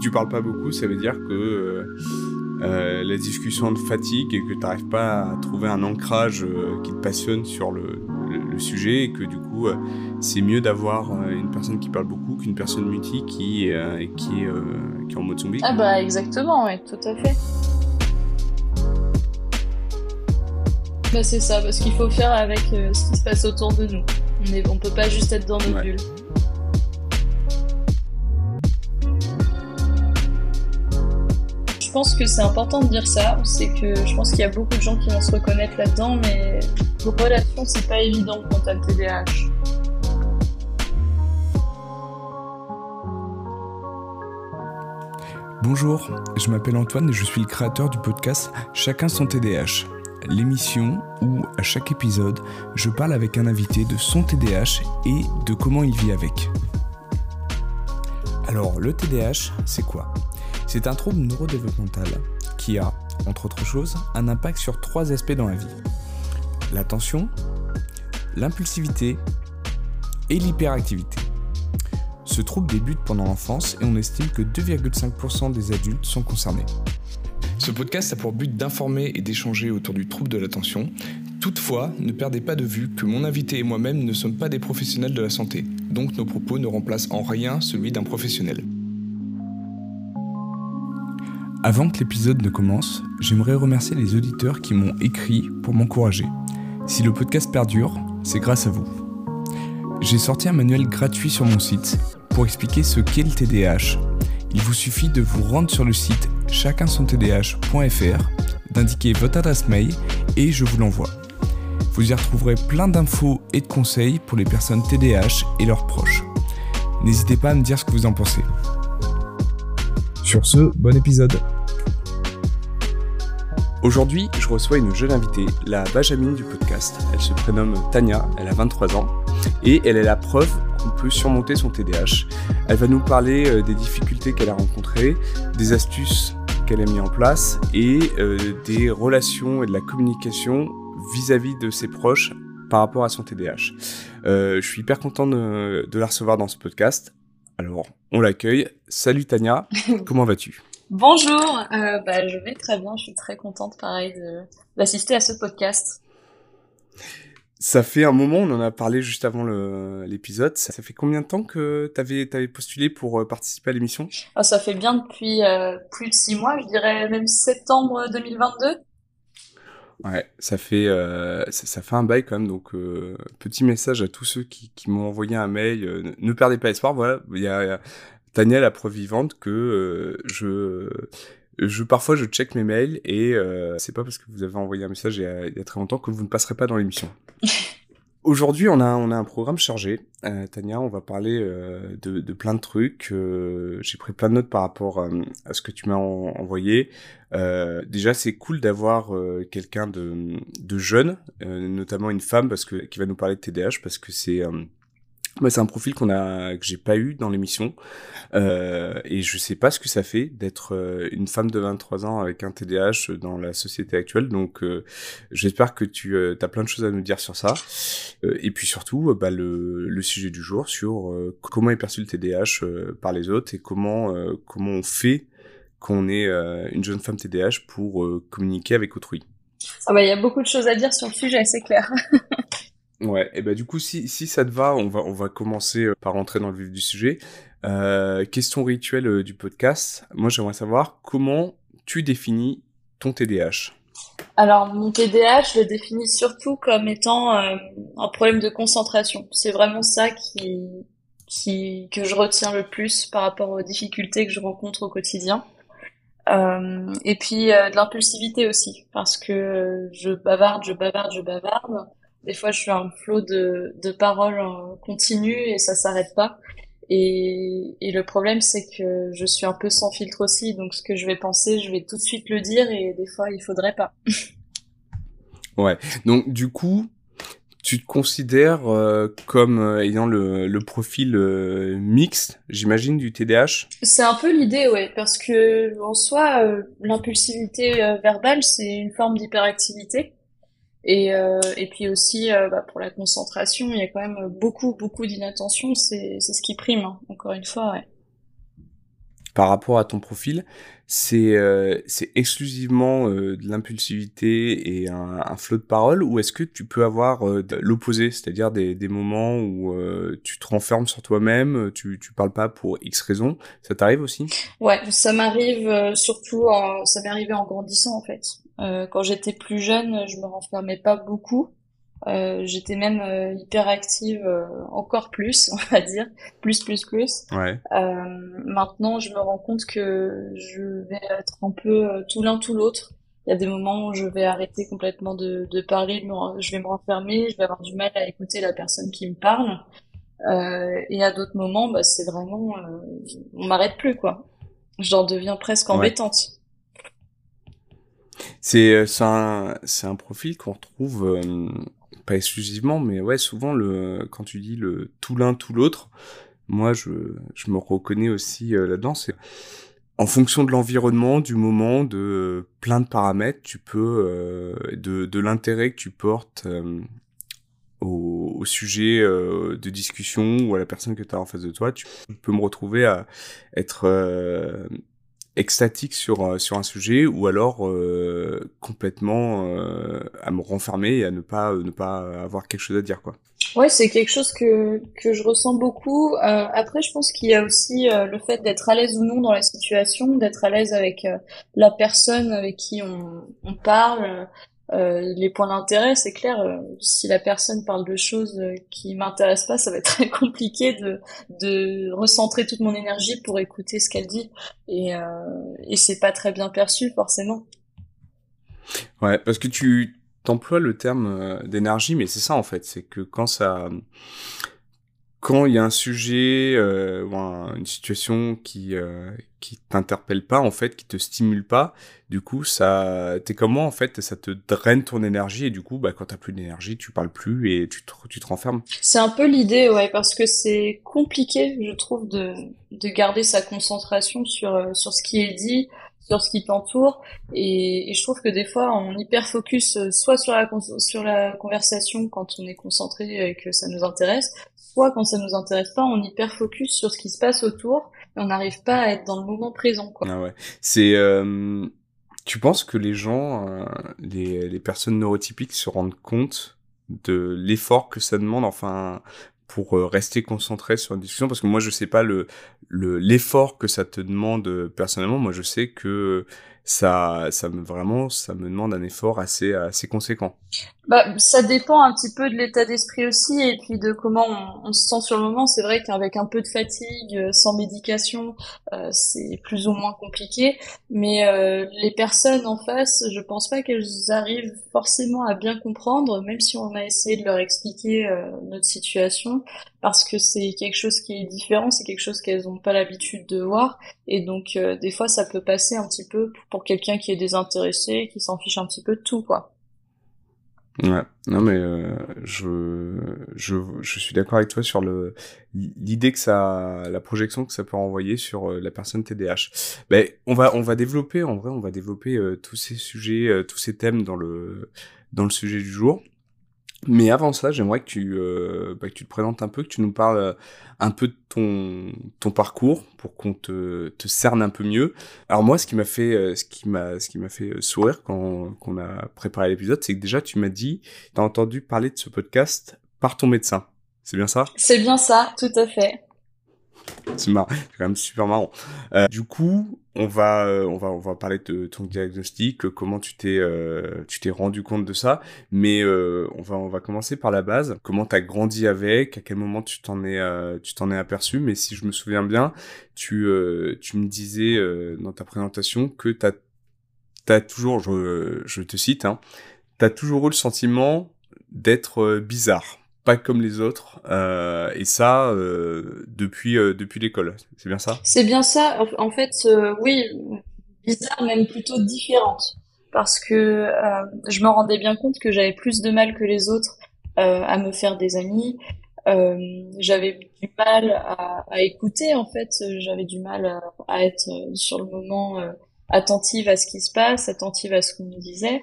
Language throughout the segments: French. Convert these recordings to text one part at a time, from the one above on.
tu parles pas beaucoup, ça veut dire que euh, la discussion te fatigue et que tu n'arrives pas à trouver un ancrage qui te passionne sur le, sujet et que du coup c'est mieux d'avoir une personne qui parle beaucoup qu'une personne mutie qui, qui, est, qui est en mode zombie. Ah bah exactement, oui, tout à fait. Bah c'est ça, parce qu'il faut faire avec euh, ce qui se passe autour de nous. On, on peut pas juste être dans nos bulles. Pense que c'est important de dire ça, c'est que je pense qu'il y a beaucoup de gens qui vont se reconnaître là-dedans, mais vos relations, c'est pas évident quand t'as le TDAH. Bonjour, je m'appelle Antoine et je suis le créateur du podcast Chacun son TDAH l'émission où, à chaque épisode, je parle avec un invité de son TDAH et de comment il vit avec. Alors, le TDAH, c'est quoi? C'est un trouble neurodéveloppemental qui a, entre autres choses, un impact sur trois aspects dans la vie. L'attention, l'impulsivité et l'hyperactivité. Ce trouble débute pendant l'enfance et on estime que 2,5% des adultes sont concernés. Ce podcast a pour but d'informer et d'échanger autour du trouble de l'attention. Toutefois, ne perdez pas de vue que mon invité et moi-même ne sommes pas des professionnels de la santé, donc nos propos ne remplacent en rien celui d'un professionnel. Avant que l'épisode ne commence, j'aimerais remercier les auditeurs qui m'ont écrit pour m'encourager. Si le podcast perdure, c'est grâce à vous. J'ai sorti un manuel gratuit sur mon site pour expliquer ce qu'est le TDAH. Il vous suffit de vous rendre sur le site chacunsontdh.fr, d'indiquer votre adresse mail et je vous l'envoie. Vous y retrouverez plein d'infos et de conseils pour les personnes TDAH et leurs proches. N'hésitez pas à me dire ce que vous en pensez. Sur ce, bon épisode. Aujourd'hui, je reçois une jeune invitée, la Benjamin du podcast. Elle se prénomme Tania, elle a 23 ans et elle est la preuve qu'on peut surmonter son TDAH. Elle va nous parler euh, des difficultés qu'elle a rencontrées, des astuces qu'elle a mis en place et euh, des relations et de la communication vis-à-vis de ses proches par rapport à son TDAH. Euh, je suis hyper content de, la recevoir dans ce podcast. Alors, on l'accueille. Salut Tania, comment vas-tu? Bonjour, euh, bah, je vais très bien, je suis très contente pareil d'assister à ce podcast. Ça fait un moment, on en a parlé juste avant l'épisode. Ça, fait combien de temps que tu avais, avais, postulé pour euh, participer à l'émission? Ah, Ça fait bien depuis euh, plus de six mois, je dirais même septembre 2022. Ouais, ça fait, euh, ça, fait un bail quand même. Donc, petit message à tous ceux qui, qui m'ont envoyé un mail. ne, perdez pas espoir. Voilà, il y a, y a Daniel, la preuve vivante que je je parfois je check mes mails et euh, c'est pas parce que vous avez envoyé un message il y a, il y a très longtemps que vous ne passerez pas dans l'émission. Aujourd'hui, on a, on a un programme chargé. Euh, Tania, on va parler euh, de, de, plein de trucs. Euh, j'ai pris plein de notes par rapport euh, à ce que tu m'as envoyé. déjà, c'est cool d'avoir quelqu'un de, de jeune, notamment une femme, parce que qui va nous parler de TDAH, parce que c'est c'est un profil qu'on a que j'ai pas eu dans l'émission euh, et je sais pas ce que ça fait d'être euh, une femme de 23 ans avec un TDAH dans la société actuelle donc euh, j'espère que tu as plein de choses à nous dire sur ça et puis surtout bah, le, le, sujet du jour sur comment est perçu le TDAH par les autres et comment comment on fait qu'on est une jeune femme TDAH pour communiquer avec autrui. Ah bah il y a beaucoup de choses à dire sur le sujet c'est clair. Ouais, et bah du coup, si, si ça te va, on va, on va commencer euh, par rentrer dans le vif du sujet. Euh, question rituelle euh, du podcast. Moi, j'aimerais savoir comment tu définis ton TDAH. Alors, mon TDAH, je le définis surtout comme étant euh, un problème de concentration. C'est vraiment ça qui, qui, que je retiens le plus par rapport aux difficultés que je rencontre au quotidien. Euh, et puis de l'impulsivité aussi, parce que je bavarde, je bavarde, je bavarde. Des fois, je suis un flot de, de paroles continues et ça s'arrête pas. Et, et le problème, c'est que je suis un peu sans filtre aussi. Donc, ce que je vais penser, je vais tout de suite le dire et des fois, il faudrait pas. ouais. Donc, du coup, tu te considères euh, comme euh, ayant le, le profil euh, mixte, j'imagine, du TDAH C'est un peu l'idée, ouais, parce que en soi, l'impulsivité verbale, c'est une forme d'hyperactivité. Et, euh, et puis aussi, euh, bah, pour la concentration, il y a quand même beaucoup, beaucoup d'inattention. C'est, ce qui prime, hein, encore une fois. Ouais. par rapport à ton profil, c'est euh, exclusivement euh, de l'impulsivité et un, un, flot de parole ou est-ce que tu peux avoir l'opposé, c'est-à-dire des, des moments où tu te renfermes sur toi-même, tu tu parles pas pour X raisons, ça t'arrive aussi? Ouais, ça m'arrive surtout en, ça m'est arrivé en grandissant en fait. Quand j'étais plus jeune, je me renfermais pas beaucoup. Euh, j'étais même euh, hyper active euh, encore plus, on va dire, plus plus plus. Ouais. maintenant, je me rends compte que je vais être un peu tout l'un tout l'autre. Il y a des moments où je vais arrêter complètement de, de parler, je vais me renfermer, je vais avoir du mal à écouter la personne qui me parle. et à d'autres moments, bah, c'est vraiment, on m'arrête plus quoi. J'en deviens presque embêtante. C'est un, un profil qu'on retrouve pas exclusivement, mais ouais, souvent le quand tu dis le tout l'un tout l'autre, moi je, je me reconnais aussi euh, là-dedans. En fonction de l'environnement, du moment, de plein de paramètres, tu peux euh, de, de l'intérêt que tu portes euh, au, au, sujet de discussion ou à la personne que tu as en face de toi, tu peux me retrouver à être extatique sur euh, sur un sujet ou alors euh, complètement euh, à me renfermer et à ne pas ne pas avoir quelque chose à dire quoi. Ouais, c'est quelque chose que que je ressens beaucoup. après, je pense qu'il y a aussi le fait d'être à l'aise ou non dans la situation, d'être à l'aise avec la personne avec qui on, on parle, euh, les points d'intérêt, c'est clair. Euh, si la personne parle de choses euh, qui m'intéressent pas, ça va être très compliqué de, recentrer toute mon énergie pour écouter ce qu'elle dit. Et, et c'est pas très bien perçu forcément. Ouais, parce que tu t'emploies le terme d'énergie, mais c'est ça en fait, c'est que quand ça, quand il y a un sujet euh, ou une situation qui euh, qui t'interpelle pas en fait, qui te stimule pas, du coup ça, t'es comment en fait, ça te draine ton énergie et du coup bah quand t'as plus d'énergie, tu parles plus et tu te, tu te renfermes. C'est un peu l'idée ouais parce que c'est compliqué je trouve de de garder sa concentration sur euh, sur ce qui est dit sur ce qui t'entoure et, et, je trouve que des fois on hyper focus euh, soit sur la sur la conversation quand on est concentré et que ça nous intéresse quand ça nous intéresse pas, on hyper focus sur ce qui se passe autour et on n'arrive pas à être dans le moment présent. Quoi. Ah ouais. C'est, euh, tu penses que les gens, euh, les, personnes neurotypiques se rendent compte de l'effort que ça demande, enfin, pour euh, rester concentré sur une discussion? Parce que moi je sais pas le l'effort que ça te demande personnellement moi je sais que ça, ça me vraiment, ça me demande un effort assez, assez conséquent. Bah, ça dépend un petit peu de l'état d'esprit aussi et puis de comment on, se sent sur le moment. C'est vrai qu'avec un peu de fatigue, euh, sans médication, euh, c'est plus ou moins compliqué. Mais euh, les personnes en face, je pense pas qu'elles arrivent forcément à bien comprendre, même si on a essayé de leur expliquer notre situation parce que c'est quelque chose qui est différent, c'est quelque chose qu'elles n'ont pas l'habitude de voir, et donc euh, des fois ça peut passer un petit peu pour quelqu'un qui est désintéressé, qui s'en fiche un petit peu de tout, quoi. Ouais, non mais euh, je, je je suis d'accord avec toi sur le l'idée que ça la projection que ça peut renvoyer sur euh, la personne TDAH. Ben on va on va développer en vrai on va développer tous ces sujets tous ces thèmes dans le dans le sujet du jour. Mais avant ça, j'aimerais que tu, euh, bah, que tu te présentes un peu, que tu nous parles euh, un peu de ton, ton parcours pour qu'on te, te cerne un peu mieux. Alors moi, ce qui m'a fait, euh, ce qui m'a, ce qui m'a fait sourire quand qu'on a préparé l'épisode, c'est que déjà tu m'as dit, t'as entendu parler de ce podcast par ton médecin. C'est bien ça? C'est bien ça, tout à fait. c'est marrant, c'est quand même super marrant. Euh, du coup, on va, euh, on va, on va parler de ton diagnostic, euh, comment tu t'es, euh, tu t'es rendu compte de ça. Mais euh, on va, on va commencer par la base. Comment t'as grandi avec? À quel moment tu t'en es, tu t'en es aperçu? Mais si je me souviens bien, tu, tu me disais dans ta présentation que t'as, t'as toujours, je, je te cite, hein, t'as toujours eu le sentiment d'être bizarre pas comme les autres euh, et ça euh, depuis euh, depuis l'école. C'est bien ça? C'est bien ça. En fait oui bizarre même plutôt différente. Parce que je me rendais bien compte que j'avais plus de mal que les autres à me faire des amis. J'avais du mal à, à, écouter en fait. J'avais du mal à, à, être sur le moment attentive à ce qui se passe attentive à ce qu'on me disait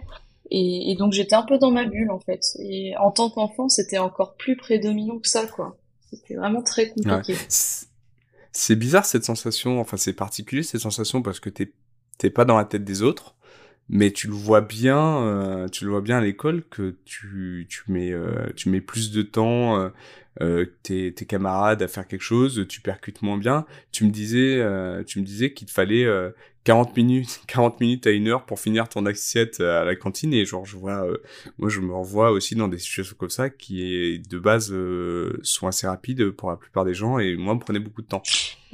et, donc j'étais un peu dans ma bulle en fait. Et en tant qu'enfant, c'était encore plus prédominant que ça, quoi. C'était vraiment très compliqué. c'est bizarre cette sensation, enfin c'est particulier cette sensation parce que t'es t'es pas dans la tête des autres, mais tu le vois bien, euh, tu le vois bien à l'école que tu tu mets euh, tu mets plus de temps euh, tes, tes camarades à faire quelque chose, tu percutes moins bien. Tu me disais tu me disais qu'il te fallait 40 minutes 40 minutes à une heure pour finir ton assiette à la cantine et genre je vois moi je me revois aussi dans des situations comme ça qui de base sont assez rapides pour la plupart des gens et moi me prenait beaucoup de temps.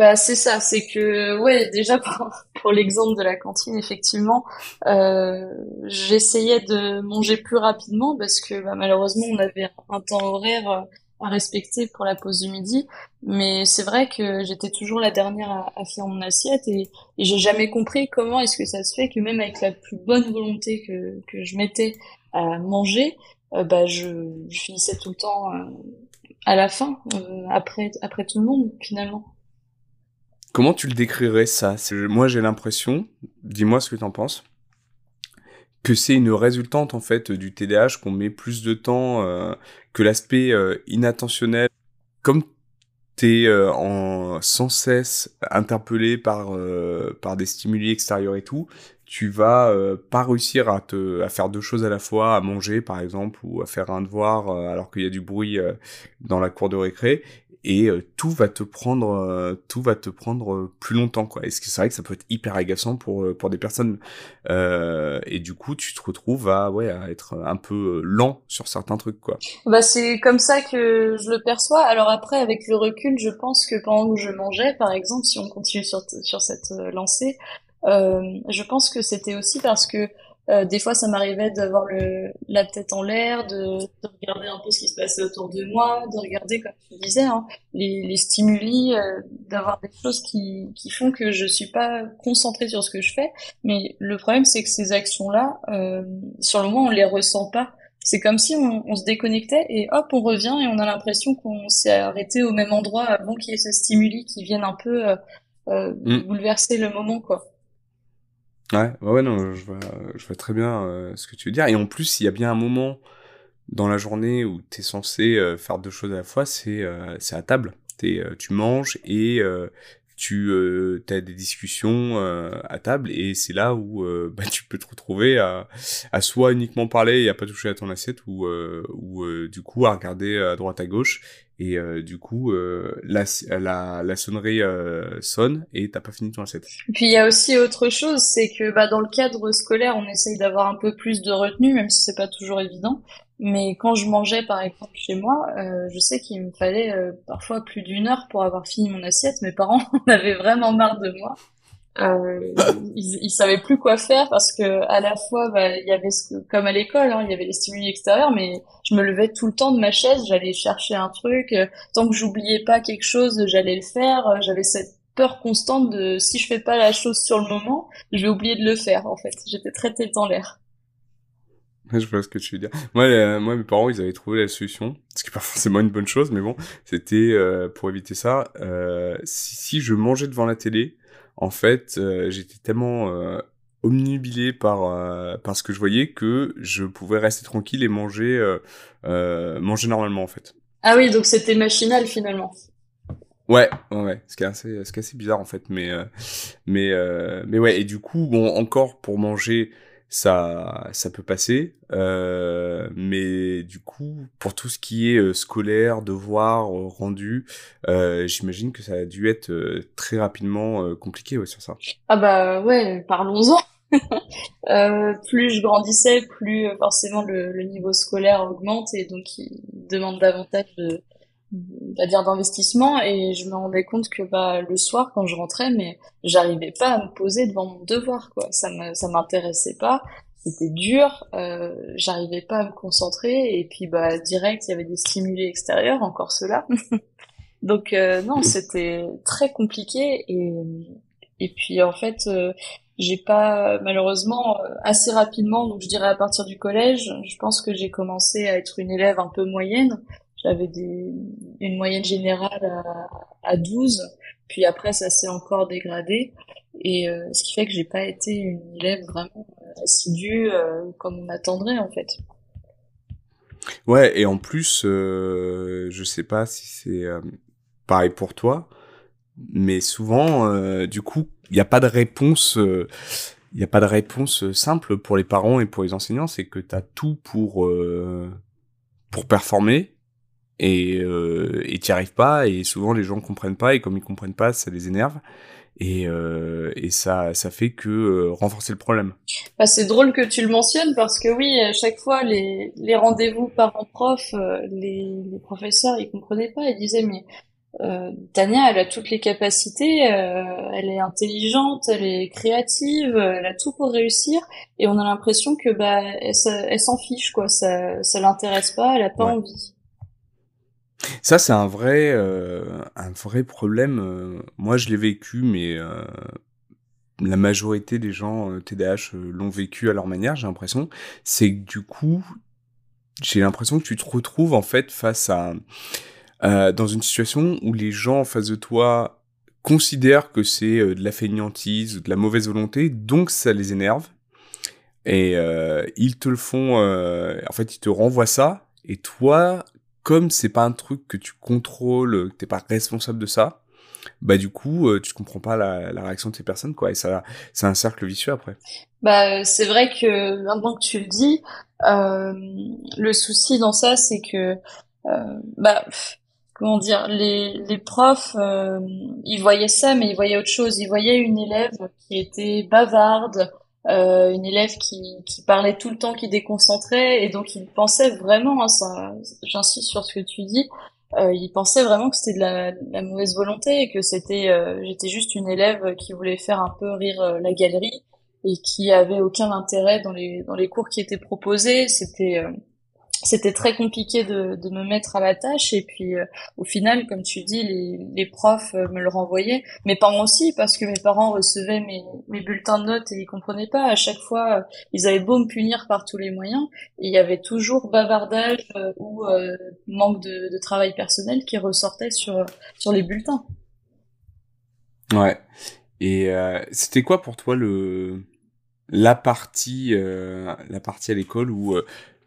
Bah c'est ça, c'est que ouais déjà pour, l'exemple de la cantine effectivement, euh, j'essayais de manger plus rapidement parce que bah, malheureusement on avait un temps horaire euh, respecter pour la pause du midi, mais c'est vrai que j'étais toujours la dernière à, à faire mon assiette et, j'ai jamais compris comment est-ce que ça se fait que même avec la plus bonne volonté que que je mettais à manger, euh, bah je, finissais tout le temps euh, à la fin euh, après après tout le monde finalement. Comment tu le décrirais ça? Moi j'ai l'impression, dis-moi ce que tu en penses, que c'est une résultante en fait du TDAH qu'on met plus de temps euh, que l'aspect euh, inattentionnel. Comme t'es euh, en sans cesse interpellé par euh, par des stimuli extérieurs et tout, tu vas euh, pas réussir à te à faire deux choses à la fois, à manger par exemple ou à faire un devoir alors qu'il y a du bruit dans la cour de récré et euh, tout va te prendre euh, tout va te prendre euh, plus longtemps quoi. Et c'est vrai que ça peut être hyper agaçant pour pour des personnes et du coup tu te retrouves à ouais à être un peu lent sur certains trucs quoi. Bah c'est comme ça que je le perçois. Alors après avec le recul, je pense que pendant que je mangeais par exemple, si on continue sur sur cette lancée, je pense que c'était aussi parce que euh, des fois, ça m'arrivait d'avoir le, la tête en l'air, de, de, regarder un peu ce qui se passait autour de moi, de regarder, comme tu disais, hein, les, les, stimuli, euh, d'avoir des choses qui, qui font que je suis pas concentrée sur ce que je fais. Mais le problème, c'est que ces actions-là, euh, sur le moment, on les ressent pas. C'est comme si on, on, se déconnectait et hop, on revient et on a l'impression qu'on s'est arrêté au même endroit avant qu'il y ait ce stimuli qui vienne un peu euh, euh mm. bouleverser le moment, quoi. Ouais, ouais, non, je vois, je vois très bien euh, ce que tu veux dire. Et en plus, il y a bien un moment dans la journée où tu es censé euh, faire deux choses à la fois, c'est euh, à table. Es, tu manges et tu as des discussions à table et c'est là où bah, tu peux te retrouver à, à soit uniquement parler et à pas toucher à ton assiette ou, ou du coup à regarder à droite à gauche et euh, du coup euh, la, sonnerie euh, sonne et t'as pas fini ton assiette. Puis il y a aussi autre chose, c'est que bah, dans le cadre scolaire, on essaye d'avoir un peu plus de retenue, même si c'est pas toujours évident. Mais quand je mangeais par exemple chez moi, je sais qu'il me fallait parfois plus d'une heure pour avoir fini mon assiette. Mes parents en avaient vraiment marre de moi. Euh, ils, ils savaient plus quoi faire parce que à la fois bah, il y avait ce que, comme à l'école hein, il y avait les stimuli extérieurs mais je me levais tout le temps de ma chaise j'allais chercher un truc euh, tant que j'oubliais pas quelque chose j'allais le faire euh, j'avais cette peur constante de si je fais pas la chose sur le moment je vais oublier de le faire en fait j'étais très tête en l'air je vois ce que tu veux dire. Moi, euh, moi, mes parents, ils avaient trouvé la solution, ce qui est pas forcément une bonne chose, mais bon, c'était euh, pour éviter ça. Euh, si, si, je mangeais devant la télé, en fait, euh, j'étais tellement euh, omnibilé par euh, par ce que je voyais que je pouvais rester tranquille et manger manger normalement en fait. Ah oui, donc c'était machinal finalement. Ouais, ouais, ouais, ce qui est assez, ce qui est assez bizarre en fait, mais mais mais ouais, et du coup, bon, encore pour manger, ça ça peut passer. Euh, mais du coup pour tout ce qui est euh, scolaire devoir euh, rendu euh, j'imagine que ça a dû être euh, très rapidement compliqué ouais, sur ça. Ah bah ouais parlons-en. Plus je grandissais plus forcément le, le, niveau scolaire augmente et donc il demande davantage de à dire d'investissement. Et je me rendais compte que bah le soir quand je rentrais mais j'arrivais pas à me poser devant mon devoir quoi. Ça me ça m'intéressait pas. C'était dur. Euh, j'arrivais pas à me concentrer. Et puis bah direct il y avait des stimuli extérieurs encore cela donc euh, non c'était très compliqué. Et et puis en fait euh, j'ai pas malheureusement assez rapidement donc je dirais à partir du collège je pense que j'ai commencé à être une élève un peu moyenne j'avais des, une moyenne générale à, à 12, puis après ça s'est encore dégradé, et euh, ce qui fait que j'ai pas été une élève vraiment assidue euh, comme on attendrait en fait. Ouais, et en plus, euh, je sais pas si c'est euh, pareil pour toi, mais souvent, du coup, il n'y a pas de réponse. il a pas de réponse simple pour les parents et pour les enseignants, c'est que tu as tout pour pour performer et euh, et t'y arrives pas et souvent les gens comprennent pas et comme ils comprennent pas ça les énerve. Et, euh, et ça ça fait que euh, renforcer le problème. Bah, c'est drôle que tu le mentionnes parce que oui à chaque fois les les rendez-vous parents-prof euh, les, les professeurs ils comprenaient pas. Ils disaient mais euh, Tania, elle a toutes les capacités, euh, elle est intelligente, elle est créative, elle a tout pour réussir, et on a l'impression que bah elle, s'en fiche quoi, ça ça l'intéresse pas, elle a pas envie. Ça, c'est un vrai, euh, un vrai problème. Euh, moi, je l'ai vécu, mais euh, la majorité des gens TDAH l'ont vécu à leur manière, j'ai l'impression. C'est que du coup, j'ai l'impression que tu te retrouves en fait face à dans une situation où les gens en face de toi considèrent que c'est de la fainéantise de la mauvaise volonté, donc ça les énerve. Et ils te le font, en fait, ils te renvoient ça. Et toi, comme c'est pas un truc que tu contrôles, que t'es pas responsable de ça, bah du coup euh, tu comprends pas la, réaction de ces personnes quoi et ça c'est un cercle vicieux après. Bah c'est vrai que maintenant que tu le dis, euh, le souci dans ça c'est que euh, bah comment dire les les profs euh, ils voyaient ça mais ils voyaient autre chose, ils voyaient une élève qui était bavarde, euh, une élève qui, qui parlait tout le temps, qui déconcentrait, et donc il pensait vraiment, ça, j'insiste sur ce que tu dis, euh, il pensait vraiment que c'était de la, la, mauvaise volonté, et que c'était, euh, j'étais juste une élève qui voulait faire un peu rire euh, la galerie et qui avait aucun intérêt dans les dans les cours qui étaient proposés. C'était euh, c'était très compliqué de, de, me mettre à la tâche. Et puis euh, au final comme tu dis les, les profs euh, me le renvoyaient. Mes parents aussi parce que mes parents recevaient mes, mes bulletins de notes et ils comprenaient pas. À chaque fois euh, ils avaient beau me punir par tous les moyens. Et il y avait toujours bavardage ou manque de, de, travail personnel qui ressortait sur sur les bulletins. Ouais. Et c'était quoi pour toi le la partie la partie à l'école où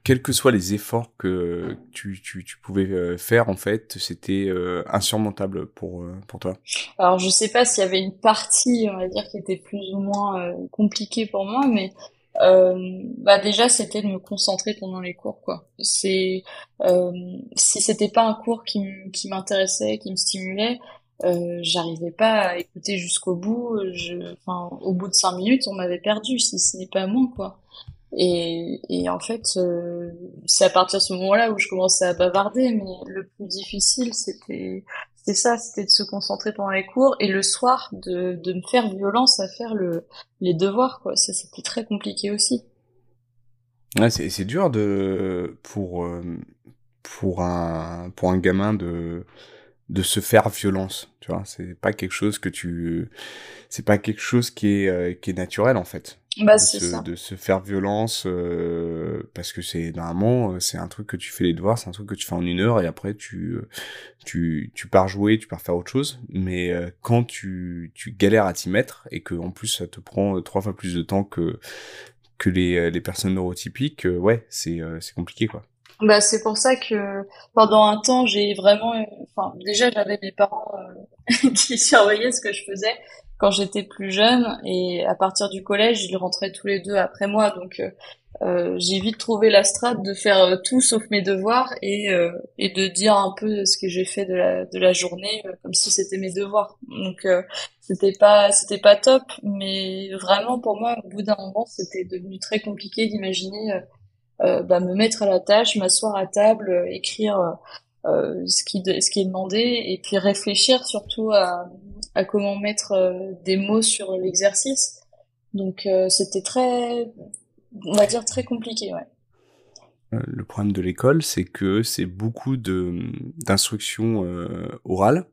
quels que soient les efforts que tu, pouvais euh, faire, en fait, c'était euh, insurmontable pour, euh, pour toi Alors, je sais pas s'il y avait une partie, on va dire, qui était plus ou moins compliquée pour moi, mais bah déjà, c'était de me concentrer pendant les cours, quoi. C'est si c'était pas un cours qui m'intéressait, qui me stimulait, j'arrivais pas à écouter jusqu'au bout. Au bout de cinq minutes, on m'avait perdu, si ce n'est pas moi, quoi. Et, et en fait, euh, c'est à partir de ce moment-là où je commençais à bavarder, mais le plus difficile, c'était c'était ça, c'était de se concentrer pendant les cours et le soir de, de me faire violence à faire le, les devoirs, quoi. Ça, c'était très compliqué aussi. Ouais, c'est, c'est dur de pour euh, pour un pour un gamin de de se faire violence, tu vois. C'est pas quelque chose que tu c'est pas quelque chose qui est euh, qui est naturel en fait. Bah, de, se, de se faire violence euh, parce que c'est normalement euh, c'est un truc que tu fais les devoirs c'est un truc que tu fais en une heure et après tu euh, tu tu pars jouer tu pars faire autre chose. Mais quand tu tu galères à t'y mettre et que en plus ça te prend trois fois plus de temps que que les les personnes neurotypiques ouais c'est c'est compliqué quoi. Bah c'est pour ça que pendant un temps j'ai vraiment enfin déjà j'avais mes parents qui surveillaient ce que je faisais quand j'étais plus jeune et à partir du collège ils rentraient tous les deux après moi. Donc euh, euh j'ai vite trouvé la strate de faire euh, tout sauf mes devoirs et euh, et de dire un peu ce que j'ai fait de la de la journée comme si c'était mes devoirs. Donc c'était pas c'était pas top mais vraiment pour moi au bout d'un moment c'était devenu très compliqué d'imaginer bah, me mettre à la tâche m'asseoir à table écrire ce qui ce qui est demandé et puis réfléchir surtout à à comment mettre euh, des mots sur l'exercice. Donc euh, c'était très, on va dire très compliqué, ouais. Euh, le problème de l'école, c'est que c'est beaucoup d'instructions orales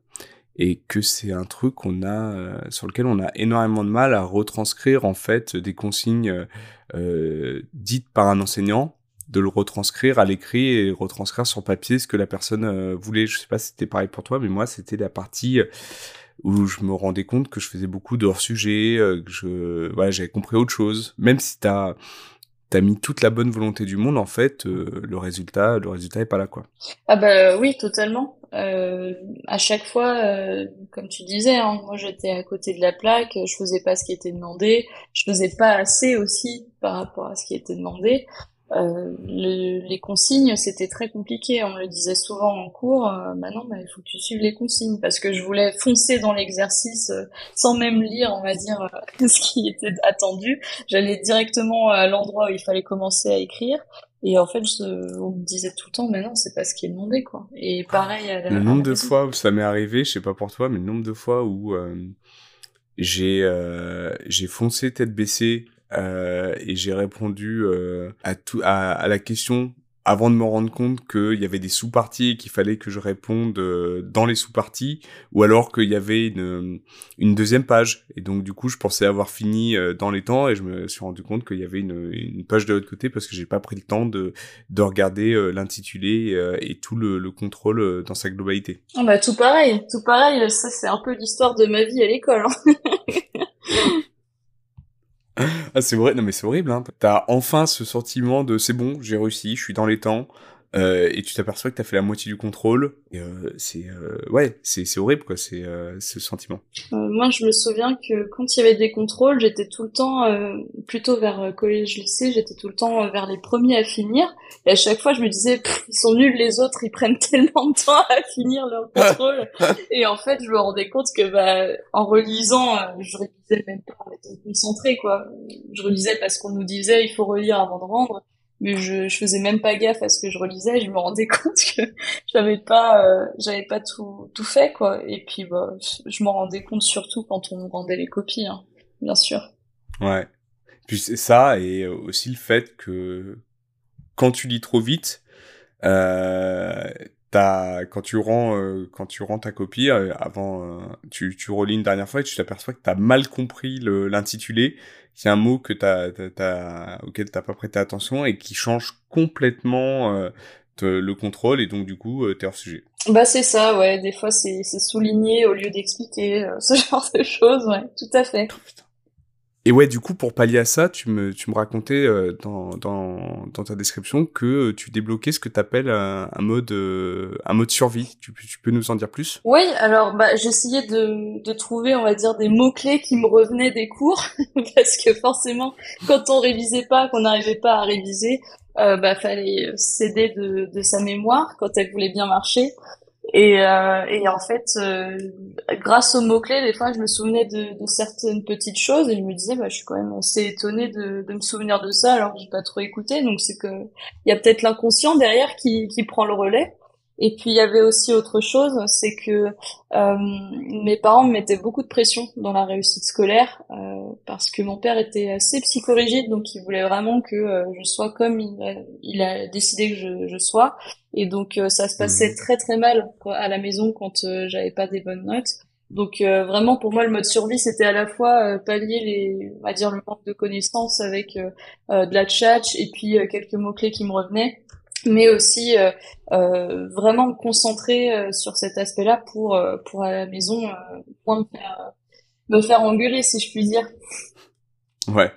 et que c'est un truc qu'on a sur lequel on a énormément de mal à retranscrire en fait des consignes dites par un enseignant de le retranscrire à l'écrit et retranscrire sur papier ce que la personne voulait. Je sais pas si c'était pareil pour toi, mais moi c'était la partie où je me rendais compte que je faisais beaucoup de hors-sujet, euh, que je, voilà, j'avais compris autre chose. Même si t'as, t'as mis toute la bonne volonté du monde, en fait, euh, le résultat, le résultat est pas là, quoi. Ah bah oui, totalement. Euh, à chaque fois, euh, comme tu disais, hein, moi j'étais à côté de la plaque, je faisais pas ce qui était demandé, je faisais pas assez aussi par rapport à ce qui était demandé. Euh, les consignes, c'était très compliqué. On me le disait souvent en cours. Euh, bah non, bah, il faut que tu suives les consignes parce que je voulais foncer dans l'exercice euh, sans même lire, on va dire, euh, ce qui était attendu. J'allais directement à l'endroit où il fallait commencer à écrire. Et en fait, je, on me disait tout le temps, mais non, c'est pas ce qui est demandé, quoi. Et pareil. À la, le nombre de fois où ça m'est arrivé, je sais pas pour toi, mais le nombre de fois où j'ai j'ai foncé tête baissée euh, et j'ai répondu euh, à, tout, à, à, la question avant de me rendre compte qu'il y avait des sous-parties et qu'il fallait que je réponde euh, dans les sous-parties, ou alors qu'il y avait une, une deuxième page. Et donc du coup, je pensais avoir fini dans les temps et je me suis rendu compte qu'il y avait une, une page de l'autre côté parce que j'ai pas pris le temps de, de regarder l'intitulé et tout le, le, contrôle dans sa globalité. Ah bah tout pareil, tout pareil. Ça c'est un peu l'histoire de ma vie à l'école. Hein. ah, c'est vrai, non mais c'est horrible, hein. T'as enfin ce sentiment de c'est bon, j'ai réussi, je suis dans les temps, euh, et tu t'aperçois que t'as fait la moitié du contrôle. Et euh, c'est euh, ouais, c'est c'est horrible quoi, c'est euh, ce sentiment. Euh, moi, je me souviens que quand il y avait des contrôles, j'étais tout le temps plutôt vers collège lycée, j'étais tout le temps vers les premiers à finir. Et à chaque fois, je me disais ils sont nuls les autres, ils prennent tellement de temps à finir leur contrôle. et en fait, je me rendais compte que bah en relisant, je relisais même pas en étant concentré quoi. Je relisais parce qu'on nous disait il faut relire avant de rendre mais je, je faisais même pas gaffe à ce que je relisais. Je me rendais compte que j'avais pas euh, j'avais pas tout tout fait quoi. Et puis bah je m'en rendais compte surtout quand on rendait les copies hein, bien sûr. Ouais. Puis c'est ça et aussi le fait que quand tu lis trop vite euh, t'as quand tu rends euh, quand tu rends ta copie euh, avant euh, tu tu relis une dernière fois et tu t'aperçois que t'as mal compris l'intitulé c'est un mot que t'as, t'as, auquel t'as pas prêté attention et qui change complètement euh, le contrôle et donc du coup euh, t'es hors sujet. Bah c'est ça, ouais. Des fois c'est, c'est souligné au lieu d'expliquer euh, ce genre de choses, ouais, tout à fait. Oh, et ouais, du coup, pour pallier à ça, tu me, tu me racontais euh, dans, dans, dans ta description que euh, tu débloquais ce que tu appelles un, un, mode euh, un mode survie. Tu, tu peux nous en dire plus? Oui, alors bah, j'essayais de, de trouver, on va dire, des mots-clés qui me revenaient des cours, parce que forcément, quand on révisait pas, qu'on n'arrivait pas à réviser, bah fallait céder de, de sa mémoire quand elle voulait bien marcher. Et, euh, et en fait, euh, grâce aux mots-clés, des fois, je me souvenais de, de, certaines petites choses et je me disais, bah, je suis quand même assez étonnée de, de me souvenir de ça alors que j'ai pas trop écouté. Donc c'est que il y a peut-être l'inconscient derrière qui, qui prend le relais. Et puis il y avait aussi autre chose, c'est que euh, mes parents me mettaient beaucoup de pression dans la réussite scolaire euh, parce que mon père était assez psychorigide, donc il voulait vraiment que euh, je sois comme il a, il a décidé que je, je sois. Et donc euh, ça se passait mmh. très très mal à la maison quand euh, j'avais pas des bonnes notes. Donc vraiment pour moi le mode survie c'était à la fois pallier les on va dire le manque de connaissances avec de la chat et puis quelques mots clés qui me revenaient mais aussi euh, euh, vraiment me concentrer euh, sur cet aspect-là pour pour à la maison moins me faire, me faire engueuler si je puis dire. Ouais.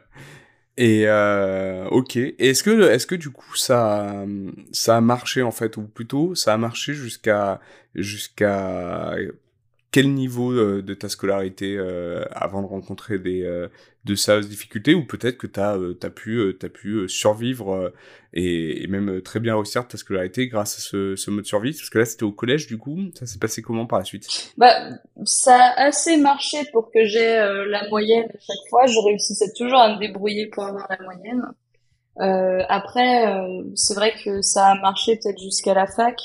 Et euh, ok. Est-ce que est-ce que du coup ça ça a marché en fait ou plutôt ça a marché jusqu'à jusqu'à quel niveau euh, de ta scolarité euh, avant de rencontrer des euh, de sérieuses difficultés ou peut-être que tu as, as pu t'as pu survivre et, même très bien réussir ta scolarité grâce à ce, mode survie? Parce que là c'était au collège du coup ça s'est passé comment par la suite? Bah ça a assez marché pour que j'ai la moyenne à chaque fois. Je réussissais toujours à me débrouiller pour avoir la moyenne. Après c'est vrai que ça a marché peut-être jusqu'à la fac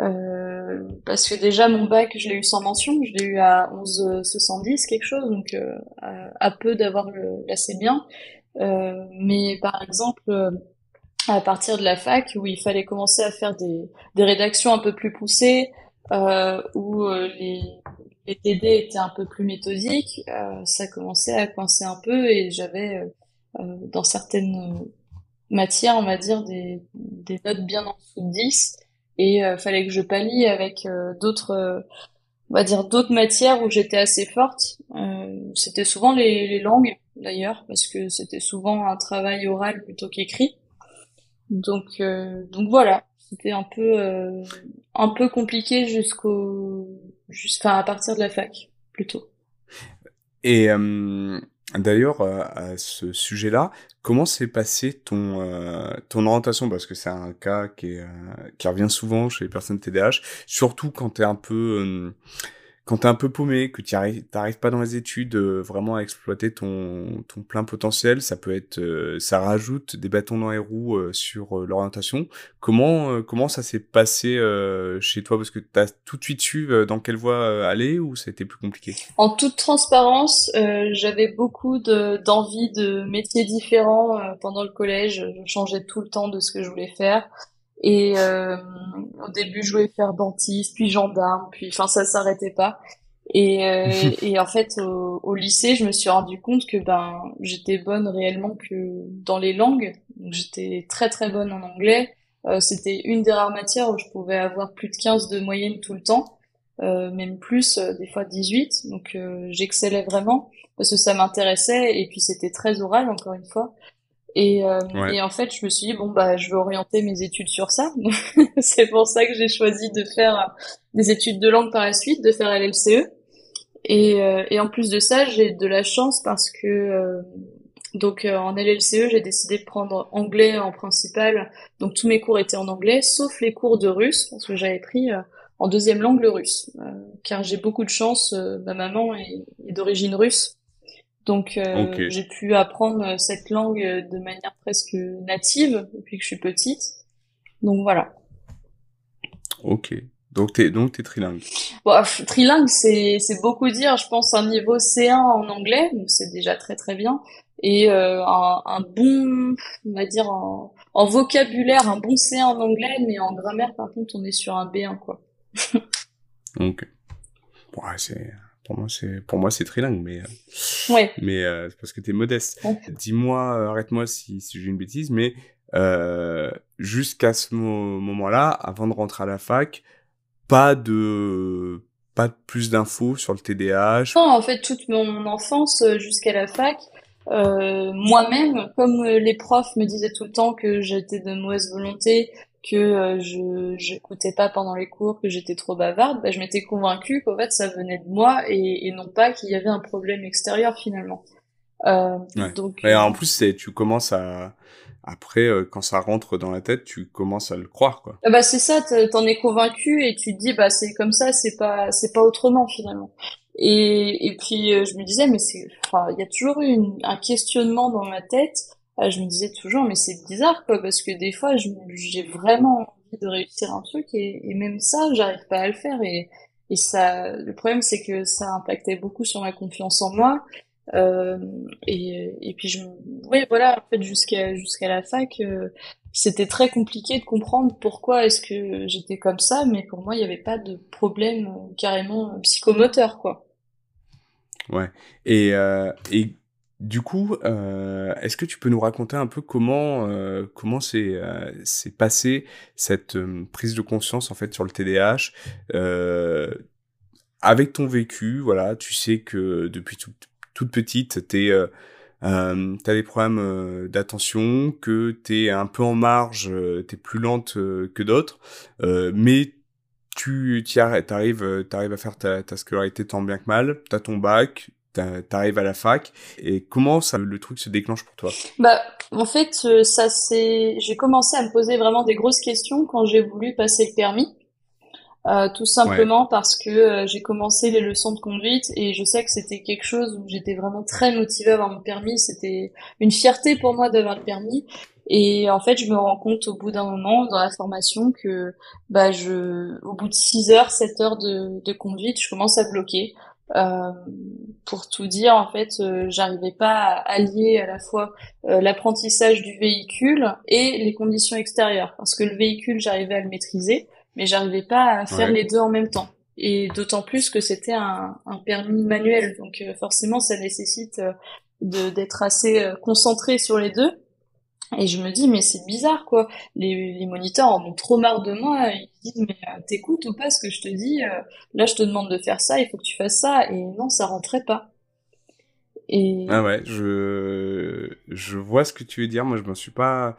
euh, parce que déjà mon bac je l'ai eu sans mention, je l'ai eu à 11,70 quelque chose, donc euh, à, peu d'avoir l'assez bien. Euh, mais par exemple, euh, à partir de la fac où il fallait commencer à faire des, des rédactions un peu plus poussées, euh, où les, les TD étaient un peu plus méthodiques, ça commençait à coincer un peu et j'avais dans certaines matières, on va dire, des, des notes bien en dessous de 10 et euh, fallait que je pallie avec euh, d'autres euh, on va dire d'autres matières où j'étais assez forte c'était souvent les, langues d'ailleurs, parce que c'était souvent un travail oral plutôt qu'écrit. Donc, donc voilà, c'était un peu, un peu compliqué jusqu'au, enfin à partir de la fac, plutôt. Et d'ailleurs, à ce sujet-là, comment s'est passé ton ton orientation? Parce que c'est un cas qui, est, qui revient souvent chez les personnes TDAH, surtout quand tu es un peu quand t'es un peu paumé, que tu t'arrives pas dans les études euh, vraiment à exploiter ton, ton plein potentiel, ça peut être, euh, ça rajoute des bâtons dans les roues euh, sur l'orientation. Comment comment ça s'est passé chez toi? Parce que t'as tout de suite su dans quelle voie aller ou ça a été plus compliqué? En toute transparence, j'avais beaucoup d'envie de, de métiers différents pendant le collège. Je changeais tout le temps de ce que je voulais faire. Et euh, au début, je voulais faire dentiste, puis gendarme, puis enfin ça s'arrêtait pas. Et, euh, et en fait, au, au, lycée, je me suis rendu compte que ben j'étais bonne réellement que dans les langues. J'étais très très bonne en anglais. Euh, C'était une des rares matières où je pouvais avoir plus de 15 de moyenne tout le temps, euh, même plus, euh, des fois 18. Donc euh, j'excellais vraiment parce que ça m'intéressait et puis c'était très oral encore une fois. Et, euh, et, en fait, je me suis dit bon bah je vais orienter mes études sur ça. c'est pour ça que j'ai choisi de faire euh, des études de langue par la suite, de faire LLCE. Et, euh, et en plus de ça, j'ai de la chance parce que euh, donc en LLCE, j'ai décidé de prendre anglais en principal. Donc tous mes cours étaient en anglais, sauf les cours de russe parce que j'avais pris en deuxième langue le russe, car j'ai beaucoup de chance. ma maman est d'origine russe. Donc euh, j'ai pu apprendre cette langue de manière presque native depuis que je suis petite. Donc voilà. Ok. Donc t'es donc t'es trilingue. Bon, trilingue c'est c'est beaucoup dire. Je pense un niveau C1 en anglais, donc c'est déjà très très bien. Et euh, un, un, bon, on va dire en, en, vocabulaire, un bon C1 en anglais, mais en grammaire par contre on est sur un B1 quoi. ok. Ouais, c'est pour moi, c'est pour moi c'est trilingue, mais euh, ouais. mais euh, parce que t'es modeste. Dis-moi, euh, arrête-moi si, si j'ai une bêtise, mais euh, jusqu'à ce moment-là, avant de rentrer à la fac, pas de pas de plus d'infos sur le TDAH. Non, en fait, toute mon enfance jusqu'à la fac, euh, moi-même, comme les profs me disaient tout le temps que j'étais de mauvaise volonté, que euh, je j'écoutais pas pendant les cours, que j'étais trop bavarde, bah, je m'étais convaincue qu'en fait ça venait de moi et, et non pas qu'il y avait un problème extérieur finalement. Euh, donc et en plus c'est tu commences à après euh, quand ça rentre dans la tête tu commences à le croire quoi. Ah bah c'est ça t'en es convaincu et tu te dis bah c'est comme ça c'est pas c'est pas autrement finalement. Et, et puis euh, je me disais mais c'est enfin il y a toujours eu un questionnement dans ma tête je me disais toujours mais c'est bizarre quoi parce que des fois j'ai vraiment envie de réussir un truc et, même ça j'arrive pas à le faire et, et ça le problème c'est que ça impactait beaucoup sur ma confiance en moi. Euh, et, et puis je oui voilà en fait jusqu'à jusqu'à la fac euh, c'était très compliqué de comprendre pourquoi est-ce que j'étais comme ça mais pour moi il n'y avait pas de problème euh, carrément psychomoteur quoi. Ouais. Euh, et du coup, euh, est-ce que tu peux nous raconter un peu comment euh, comment c'est euh, c'est passé cette euh, prise de conscience en fait sur le TDAH euh, avec ton vécu Voilà, tu sais que depuis toute, petite, t'es euh, t'as des problèmes d'attention, que t'es un peu en marge, t'es plus lente que d'autres, mais tu t'arrives, t'arrives à faire ta, ta scolarité tant bien que mal, t'as ton bac, t'arrives à la fac et comment ça le truc se déclenche pour toi? Bah en fait euh, ça c'est j'ai commencé à me poser vraiment des grosses questions quand j'ai voulu passer le permis. Euh, tout simplement parce que euh, j'ai commencé les leçons de conduite et je sais que c'était quelque chose où j'étais vraiment très motivée à avoir mon permis. C'était une fierté pour moi d'avoir le permis. Et en fait, je me rends compte au bout d'un moment dans la formation que, bah, je, au bout de 6 heures, 7 heures de, de conduite, je commence à bloquer. Euh, pour tout dire, en fait, euh, j'arrivais pas à allier à la fois euh, l'apprentissage du véhicule et les conditions extérieures, parce que le véhicule, j'arrivais à le maîtriser, mais j'arrivais pas à faire les deux en même temps. Et d'autant plus que c'était un, un, permis manuel, donc forcément, ça nécessite d'être assez concentré sur les deux. Et je me dis, mais c'est bizarre, quoi. Les, les moniteurs en ont trop marre de moi. Ils disent, mais euh, t'écoutes ou pas ce que je te dis euh, Là, je te demande de faire ça, il faut que tu fasses ça. Et non, ça rentrait pas. Ah ouais, je, je vois ce que tu veux dire. Moi, je m'en suis pas.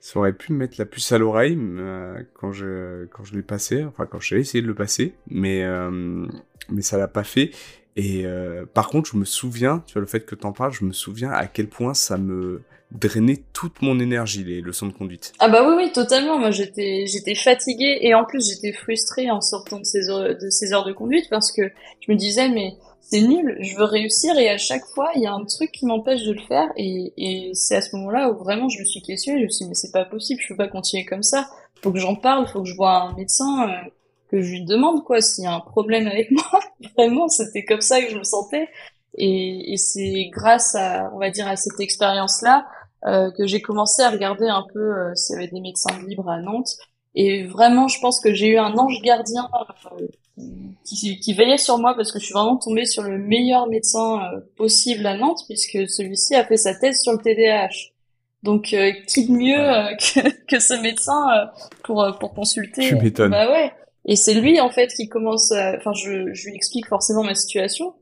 Ça aurait pu me mettre la puce à l'oreille euh, quand je quand je l'ai passé, enfin quand j'ai essayé de le passer, mais euh, mais ça l'a pas fait. Et euh, par contre, je me souviens, tu vois, le fait que t'en parles, je me souviens à quel point ça me drainait toute mon énergie les leçons de conduite. Ah bah oui oui totalement. Moi j'étais j'étais fatiguée et en plus j'étais frustrée en sortant de ces heures de ces heures de conduite parce que je me disais mais c'est nul, je veux réussir et à chaque fois il y a un truc qui m'empêche de le faire et, c'est à ce moment-là où vraiment je me suis questionnée, je me suis dit mais c'est pas possible, je peux pas continuer comme ça, faut que j'en parle, faut que je vois un médecin, euh, que je lui demande quoi s'il y a un problème avec moi, vraiment c'était comme ça que je me sentais et, et c'est grâce à on va dire à cette expérience là euh, que j'ai commencé à regarder un peu euh, s'il y avait des médecins libres à Nantes et vraiment je pense que j'ai eu un ange gardien euh, qui, qui, veillait sur moi parce que je suis vraiment tombée sur le meilleur médecin euh, possible à Nantes puisque celui-ci a fait sa thèse sur le TDAH. Donc euh, qui de mieux euh, que, que, ce médecin pour pour consulter? Tu m'étonnes. Bah ouais. Et c'est lui en fait qui commence. Enfin, je, je lui explique forcément ma situation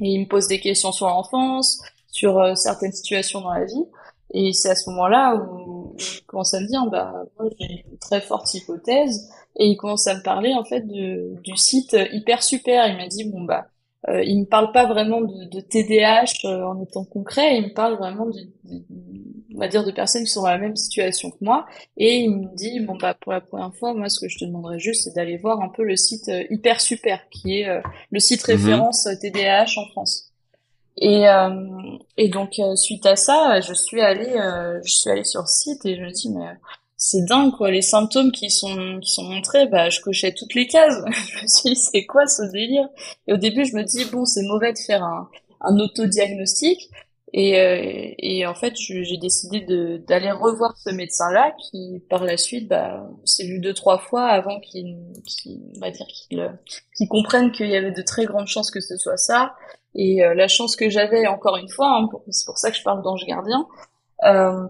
et il me pose des questions sur l'enfance, sur certaines situations dans la vie. Et c'est à ce moment-là où il commence à me dire, bah, moi j'ai une très forte hypothèse, et il commence à me parler en fait de, du site hyper super. Il m'a dit bon bah euh, il me parle pas vraiment de, de TDAH euh, en étant concret, il me parle vraiment de, de, on va dire de personnes qui sont dans la même situation que moi et il me dit bon bah pour la première fois moi ce que je te demanderais juste c'est d'aller voir un peu le site euh, hyper super qui est euh, le site Mhm. référence TDAH en France. Et, euh, et donc suite à ça, je suis allée, je suis allée sur ce site et je me dis mais c'est dingue quoi les symptômes qui sont qui sont montrés bah je cochais toutes les cases je me suis dit c'est quoi ce délire? Et au début je me dis bon c'est mauvais de faire un un autodiagnostic et euh, et en fait j'ai décidé d'aller revoir ce médecin là qui par la suite bah s'est vu deux trois fois avant qu'il on va dire qu'il qu'il comprenne qu'il y avait de très grandes chances que ce soit ça. Et euh, la chance que j'avais encore une fois hein, c'est pour ça que je parle d'ange gardien euh,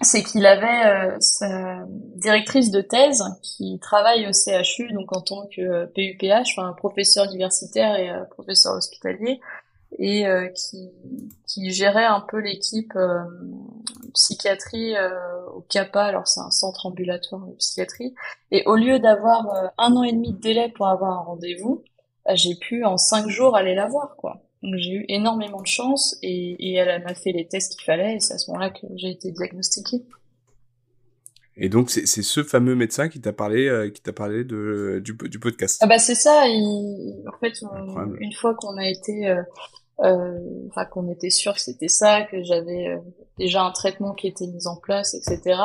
c'est qu'il avait euh, sa directrice de thèse qui travaille au CHU, donc en tant que PUPH, enfin professeur universitaire et euh, professeur hospitalier, et euh, qui, qui gérait un peu l'équipe euh, psychiatrie au CAPA, alors c'est un centre ambulatoire de psychiatrie, et au lieu d'avoir un an et demi de délai pour avoir un rendez-vous, bah, j'ai pu en cinq jours aller la voir, quoi. Donc j'ai eu énormément de chance et, et elle m'a fait les tests qu'il fallait et c'est à ce moment-là que j'ai été diagnostiquée. Et donc c'est c'est ce fameux médecin qui t'a parlé euh, qui t'a parlé de du, du podcast. Ah bah c'est ça. Il, en fait, on, une fois qu'on a été, euh, euh, enfin qu'on était sûr que c'était ça, que j'avais euh, déjà un traitement qui était mis en place, etc.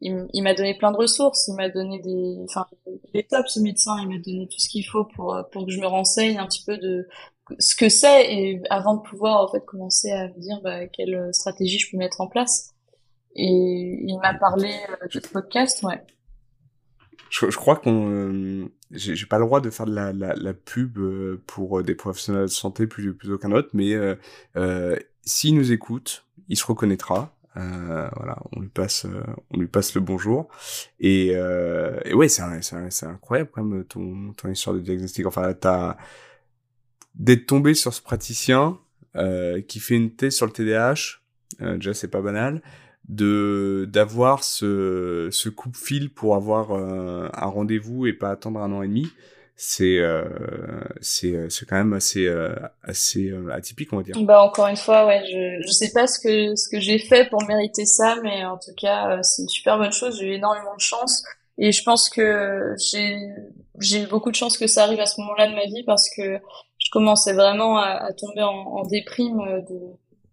Il, m'a donné plein de ressources. Il m'a donné des, enfin il top ce médecin. Il m'a donné tout ce qu'il faut pour pour que je me renseigne un petit peu de ce que c'est et avant de pouvoir en fait commencer à me dire bah, quelle stratégie je peux mettre en place. Et il m'a parlé euh, ce podcast, ouais. Je, crois qu'on, euh, j'ai pas le droit de faire de la, pub euh, pour des professionnels de santé plus plus aucun autre, mais euh, euh, s'il nous écoute, il se reconnaîtra. Euh, voilà, on lui passe, on lui passe le bonjour. Et, et ouais, c'est c'est incroyable quand même ton ton histoire de diagnostic. Enfin, t'as d'être tombé sur ce praticien qui fait une thèse sur le TDAH. déjà, c'est pas banal de d'avoir ce ce coup de fil pour avoir euh, un rendez-vous et pas attendre un an et demi c'est euh, c'est c'est quand même assez euh, assez atypique on va dire. Bah encore une fois ouais je je sais pas ce que ce que j'ai fait pour mériter ça mais en tout cas c'est une super bonne chose. J'ai eu énormément de chance et je pense que j'ai j'ai eu beaucoup de chance que ça arrive à ce moment-là de ma vie parce que je commençais vraiment à, à tomber en, en déprime de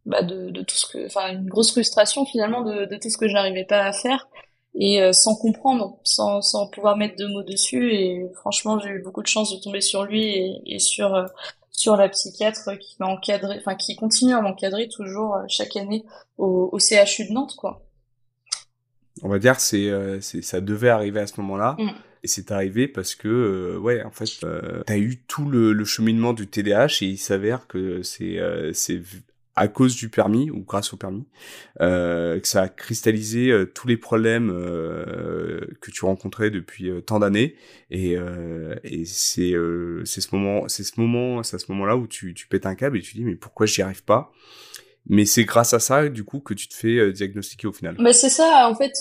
bah de, de, tout ce que, enfin, une grosse frustration finalement de, de tout ce que je n'arrivais pas à faire et euh, sans comprendre, sans, sans pouvoir mettre de mots dessus. Et franchement, j'ai eu beaucoup de chance de tomber sur lui et, et sur euh, sur la psychiatre qui m'a encadré, enfin qui continue à m'encadrer toujours euh, chaque année au, au, CHU de Nantes, quoi. On va dire c'est c'est ça devait arriver à ce moment-là. Mm. Et c'est arrivé parce que, euh, ouais, en fait, euh, t'as eu tout le, le, cheminement du TDAH et il s'avère que c'est c'est à cause du permis ou grâce au permis, euh, que ça a cristallisé euh, tous les problèmes euh, que tu rencontrais depuis euh, tant d'années. Et, et c'est c'est ce moment c'est ce moment c'est à ce moment-là où tu tu pètes un câble et tu dis mais pourquoi j'y arrive pas? Mais c'est grâce à ça du coup que tu te fais diagnostiquer au final. Bah c'est ça en fait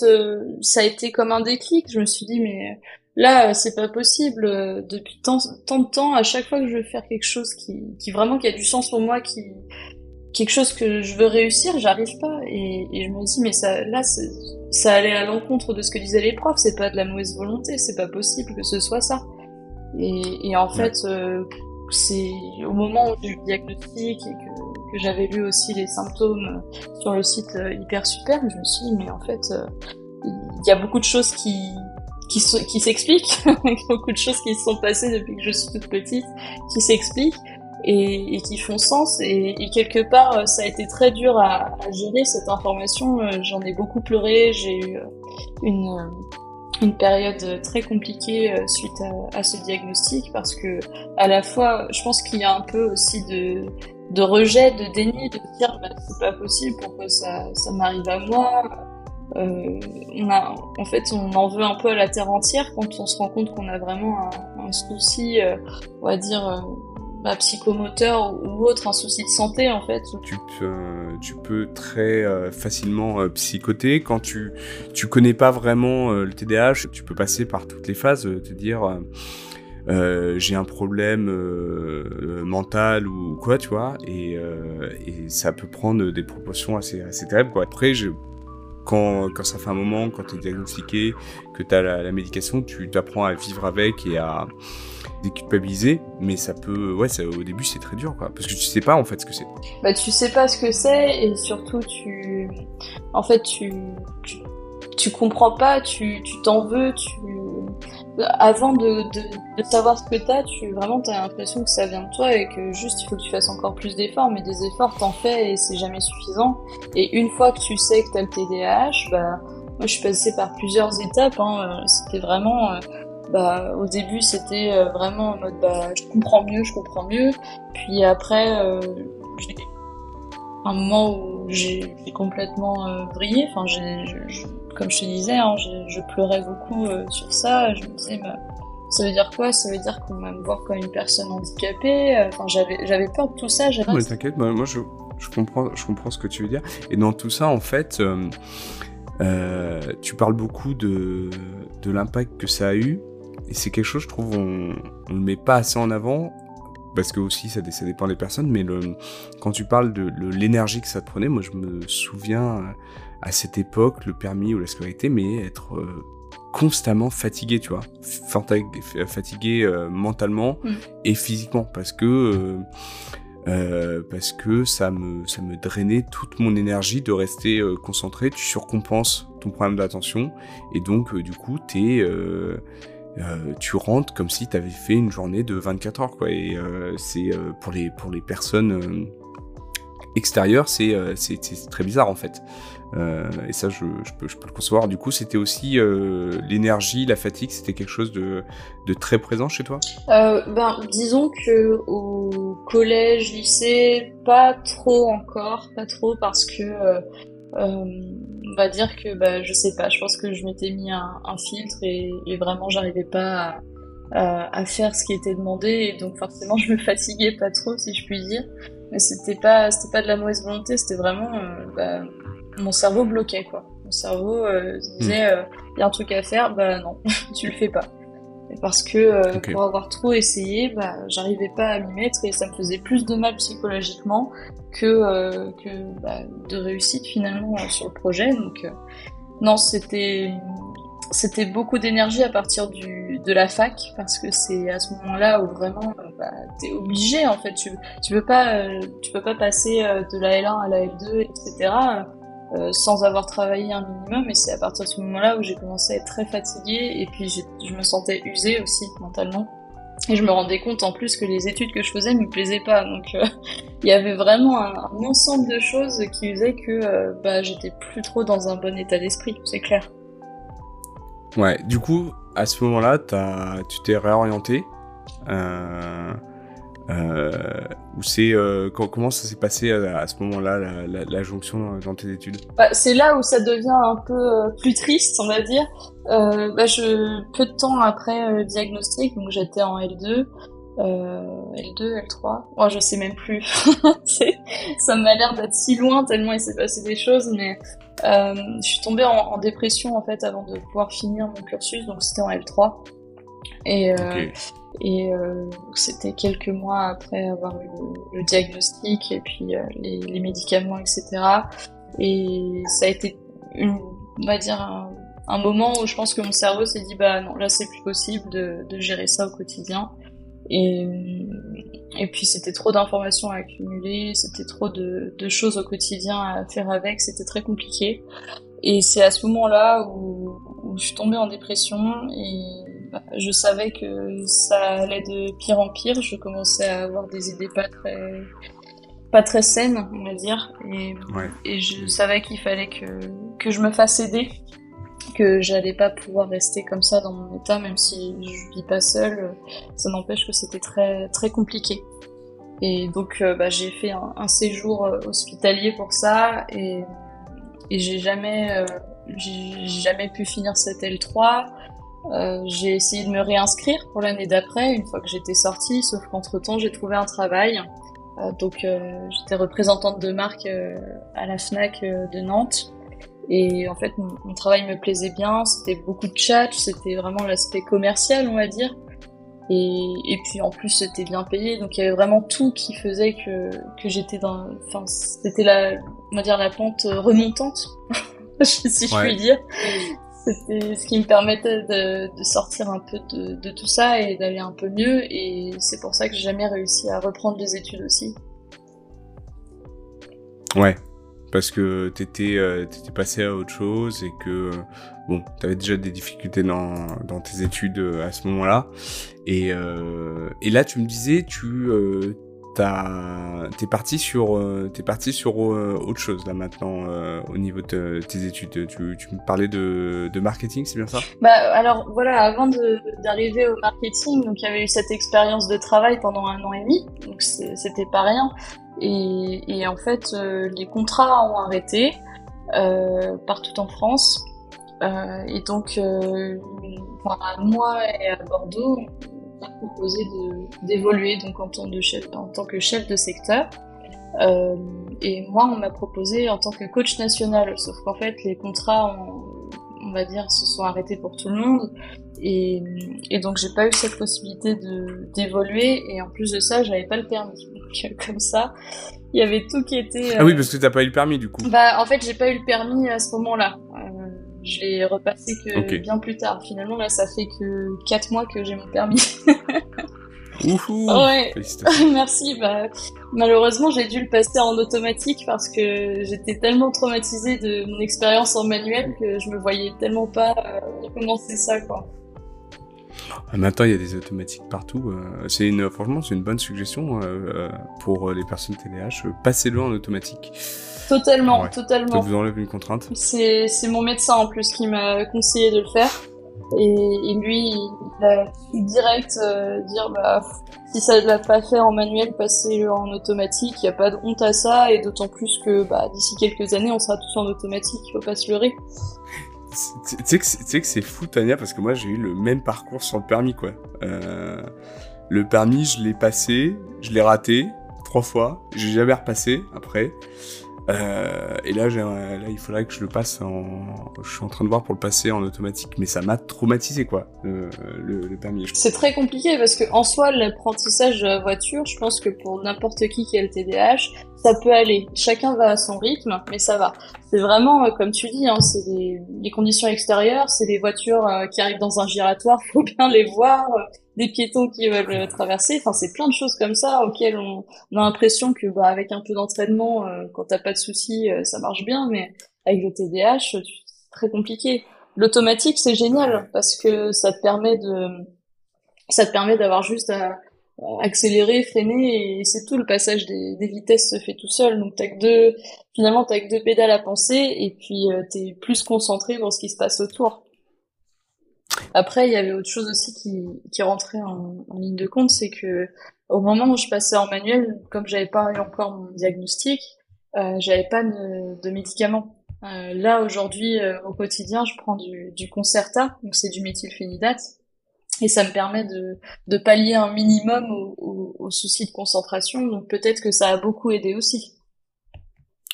ça a été comme un déclic. Je me suis dit mais là c'est pas possible depuis tant tant de temps à chaque fois que je veux faire quelque chose qui qui vraiment qui a du sens pour moi qui quelque chose que je veux réussir, j'arrive pas. Et, et, je me dis, mais ça, là, ça allait à l'encontre de ce que disaient les profs. C'est pas de la mauvaise volonté, c'est pas possible que ce soit ça. Et, et en fait, euh, c'est au moment où j'ai eu le diagnostic et que, que j'avais lu aussi les symptômes sur le site euh, Hyper Super, je me suis dit, mais en fait, euh, il y a beaucoup de choses qui qui, qui s'expliquent, beaucoup de choses qui se sont passées depuis que je suis toute petite, qui s'expliquent, et, et, qui font sens. Et, et, quelque part, euh, ça a été très dur à, à gérer cette information. Euh, j'en ai beaucoup pleuré. J'ai eu euh, une, une période très compliquée suite à, à, ce diagnostic parce que à la fois, je pense qu'il y a un peu aussi de, de rejet, de déni, de dire bah, c'est pas possible, pourquoi ça, ça m'arrive à moi? Euh, on a, en fait, on en veut un peu à la terre entière quand on se rend compte qu'on a vraiment un, un souci, on va dire psychomoteur ou autre, un souci de santé en fait. Tu peux, très euh, facilement euh, psychoter quand tu tu connais pas vraiment euh, le TDAH. Tu peux passer par toutes les phases, te dire j'ai un problème mental ou quoi, tu vois, et, ça peut prendre des proportions assez assez terribles. Après quand, quand ça fait un moment, quand tu es diagnostiqué, que tu as la, médication, tu t'apprends à vivre avec et à, déculpabiliser, mais ça peut, ouais, au début c'est très dur, quoi, parce que tu sais pas en fait ce que c'est. Bah tu sais pas ce que c'est et surtout tu, en fait tu, tu, comprends pas, tu, tu t'en veux, tu, avant de, savoir ce que t'as, tu vraiment t'as l'impression que ça vient de toi et que juste il faut que tu fasses encore plus d'efforts, mais des efforts t'en fais et c'est jamais suffisant. Et une fois que tu sais que t'as le TDAH, bah moi je suis passée par plusieurs étapes, hein, c'était vraiment euh, bah, au début c'était euh, vraiment en mode bah, je comprends mieux, je comprends mieux. Puis après, euh, j'ai un moment où j'ai complètement euh, brillé. Enfin, j'ai, comme je te disais, hein, je pleurais beaucoup euh, sur ça. Je me disais, bah, ça veut dire quoi? Ça veut dire qu'on va me voir comme une personne handicapée? Enfin, j'avais, peur de tout ça. Non, mais t'inquiète, bah, moi je, je, comprends, je comprends ce que tu veux dire. Et dans tout ça, en fait, euh, tu parles beaucoup de, de l'impact que ça a eu et c'est quelque chose, je trouve, on, on le met pas assez en avant, parce que aussi ça, ça dépend des personnes, mais le, quand tu parles de, l'énergie que ça te prenait, moi je me souviens à cette époque, le permis ou la scolarité, mais être euh, constamment fatigué, tu vois, fatigué euh, mentalement mm. et physiquement, parce que euh, parce que ça me ça me drainait toute mon énergie de rester euh, concentré. Tu surcompenses ton problème d'attention et donc du coup t'es euh, tu rentres comme si tu avais fait une journée de 24 heures quoi. Et euh, c'est euh, pour les pour les personnes extérieures c'est très bizarre en fait. Et ça je, je, peux je peux le concevoir. Du coup c'était aussi l'énergie la fatigue c'était quelque chose de de très présent chez toi? Ben disons que au collège lycée pas trop encore pas trop parce que on va dire que bah, je sais pas, je pense que je m'étais mis un, un filtre et, et vraiment j'arrivais pas à, à, faire ce qui était demandé et donc forcément je me fatiguais pas trop si je puis dire. Mais c'était pas c'était pas de la mauvaise volonté, c'était vraiment euh, bah, mon cerveau bloquait quoi. Mon cerveau euh, disait il hmm. y a un truc à faire, bah non, tu le fais pas parce que euh, pour avoir trop essayé, bah, j'arrivais pas à m'y mettre et ça me faisait plus de mal psychologiquement que, euh, bah, de réussite finalement euh, sur le projet. Donc non, c'était beaucoup d'énergie à partir de la fac parce que c'est à ce moment-là où vraiment bah, t'es obligé en fait tu tu peux pas peux pas passer de la L1 à la L2 etc euh, sans avoir travaillé un minimum. Et c'est à partir de ce moment-là où j'ai commencé à être très fatiguée et puis je me sentais usée aussi mentalement. Et je me rendais compte en plus que les études que je faisais me plaisaient pas. Donc euh, il y avait vraiment un, ensemble de choses qui faisaient que euh, bah, j'étais plus trop dans un bon état d'esprit, c'est clair. Ouais, du coup, à ce moment-là, tu t'es réorienté. Euh, ou c'est comment ça s'est passé à, ce moment-là la, la, jonction dans tes études? Bah, C'est là où ça devient un peu plus triste, on va dire. Bah, je, peu de temps après le diagnostic, donc j'étais en L2. L2, L3, oh, je sais même plus. ça m'a l'air d'être si loin tellement il s'est passé des choses, mais euh, je suis tombée en, dépression en fait avant de pouvoir finir mon cursus, donc c'était en L3. Et, euh, et euh, c'était quelques mois après avoir eu le, diagnostic et puis euh, les, médicaments, etc. Et ça a été, une, on va dire, un, moment où je pense que mon cerveau s'est dit bah non, là c'est plus possible de, gérer ça au quotidien. Et, et puis c'était trop d'informations à accumuler, c'était trop de, choses au quotidien à faire avec, c'était très compliqué. Et c'est à ce moment-là où, où, je suis tombée en dépression et je savais que ça allait de pire en pire. Je commençais à avoir des idées pas très pas très saines, on va dire. Et, et je savais qu'il fallait que, que je me fasse aider que j'allais pas pouvoir rester comme ça dans mon état, même si je vis pas seule. Ça n'empêche que c'était très très compliqué. Et donc euh, bah, j'ai fait un, séjour euh, hospitalier pour ça et, et j'ai jamais euh, j'ai jamais pu finir cette L3. J'ai essayé de me réinscrire pour l'année d'après une fois que j'étais sortie, sauf qu'entre temps j'ai trouvé un travail. donc j'étais représentante de marque à la Fnac de Nantes et en fait, mon, travail me plaisait bien, c'était beaucoup de chat, c'était vraiment l'aspect commercial, on va dire. Et, et puis en plus, c'était bien payé, donc il y avait vraiment tout qui faisait que, que j'étais dans. Enfin, c'était la, on va dire, la pente remontante, si je puis dire. C'était ce qui me permettait de, sortir un peu de, tout ça et d'aller un peu mieux. Et c'est pour ça que j'ai jamais réussi à reprendre les études aussi. Ouais, parce que t'étais euh, passé à autre chose et que bon t'avais déjà des difficultés dans, dans tes études euh, à ce moment-là et, euh, et là tu me disais tu t'es parti sur euh, t'es parti sur autre chose là maintenant au niveau de tes études. Tu, tu me parlais de, marketing c'est bien ça? Bah alors voilà avant d'arriver au marketing donc il y avait eu cette expérience de travail pendant un an et demi donc c'était pas rien. Et, et en fait, euh, les contrats ont arrêté euh, partout en France. Euh, et donc, euh, à moi et à Bordeaux, proposé d'évoluer donc en tant, de chef, en tant que chef de secteur. Euh, et moi, on m'a proposé en tant que coach national, sauf qu'en fait, les contrats, on, on, va dire, se sont arrêtés pour tout le monde. Et, et donc, j'ai pas eu cette possibilité d'évoluer. Et en plus de ça, j'avais pas le permis comme ça. Il y avait tout qui était. Ah oui, parce que t'as pas eu le permis du coup. Bah en fait j'ai pas eu le permis à ce moment-là. Euh, je l'ai repassé que bien plus tard. Finalement là ça fait que 4 mois que j'ai mon permis. Ouais. Merci. Bah, malheureusement, j'ai dû le passer en automatique parce que j'étais tellement traumatisée de mon expérience en manuel que je me voyais tellement pas euh, recommencer ça, quoi. Euh, maintenant, il y a des automatiques partout. Euh, c'est une, franchement, c'est une bonne suggestion euh, pour les personnes TDAH. Passez-le en automatique. Totalement, totalement. Ça vous enlève une contrainte. C'est, c'est mon médecin en plus qui m'a conseillé de le faire. Et, lui, il a direct dire bah, si ça ne l'a pas fait en manuel, passez-le en automatique. Il n'y a pas de honte à ça. Et d'autant plus que bah, d'ici quelques années, on sera tous en automatique. Il faut pas se leurrer. Tu sais que c'est fou, Tania, parce que moi j'ai eu le même parcours sur le permis, quoi. Euh, le permis, je l'ai passé, je l'ai raté trois fois, j'ai jamais repassé après. Euh, et là, là, il faudrait que je le passe en. Je suis en train de voir pour le passer en automatique, mais ça m'a traumatisé, quoi, le, le, permis. C'est très compliqué parce que en soi, l'apprentissage voiture, je pense que pour n'importe qui qui a le TDAH, ça peut aller. Chacun va à son rythme, mais ça va. C'est vraiment, euh, comme tu dis, hein, c'est les, conditions extérieures, c'est les voitures euh, qui arrivent dans un giratoire, faut bien les voir, euh, des piétons qui veulent traverser. Enfin, c'est plein de choses comme ça auxquelles on, on a l'impression que, bah, avec un peu d'entraînement, quand t'as pas de soucis, ça marche bien, mais avec le TDAH, c'est très compliqué. L'automatique, c'est génial parce que ça te permet de, ça te permet d'avoir juste à accélérer, freiner et c'est tout. Le passage des, des, vitesses se fait tout seul. Donc t'as que deux, finalement t'as que deux pédales à penser et puis euh, t'es plus concentré dans ce qui se passe autour. Après, il y avait autre chose aussi qui, qui rentrait en, en ligne de compte, c'est que au moment où je passais en manuel, comme j'avais pas eu encore mon diagnostic, euh, j'avais pas de, de médicaments. Euh, là aujourd'hui, euh, au quotidien, je prends du, du Concerta, donc c'est du méthylphénidate, et ça me permet de, de pallier un minimum aux au, soucis de concentration. Donc peut-être que ça a beaucoup aidé aussi.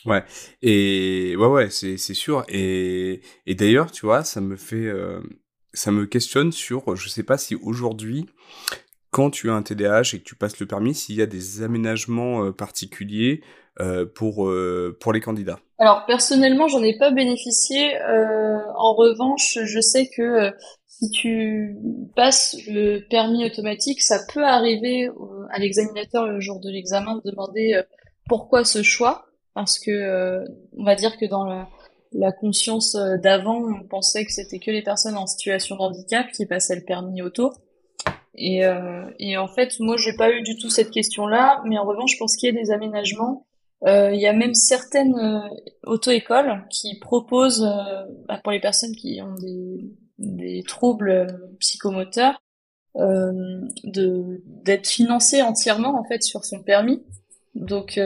Ouais, et ouais, ouais, c'est c'est sûr. Et et d'ailleurs, tu vois, ça me fait, euh, ça me questionne sur, je sais pas si aujourd'hui, quand tu as un TDAH et que tu passes le permis, s'il y a des aménagements euh, particuliers pour euh, pour les candidats. Alors personnellement, j'en ai pas bénéficié. en revanche, je sais que si tu passes le permis automatique, ça peut arriver à l'examinateur le jour de l'examen de demander pourquoi ce choix, parce que on va dire que dans la, conscience d'avant, on pensait que c'était que les personnes en situation de handicap qui passaient le permis auto. Et, euh, et en fait, moi, j'ai pas eu du tout cette question-là, mais en revanche, pense qu'il y a des aménagements. Euh, il y a même certaines euh, auto-écoles qui proposent, euh, bah, pour les personnes qui ont des, des troubles euh, psychomoteurs, de d'être financées entièrement en fait sur son permis. Donc,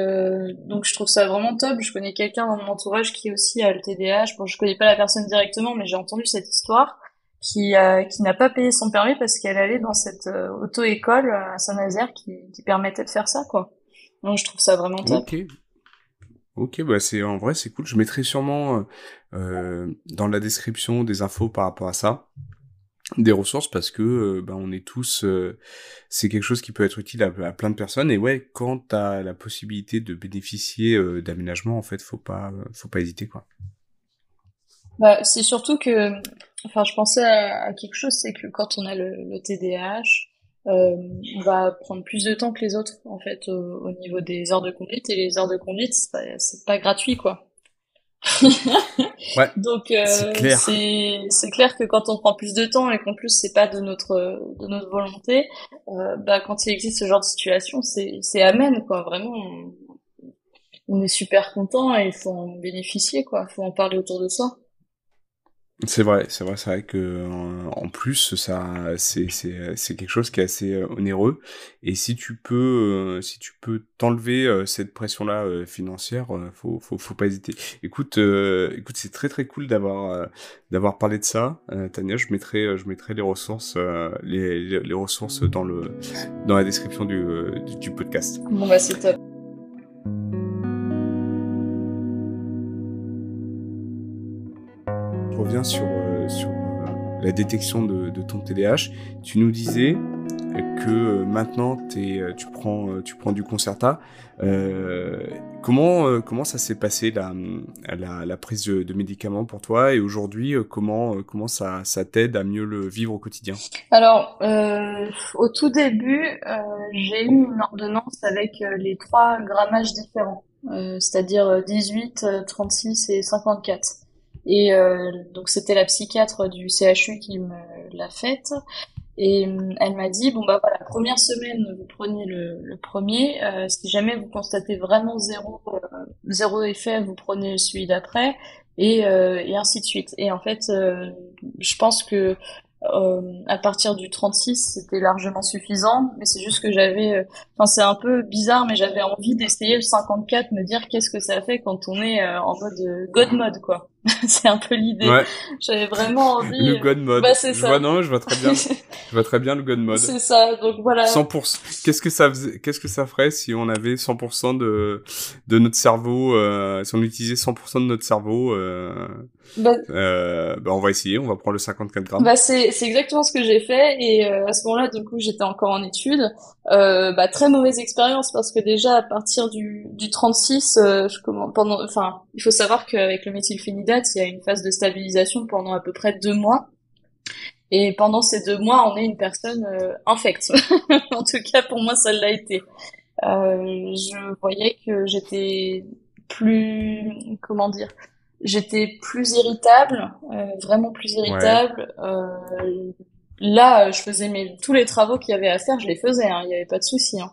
donc je trouve ça vraiment top. Je connais quelqu'un dans mon entourage qui aussi a le TDAH. Bon, je connais pas la personne directement, mais j'ai entendu cette histoire qui, qui n'a pas payé son permis parce qu'elle allait dans cette euh, auto-école à Saint-Nazaire qui, qui permettait de faire ça, quoi. Donc je trouve ça vraiment top. Ok, bah c'est en vrai c'est cool. Je mettrai sûrement euh, euh, dans la description des infos par rapport à ça, des ressources parce que euh, bah, on est tous, c'est quelque chose qui peut être utile à, plein de personnes. Et ouais, quand t'as la possibilité de bénéficier d'aménagement, en fait, faut pas, faut pas hésiter quoi. Bah, c'est surtout que, enfin, je pensais à, quelque chose, c'est que quand on a le, le TDAH, euh, on va prendre plus de temps que les autres, en fait, au, niveau des heures de conduite. Et les heures de conduite, c'est pas gratuit, quoi. ouais, Donc euh, c'est clair. que quand on prend plus de temps et qu'en plus c'est pas de notre de notre volonté, euh, bah quand il existe ce genre de situation, c'est c'est amène quoi. Vraiment, on, on est super content et il faut en bénéficier quoi. Il faut en parler autour de soi. C'est vrai, c'est vrai, c'est vrai que en plus ça, c'est c'est quelque chose qui est assez euh, onéreux. Et si tu peux, euh, si tu peux t'enlever euh, cette pression-là financière, faut faut faut pas hésiter. Écoute, écoute, c'est très très cool d'avoir d'avoir parlé de ça, Tania. Je mettrai je mettrai les ressources les, les ressources dans le dans la description du du podcast. Bon bah c'est top. Sur, euh, euh, la détection de, ton TDAH. Tu nous disais que euh, maintenant tu, prends, tu prends du Concerta. Comment, comment ça s'est passé la, la, la, prise de, médicaments pour toi? Et aujourd'hui comment, comment ça, ça t'aide à mieux le vivre au quotidien? Alors au tout début j'ai eu une ordonnance avec les trois grammages différents, c'est-à-dire 18, 36 et 54. Et euh, donc c'était la psychiatre du CHU qui me l'a faite. Et euh, elle m'a dit bon bah voilà première semaine vous prenez le, le premier euh, si jamais vous constatez vraiment zéro euh, zéro effet vous prenez celui d'après et et ainsi de suite et en fait je pense que euh, à partir du 36, c'était largement suffisant, mais c'est juste que j'avais, euh, enfin c'est un peu bizarre, mais j'avais envie d'essayer le 54, me dire qu'est-ce que ça fait quand on est euh, en mode God mode quoi. c'est un peu l'idée. Ouais. J'avais vraiment envie. Le God mode. Bah, c'est ça. Vois, non, je vois très bien. je vois très bien le God mode. C'est ça. Donc voilà. 100%. Qu'est-ce que ça faisait, qu'est-ce que ça ferait si on avait 100% de de notre cerveau, euh, si on utilisait 100% de notre cerveau. Euh, bah, euh, bah, on va essayer. On va prendre le 54 grammes. Bah c'est c'est exactement ce que j'ai fait et à ce moment-là, du coup, j'étais encore en études. Bah très mauvaise expérience parce que déjà à partir du du 36, euh, je commence pendant, enfin, il faut savoir qu'avec le méthylphénidate il y a une phase de stabilisation pendant à peu près deux mois. Et pendant ces deux mois, on est une personne euh, infecte. en tout cas, pour moi, ça l'a été. Euh, je voyais que j'étais plus, comment dire, j'étais plus irritable, euh, vraiment plus irritable. Euh, là, je faisais mes, tous les travaux qu'il y avait à faire, je les faisais, hein, il n'y avait pas de souci. Hein.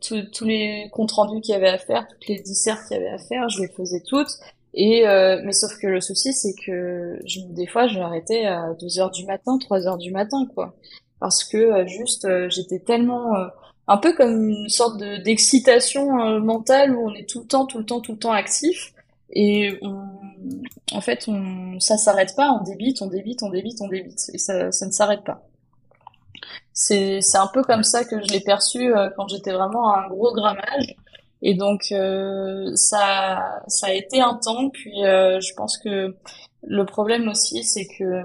Tous les comptes rendus qu'il y avait à faire, toutes les dissertes qu'il y avait à faire, je les faisais toutes. Et euh, mais sauf que le souci, c'est que je, des fois, j'ai arrêté à 2 heures du matin, 3 heures du matin, quoi, parce que euh, juste j'étais tellement un peu comme une sorte de d'excitation mentale où on est tout le temps, tout le temps, tout le temps actif et on, en fait, on, ça s'arrête pas, on débite, on débite, on débite, on débite, et ça, ça ne s'arrête pas. C'est, c'est un peu comme ça que je l'ai perçu euh, quand j'étais vraiment à un gros grammage. Et donc euh, ça, ça a été un temps. Puis euh, je pense que le problème aussi, c'est que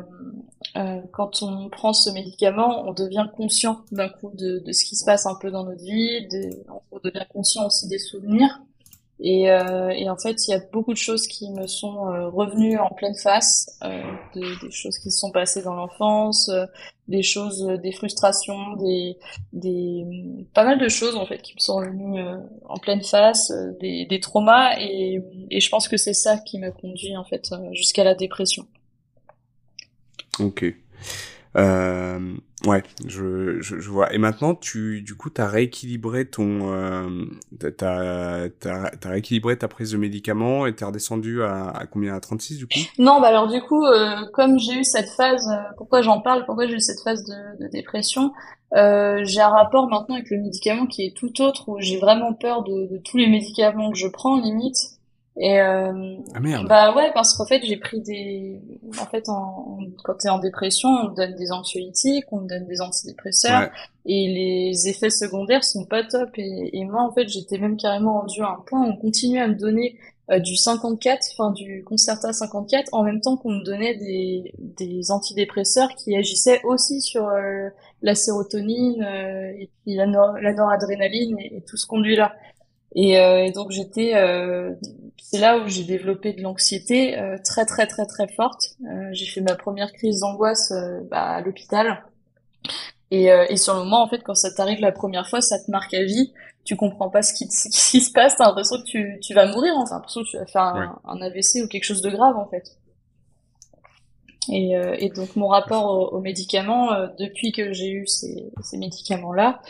euh, quand on prend ce médicament, on devient conscient d'un coup de, de, ce qui se passe un peu dans notre vie. De, on devient conscient aussi des souvenirs. Et, euh, et, en fait, il y a beaucoup de choses qui me sont euh, revenues en pleine face, euh, des, des, choses qui se sont passées dans l'enfance, euh, des choses, euh, des frustrations, des, des, pas mal de choses en fait qui me sont revenues en pleine face, des, des traumas, et, et, je pense que c'est ça qui m'a conduit en fait jusqu'à la dépression. Ok. Euh, ouais, je, je, je, vois. Et maintenant, tu, du coup, t'as rééquilibré ton, euh, t'as, t'as, t'as rééquilibré ta prise de médicaments et t'es redescendu à, à combien, à 36 du coup? Non, bah alors du coup, euh, comme j'ai eu cette phase, euh, pourquoi j'en parle, pourquoi j'ai eu cette phase de, de dépression, euh, j'ai un rapport maintenant avec le médicament qui est tout autre, où j'ai vraiment peur de, de tous les médicaments que je prends, limite. Et euh, ah merde. bah ouais parce qu'en fait j'ai pris des en fait en, quand t'es en dépression on te donne des anxiolytiques on te donne des antidépresseurs Ouais. et les effets secondaires sont pas top et, et moi en fait j'étais même carrément rendu à un point où on continuait à me donner euh, du 54 enfin du Concerta 54 en même temps qu'on me donnait des des antidépresseurs qui agissaient aussi sur euh, la sérotonine euh, et puis la, nor la noradrénaline et, et tout ce conduit là et, et donc j'étais, euh, c'est là où j'ai développé de l'anxiété euh, très très très très forte. Euh, j'ai fait ma première crise d'angoisse euh, bah, à l'hôpital. Et, et sur le moment, en fait, quand ça t'arrive la première fois, ça te marque à vie. Tu comprends pas ce qui, ce qui se passe. T'as l'impression que tu, tu vas mourir. Enfin, t'as l'impression que tu vas faire un, Ouais. un AVC ou quelque chose de grave, en fait. Et, et donc mon rapport aux, aux médicaments, depuis que j'ai eu ces, ces médicaments-là,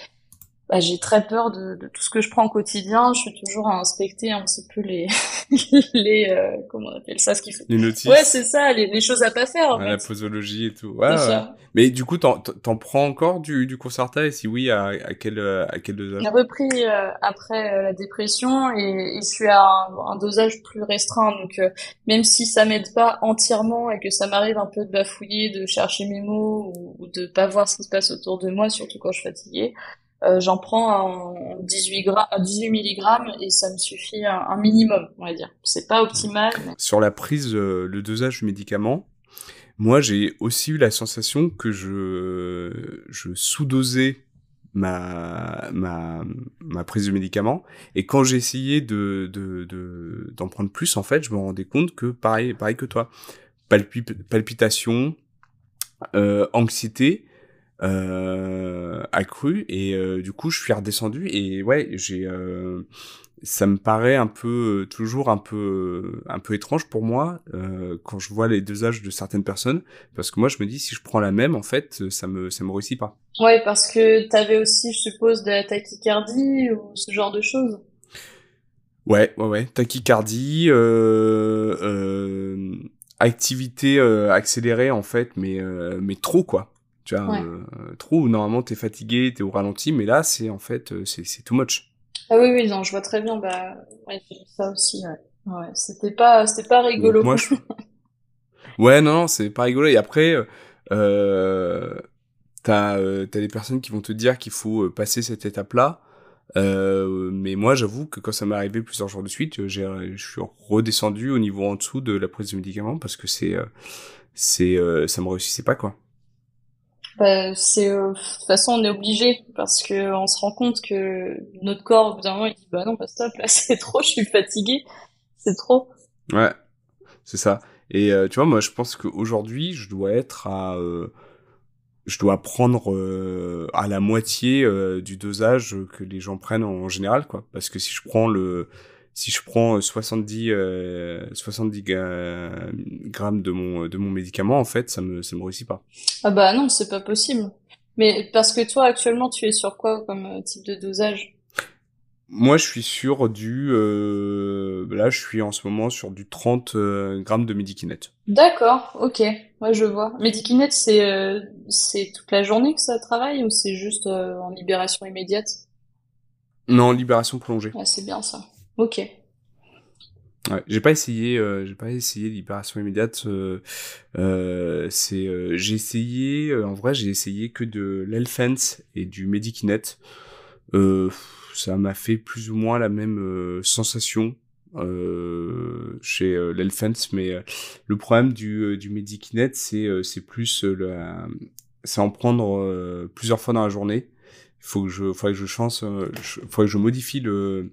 bah, j'ai très peur de, de tout ce que je prends au quotidien. Je suis toujours à inspecter un petit peu les, les euh, comment on appelle ça, ce qu'il faut. Les notices, Ouais, c'est ça, les, les choses à pas faire en la posologie et tout. Ouais, C'est ouais. ça. Mais du coup, t'en, t'en prends encore du, du Concerta? Et si oui, à, à quel, à quel dosage? J'ai repris euh, après euh, la dépression et, et je suis à un, un dosage plus restreint. Donc euh, même si ça m'aide pas entièrement et que ça m'arrive un peu de bafouiller, de chercher mes mots ou, ou de pas voir ce qui se passe autour de moi, surtout quand je suis fatiguée, euh, j'en prends en 18 grammes, 18 milligrammes et ça me suffit un, minimum, on va dire. C'est pas optimal, Sur la prise, euh, le dosage du médicament, moi, j'ai aussi eu la sensation que je, je sous-dosais ma, ma, ma prise de médicament. Et quand j'ai essayé de, de, de, d'en prendre plus, en fait, je me rendais compte que pareil, pareil que toi. Palpi- palpitations, euh, anxiété, accrue. Et euh, du coup, je suis redescendu. Et ouais, j'ai, euh, ça me paraît un peu, toujours un peu, un peu étrange pour moi, euh, quand je vois les dosages de certaines personnes. Parce que moi, je me dis, si je prends la même, en fait, ça me, ça me réussit pas. ouais, parce que t'avais aussi, je suppose, de la tachycardie ou ce genre de choses. Ouais, ouais, ouais. Tachycardie, euh, euh, activité euh, accélérée en fait, mais euh, mais trop quoi. Tu vois, Ouais. euh, trop. où Normalement, t'es fatigué, t'es au ralenti, mais là, c'est en fait, euh, c'est too much. Ah oui, oui, non, je vois très bien. Bah, ouais, ça aussi. Ouais, ouais, c'était pas, c'était pas rigolo. Donc, moi, je... ouais, non, non, c'est pas rigolo. Et après, euh, t'as euh, t'as des personnes qui vont te dire qu'il faut euh, passer cette étape-là. Euh, mais moi, j'avoue que quand ça m'est arrivé plusieurs jours de suite, euh, j'ai, je suis redescendu au niveau en dessous de la prise de médicaments parce que c'est, c'est, ça me réussissait pas quoi. Bah, c'est, euh, de toute façon, on est obligé parce que on se rend compte que notre corps, au bout d'un moment, il dit, bah non, bah stop, là, c'est trop, je suis fatigué, c'est trop. Ouais, c'est ça. Et euh, tu vois, moi, je pense qu'aujourd'hui, je dois être à, euh, je dois prendre euh, à la moitié euh, du dosage que les gens prennent en général, quoi. Parce que si je prends le, si je prends 70, euh, 70 ga- grammes de mon de mon médicament, en fait, ça me ça me réussit pas. Ah bah non, c'est pas possible. Mais parce que toi, actuellement, tu es sur quoi comme euh, type de dosage? moi, je suis sur du... Euh, là, je suis en ce moment sur du 30 euh, grammes de Medikinet. D'accord, ok. Ouais, je vois. Medikinet, c'est euh, c'est toute la journée que ça travaille ou c'est juste euh, en libération immédiate? Non, libération prolongée. C'est bien ça. Ok. Ouais, j'ai pas essayé, euh, j'ai pas essayé libération immédiate. Euh, euh, c'est, euh, j'ai essayé, euh, en vrai, j'ai essayé que de l'Elfense et du Medikinet. Euh, ça m'a fait plus ou moins la même sensation chez l'Elfense, mais le problème du, du Medikinet, c'est c'est plus la, c'est en prendre plusieurs fois dans la journée. Faut que je, faudrait que je chance, euh, je- que je modifie le,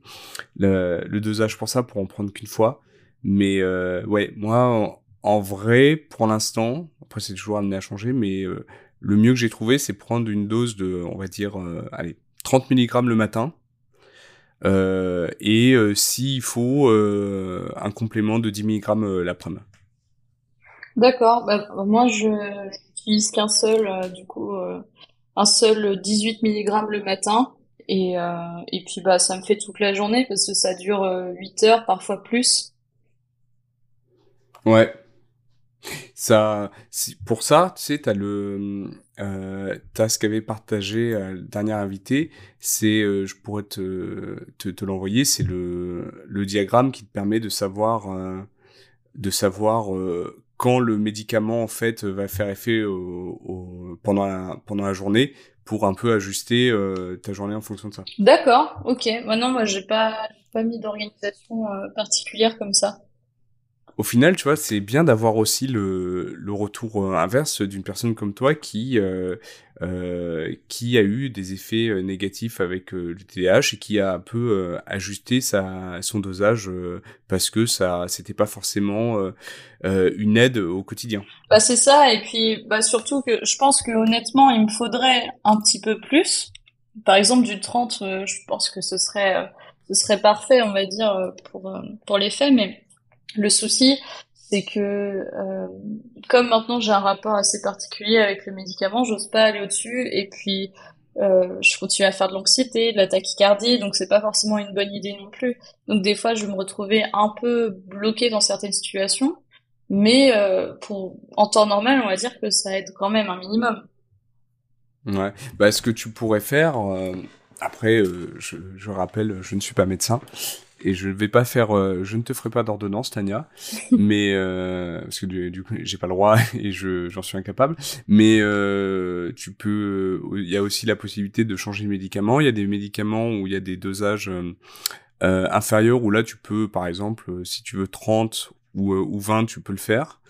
le, le dosage pour ça, pour en prendre qu'une fois. Mais euh, ouais, moi, en, vrai, pour l'instant, après c'est toujours amené à changer, mais euh, le mieux que j'ai trouvé, c'est prendre une dose de, on va dire, euh, allez, 30 mg le matin. Euh, et euh, s'il faut un complément de 10 mg l'après-midi. D'accord. Bah, moi, je j'utilise qu'un seul, du coup, un seul 18 mg le matin. Et, euh, et puis, bah, ça me fait toute la journée parce que ça dure euh, 8 heures, parfois plus. Ouais. Ça, pour ça, tu sais, t'as le, euh, t'as ce qu'avait partagé euh, le dernier invité, c'est, euh, je pourrais te, te, te l'envoyer, c'est le, le diagramme qui te permet de savoir, euh, de savoir euh, quand le médicament en fait va faire effet au, au- pendant la, pendant la journée pour un peu ajuster euh, ta journée en fonction de ça. D'accord. Ok. Maintenant, moi, j'ai pas, pas mis d'organisation euh, particulière comme ça. Au final, tu vois, c'est bien d'avoir aussi le, le retour euh, inverse d'une personne comme toi qui, euh, euh, qui a eu des effets euh, négatifs avec euh, le TDAH et qui a un peu euh, ajusté sa, son dosage parce que ça, c'était pas forcément une aide au quotidien. Bah, c'est ça. Et puis, bah, surtout que je pense que honnêtement, il me faudrait un petit peu plus. Par exemple, du 30, euh, je pense que ce serait, ce serait parfait, on va dire, pour, pour les. Mais le souci, c'est que, euh, comme maintenant j'ai un rapport assez particulier avec le médicament, j'ose pas aller au-dessus. Et puis, euh, je continue à faire de l'anxiété, de la tachycardie, donc c'est pas forcément une bonne idée non plus. Donc des fois, je me retrouver un peu bloquée dans certaines situations. Mais euh, en temps normal, on va dire que ça aide quand même un minimum. Ouais. Bah, ce que tu pourrais faire, après, je rappelle, je ne suis pas médecin et je ne vais pas faire, euh, je ne te ferai pas d'ordonnance, Tania, mais euh, parce que du, du coup, j'ai pas le droit et je j'en suis incapable. Mais euh, tu peux, il y a aussi la possibilité de changer de médicament. Il y a des médicaments où il y a des dosages euh, euh, inférieurs où là tu peux, par exemple, euh, si tu veux 30 ou, euh, ou 20, tu peux le faire.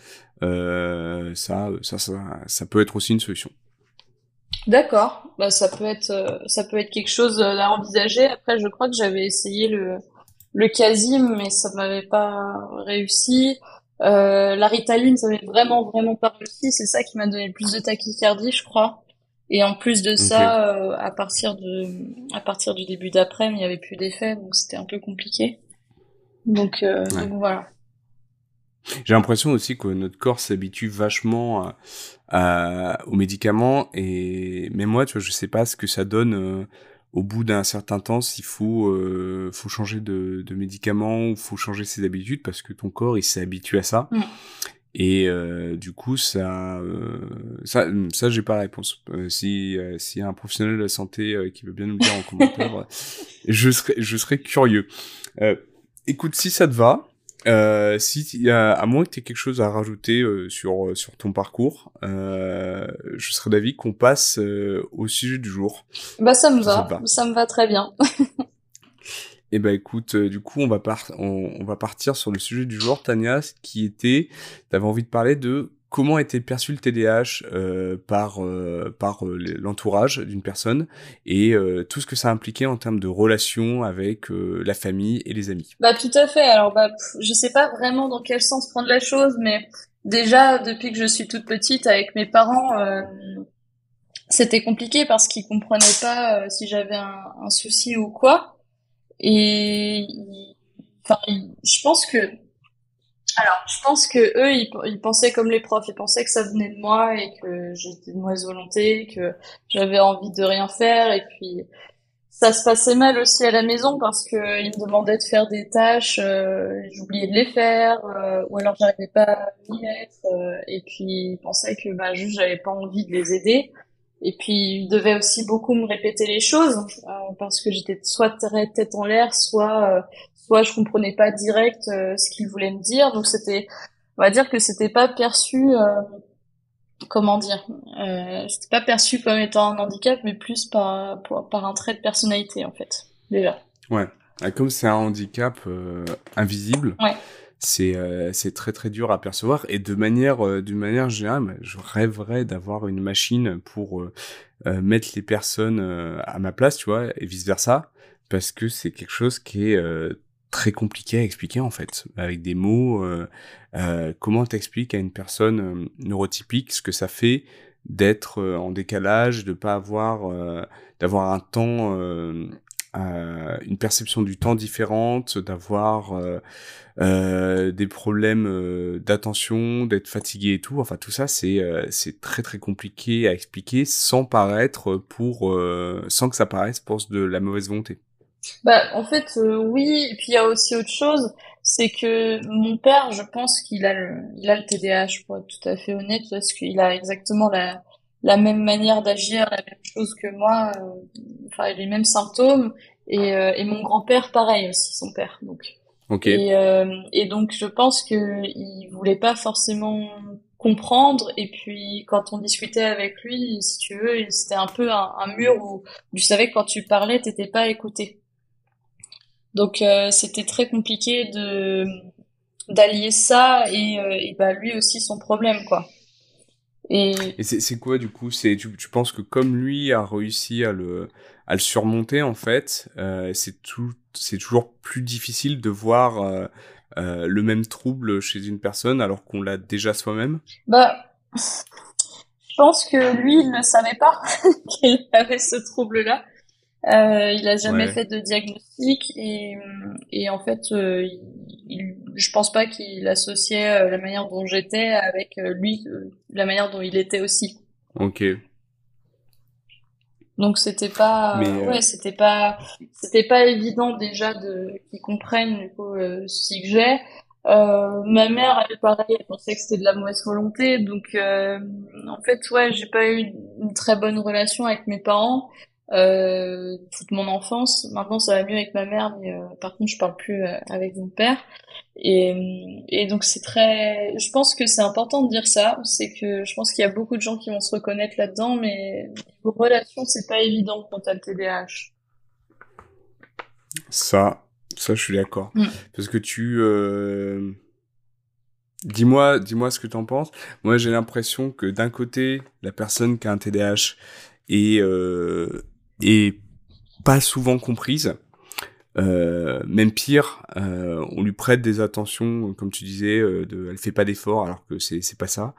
Euh, ça, ça, ça, ça peut être aussi une solution. D'accord. Bah ça peut être euh, ça peut être quelque chose euh, à envisager. Après, je crois que j'avais essayé le le Casim, mais ça m'avait pas réussi. Euh, la Ritaline, ça m'avait vraiment vraiment pas réussi. C'est ça qui m'a donné le plus de tachycardie, je crois. Et en plus de ça, euh, à partir de à partir du début d'après, il n'y avait plus d'effet, donc c'était un peu compliqué. Donc, euh, Ouais. donc voilà. J'ai l'impression aussi que notre corps s'habitue vachement à, à- aux médicaments et même moi, tu vois, je sais pas ce que ça donne euh, au bout d'un certain temps s'il faut euh, faut changer de, de médicament ou faut changer ses habitudes parce que ton corps il s'est habitué à ça. Mm. Et euh, du coup, ça, euh, ça, ça, j'ai pas la réponse. Euh, si euh, s'il y a un professionnel de la santé euh, qui veut bien nous dire en commentaire, je serais, je serais curieux. Euh, écoute, si ça te va, euh, si il y a- à moins que tu aies quelque chose à rajouter euh, sur euh, sur ton parcours, euh, je serais d'avis qu'on passe au sujet du jour. Bah ça me va, ça me va très bien. Et ben écoute, euh, du coup on va par- on, on va partir sur le sujet du jour, Tania, qui était, t'avais envie de parler de comment était perçu le TDAH euh, par euh, par euh, l'entourage d'une personne et euh, tout ce que ça impliquait en termes de relations avec euh, la famille et les amis. Bah tout à fait. Alors bah je sais pas vraiment dans quel sens prendre la chose, mais déjà depuis que je suis toute petite avec mes parents, euh, c'était compliqué parce qu'ils comprenaient pas si j'avais un, un souci ou quoi. Et enfin, je pense que alors je pense que eux ils, ils pensaient comme les profs, ils pensaient que ça venait de moi et que j'étais de mauvaise volonté, que j'avais envie de rien faire et puis ça se passait mal aussi à la maison parce que il me demandait de faire des tâches, euh, j'oubliais de les faire, euh, ou alors j'arrivais pas à m'y mettre, euh, et puis il pensait que bah juste j'avais pas envie de les aider. Et puis il devait aussi beaucoup me répéter les choses parce que j'étais soit tête en l'air, soit soit je comprenais pas direct ce qu'il voulait me dire. Donc c'était, on va dire que c'était pas perçu comment dire, euh, c'était pas perçu comme étant un handicap, mais plus par, par, un trait de personnalité, en fait, déjà. Ouais. Ah, comme c'est un handicap euh, invisible, ouais. c'est euh, c'est très très dur à percevoir et de manière euh, d'une manière générale, je rêverais d'avoir une machine pour euh, mettre les personnes à ma place, tu vois, et vice versa, parce que c'est quelque chose qui est très compliqué à expliquer en fait, avec des mots. Euh, euh, comment t'expliques à une personne euh, neurotypique ce que ça fait d'être en décalage, de pas avoir, d'avoir un temps, une perception du temps différente, d'avoir des problèmes d'attention, d'être fatigué et tout. Enfin tout ça c'est c'est très très compliqué à expliquer sans paraître pour, sans que ça paraisse pour de la mauvaise volonté. Bah, en fait, euh, oui. Et puis il y a aussi autre chose, c'est que mon père, je pense qu'il a le, il a le TDAH, pour être tout à fait honnête, parce qu'il a exactement la, la même manière d'agir, la même chose que moi, euh, enfin les mêmes symptômes. Et, euh, et mon grand-père, pareil aussi, son père. Donc. Okay. Et, et donc je pense que il voulait pas forcément comprendre et puis quand on discutait avec lui si tu veux c'était un peu un, un, mur où tu savais que quand tu parlais t'étais pas écouté donc euh, c'était très compliqué de d'allier ça et, euh, et bah lui aussi son problème quoi. Et, et c'est quoi du coup? C'est tu, tu penses que comme lui a réussi à le à le surmonter en fait, euh, c'est tout c'est toujours plus difficile de voir euh, euh, le même trouble chez une personne alors qu'on l'a déjà soi-même? Bah je pense que lui il ne savait pas qu'il avait ce trouble là. Euh, il a jamais fait de diagnostic et, et en fait, euh, il, je pense pas qu'il associait euh, la manière dont j'étais avec euh, lui, la manière dont il était aussi. Ok. Donc c'était pas, ouais, c'était pas, c'était pas évident déjà de qu'ils comprennent du coup ce que j'ai. Euh, ma mère, elle pareil, elle pensait que c'était de la mauvaise volonté, donc euh, en fait, ouais, j'ai pas eu une très bonne relation avec mes parents euh, toute mon enfance. Maintenant, ça va mieux avec ma mère, mais euh, par contre, je parle plus euh, avec mon père. Et, et donc, c'est très. Je pense que c'est important de dire ça. C'est que je pense qu'il y a beaucoup de gens qui vont se reconnaître là-dedans, mais vos relations, c'est pas évident quand t'as le TDAH. Ça, ça, je suis d'accord. Mm. Parce que tu. Dis-moi, dis-moi ce que t'en penses. Moi, j'ai l'impression que d'un côté, la personne qui a un TDAH est euh, et pas souvent comprise. Euh, même pire, euh, on lui prête des attentions, comme tu disais, euh, de, elle fait pas d'efforts alors que c'est c'est pas ça.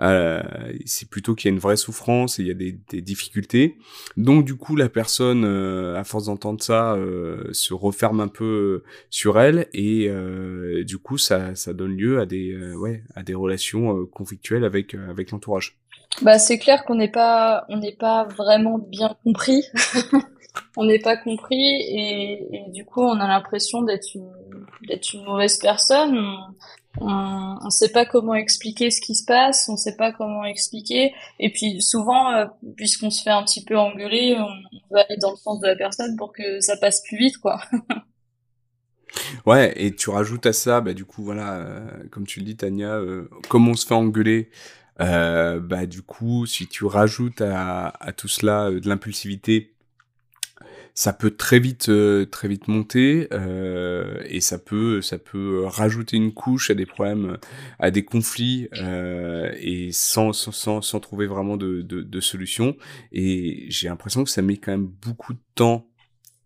Euh, c'est plutôt qu'il y a une vraie souffrance et il y a des, des difficultés. Donc du coup, la personne, euh, à force d'entendre ça, euh, se referme un peu sur elle et du coup, ça, ça donne lieu à des, ouais, à des relations conflictuelles avec avec l'entourage. Bah, c'est clair qu'on n'est pas, on n'est pas vraiment bien compris. on n'est pas compris et, du coup, on a l'impression d'être une, d'être une mauvaise personne. On, on sait pas comment expliquer ce qui se passe, on sait pas comment expliquer. Et puis souvent, euh, puisqu'on se fait un petit peu engueuler, on, va aller dans le sens de la personne pour que ça passe plus vite, quoi. Ouais, et tu rajoutes à ça, bah du coup voilà, euh, comme tu le dis Tania, euh, comme on se fait engueuler, euh, bah du coup, si tu rajoutes à, à tout cela euh, de l'impulsivité, ça peut très vite euh, très vite monter euh, et ça peut ça peut rajouter une couche à des problèmes à des conflits euh, et sans, sans sans trouver vraiment de de, de solution. Et j'ai l'impression que ça met quand même beaucoup de temps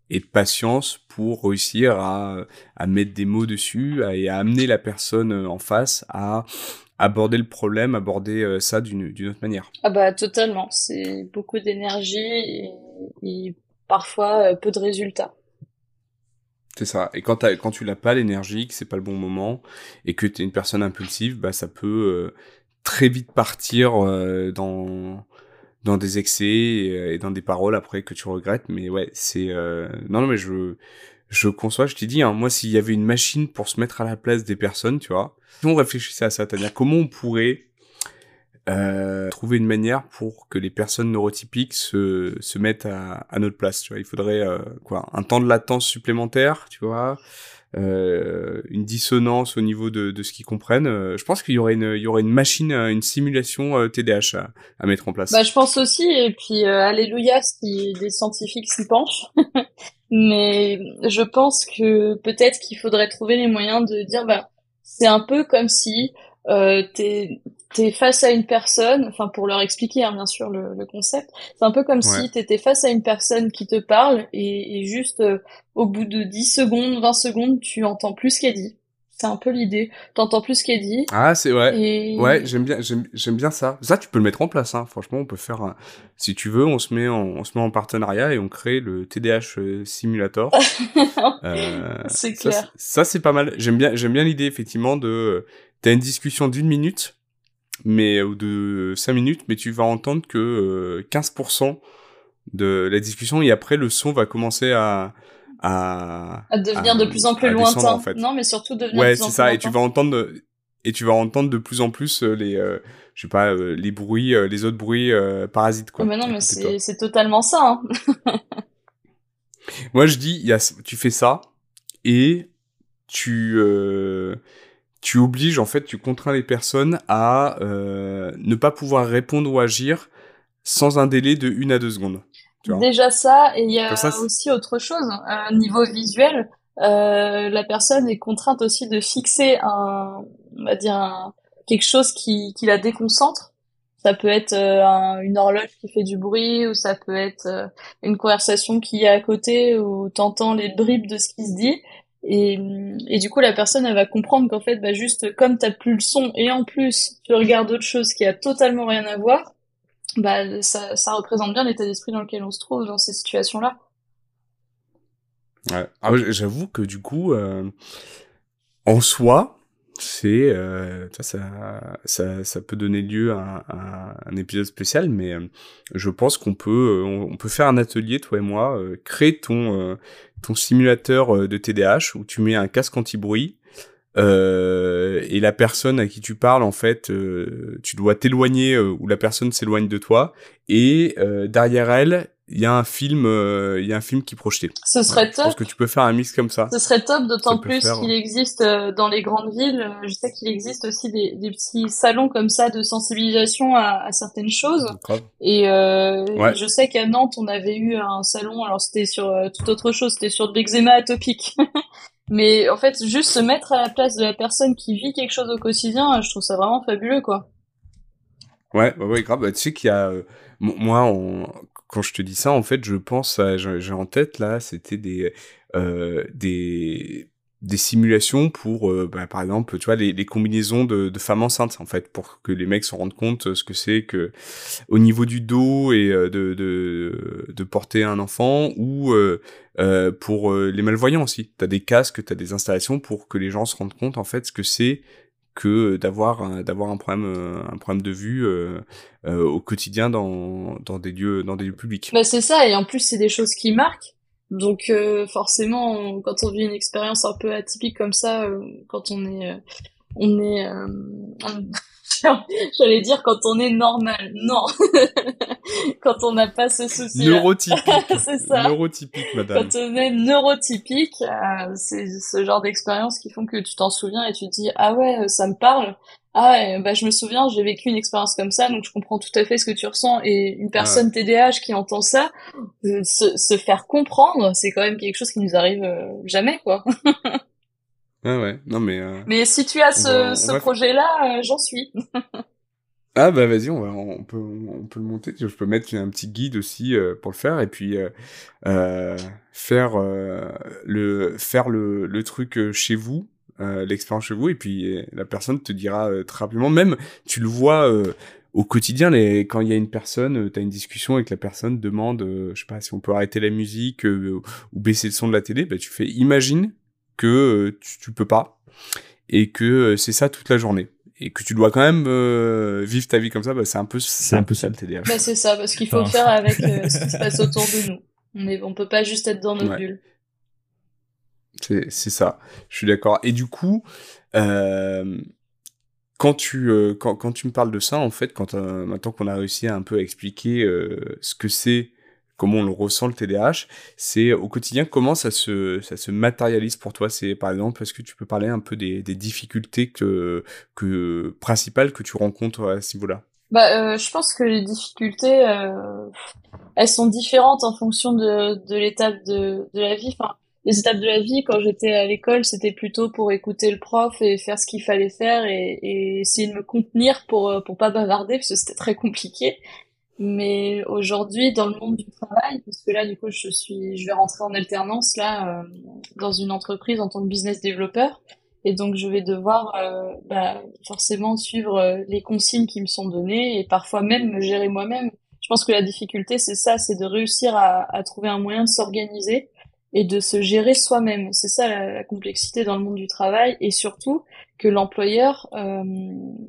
et de patience pour réussir à, à mettre des mots dessus et à amener la personne en face à aborder le problème, aborder euh, ça d'une d'une autre manière. Ah bah totalement, c'est beaucoup d'énergie et, et, parfois euh, peu de résultats. C'est ça. Et quand, quand tu l'as pas l'énergie, que c'est pas le bon moment et que tu es une personne impulsive, bah ça peut euh, très vite partir euh, dans dans des excès et, dans des paroles après que tu regrettes. Mais ouais, c'est non, non, mais je je conçois. Je t'ai dit, hein, moi, s'il y avait une machine pour se mettre à la place des personnes, tu vois, si on réfléchissait à ça, c'est-à-dire comment on pourrait euh, trouver une manière pour que les personnes neurotypiques se, se mettent à, notre place. Tu vois, il faudrait euh, quoi, un temps de latence supplémentaire, tu vois, euh, une dissonance au niveau de, de ce qu'ils comprennent. Je pense qu'il y aurait une, il y aurait une machine, une simulation TDAH à, à, mettre en place. Bah, je pense aussi, et puis alléluia si des scientifiques s'y penchent. Mais je pense que peut-être qu'il faudrait trouver les moyens de dire, bah, c'est un peu comme si euh, t'es t'es face à une personne, enfin pour leur expliquer hein, bien sûr le, le concept, c'est un peu comme si t'étais face à une personne qui te parle et, et juste euh, au bout de 10 secondes, 20 secondes, tu entends plus ce qu'elle dit. C'est un peu l'idée. T'entends plus ce qu'elle dit. Ah, c'est vrai. Ouais, j'aime bien, j'aime bien ça. Ça, tu peux le mettre en place. Hein. Franchement, on peut faire. Si tu veux, on se met en, on se met en partenariat et on crée le TDH euh, Simulator. euh, c'est clair. Ça, c'est pas mal. J'aime bien, j'aime bien l'idée effectivement de. T'as une discussion d'une minute mais ou de 5 minutes, mais tu vas entendre que 15% euh, de la discussion et après le son va commencer à à, à devenir de plus en plus lointain. En fait. Non, mais surtout devenir ouais, de plus c'est ça. Et tu vas entendre et tu vas entendre de plus en plus euh, les euh, je sais pas les bruits les autres bruits parasites quoi. mais non, mais c'est totalement ça. Hein. Moi je dis y a tu fais ça et tu tu obliges en fait, tu contrains les personnes à euh, ne pas pouvoir répondre ou agir sans un délai de une à deux secondes. Déjà ça, et il y a aussi autre chose, euh, niveau visuel, euh, la personne est contrainte aussi de fixer un, on va dire quelque chose qui, qui la déconcentre. Ça peut être euh, une horloge qui fait du bruit, ou ça peut être euh, une conversation qui est à côté, où t'entends les bribes de ce qui se dit, et, et du coup, la personne, elle va comprendre qu'en fait, bah, juste comme t'as plus le son et en plus tu regardes autre chose qui a totalement rien à voir, bah, ça, représente bien l'état d'esprit dans lequel on se trouve dans ces situations-là. Ouais. Ah, j'avoue que du coup, euh, en soi, c'est euh, ça, ça, ça peut donner lieu à, un épisode spécial, mais euh, je pense qu'on peut, on, peut faire un atelier, toi et moi, créer ton ton simulateur de TDAH où tu mets un casque anti-bruit euh, et la personne à qui tu parles en fait euh, tu dois t'éloigner euh, ou la personne s'éloigne de toi et derrière elle il y a un film il y a un film qui est projeté. Ce serait top. Je pense que tu peux faire un mix comme ça. Ce serait top d'autant plus qu'il existe dans les grandes villes, je sais qu'il existe aussi des, des, petits salons comme ça de sensibilisation à, à certaines choses. Et euh, je sais qu'à Nantes, on avait eu un salon, alors c'était sur toute autre chose, c'était sur de l'eczéma atopique. Mais en fait, juste se mettre à la place de la personne qui vit quelque chose au quotidien, je trouve ça vraiment fabuleux, quoi. Ouais, ouais, ouais grave. Bah, tu sais qu'il y a, euh, moi, on... quand je te dis ça, en fait, je pense, j'ai en tête là, c'était des, euh, des, des simulations pour, euh, bah, par exemple, tu vois, les, les combinaisons de, de, femmes enceintes, en fait, pour que les mecs se rendent compte ce que c'est que au niveau du dos et de, de, de porter un enfant ou euh, pour euh, les malvoyants aussi. T'as des casques, t'as des installations pour que les gens se rendent compte en fait ce que c'est que d'avoir d'avoir un problème euh, un problème de vue euh, au quotidien dans dans des lieux dans des lieux publics. Bah c'est ça et en plus c'est des choses qui marquent. Donc forcément quand on vit une expérience un peu atypique comme ça quand on est on est J'allais dire quand on est normal. Non. quand on n'a pas ce souci. Neurotypique. c'est ça. Neurotypique, madame. Quand on est neurotypique, euh, c'est ce genre d'expérience qui font que tu t'en souviens et tu te dis ah ouais, ça me parle. Ah ouais, bah je me souviens, j'ai vécu une expérience comme ça, donc je comprends tout à fait ce que tu ressens. Et une personne TDAH qui entend ça, euh, se, se faire comprendre, c'est quand même quelque chose qui nous arrive euh, jamais, quoi. Ah ouais, non mais. Euh, mais si tu as ce, ce projet-là, j'en suis. ah bah vas-y, on, va, on, peut, on peut le monter. Je peux mettre un petit guide aussi pour le faire et puis faire le faire le, le truc chez vous, l'expérience chez vous et puis la personne te dira très rapidement. Même tu le vois au quotidien, les, quand il y a une personne, tu as une discussion et que la personne demande, je sais pas, si on peut arrêter la musique ou baisser le son de la télé, bah, tu fais imagine que euh, tu, tu peux pas et que euh, c'est ça toute la journée. et que tu dois quand même euh, vivre ta vie comme ça, bah, c'est un peu, c'est un peu ça le TDAH. Bah, c'est ça, parce qu'il faut faire avec euh, ce qui se passe autour de nous. On est, on peut pas juste être dans nos bulles. C'est, ça. Je suis d'accord. Et du coup, euh, quand tu, euh, quand, quand tu me parles de ça, en fait, quand, maintenant qu'on a réussi à un peu expliquer ce que c'est comment on le ressent le TDAH, c'est au quotidien comment ça se ça se matérialise pour toi? C'est par exemple est-ce que tu peux parler un peu des, des difficultés que que principales que tu rencontres à ce niveau-là? Bah, euh, je pense que les difficultés, euh, elles sont différentes en fonction de, de l'étape de, de la vie. Les étapes de la vie, quand j'étais à l'école, c'était plutôt pour écouter le prof et faire ce qu'il fallait faire et, et, essayer de me contenir pour pour pas bavarder parce que c'était très compliqué. Mais aujourd'hui, dans le monde du travail, parce que là, du coup, je suis, je vais rentrer en alternance là euh, dans une entreprise en tant que business développeur, et donc je vais devoir euh, bah, forcément suivre euh, les consignes qui me sont données et parfois même me gérer moi-même. Je pense que la difficulté, c'est ça, c'est de réussir à, à trouver un moyen de s'organiser et de se gérer soi-même. C'est ça la, complexité dans le monde du travail et surtout que l'employeur, euh,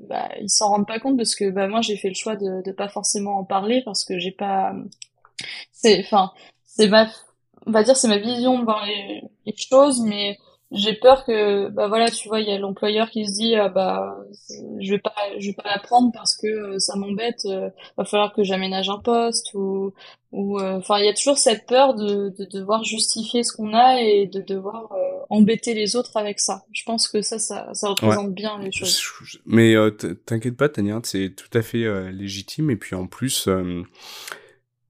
bah, il s'en rend pas compte parce que bah, moi j'ai fait le choix de de pas forcément en parler parce que j'ai pas, c'est, enfin, c'est ma, on va dire c'est ma vision de les, les choses, mais j'ai peur que bah voilà tu vois il y a l'employeur qui se dit ah, bah je vais pas je vais pas la prendre parce que euh, ça m'embête euh, va falloir que j'aménage un poste ou ou euh, enfin il y a toujours cette peur de, de devoir justifier ce qu'on a et de devoir embêter les autres avec ça. Je pense que ça ça, ça représente bien les choses. mais t'inquiète pas Tania c'est tout à fait légitime et puis en plus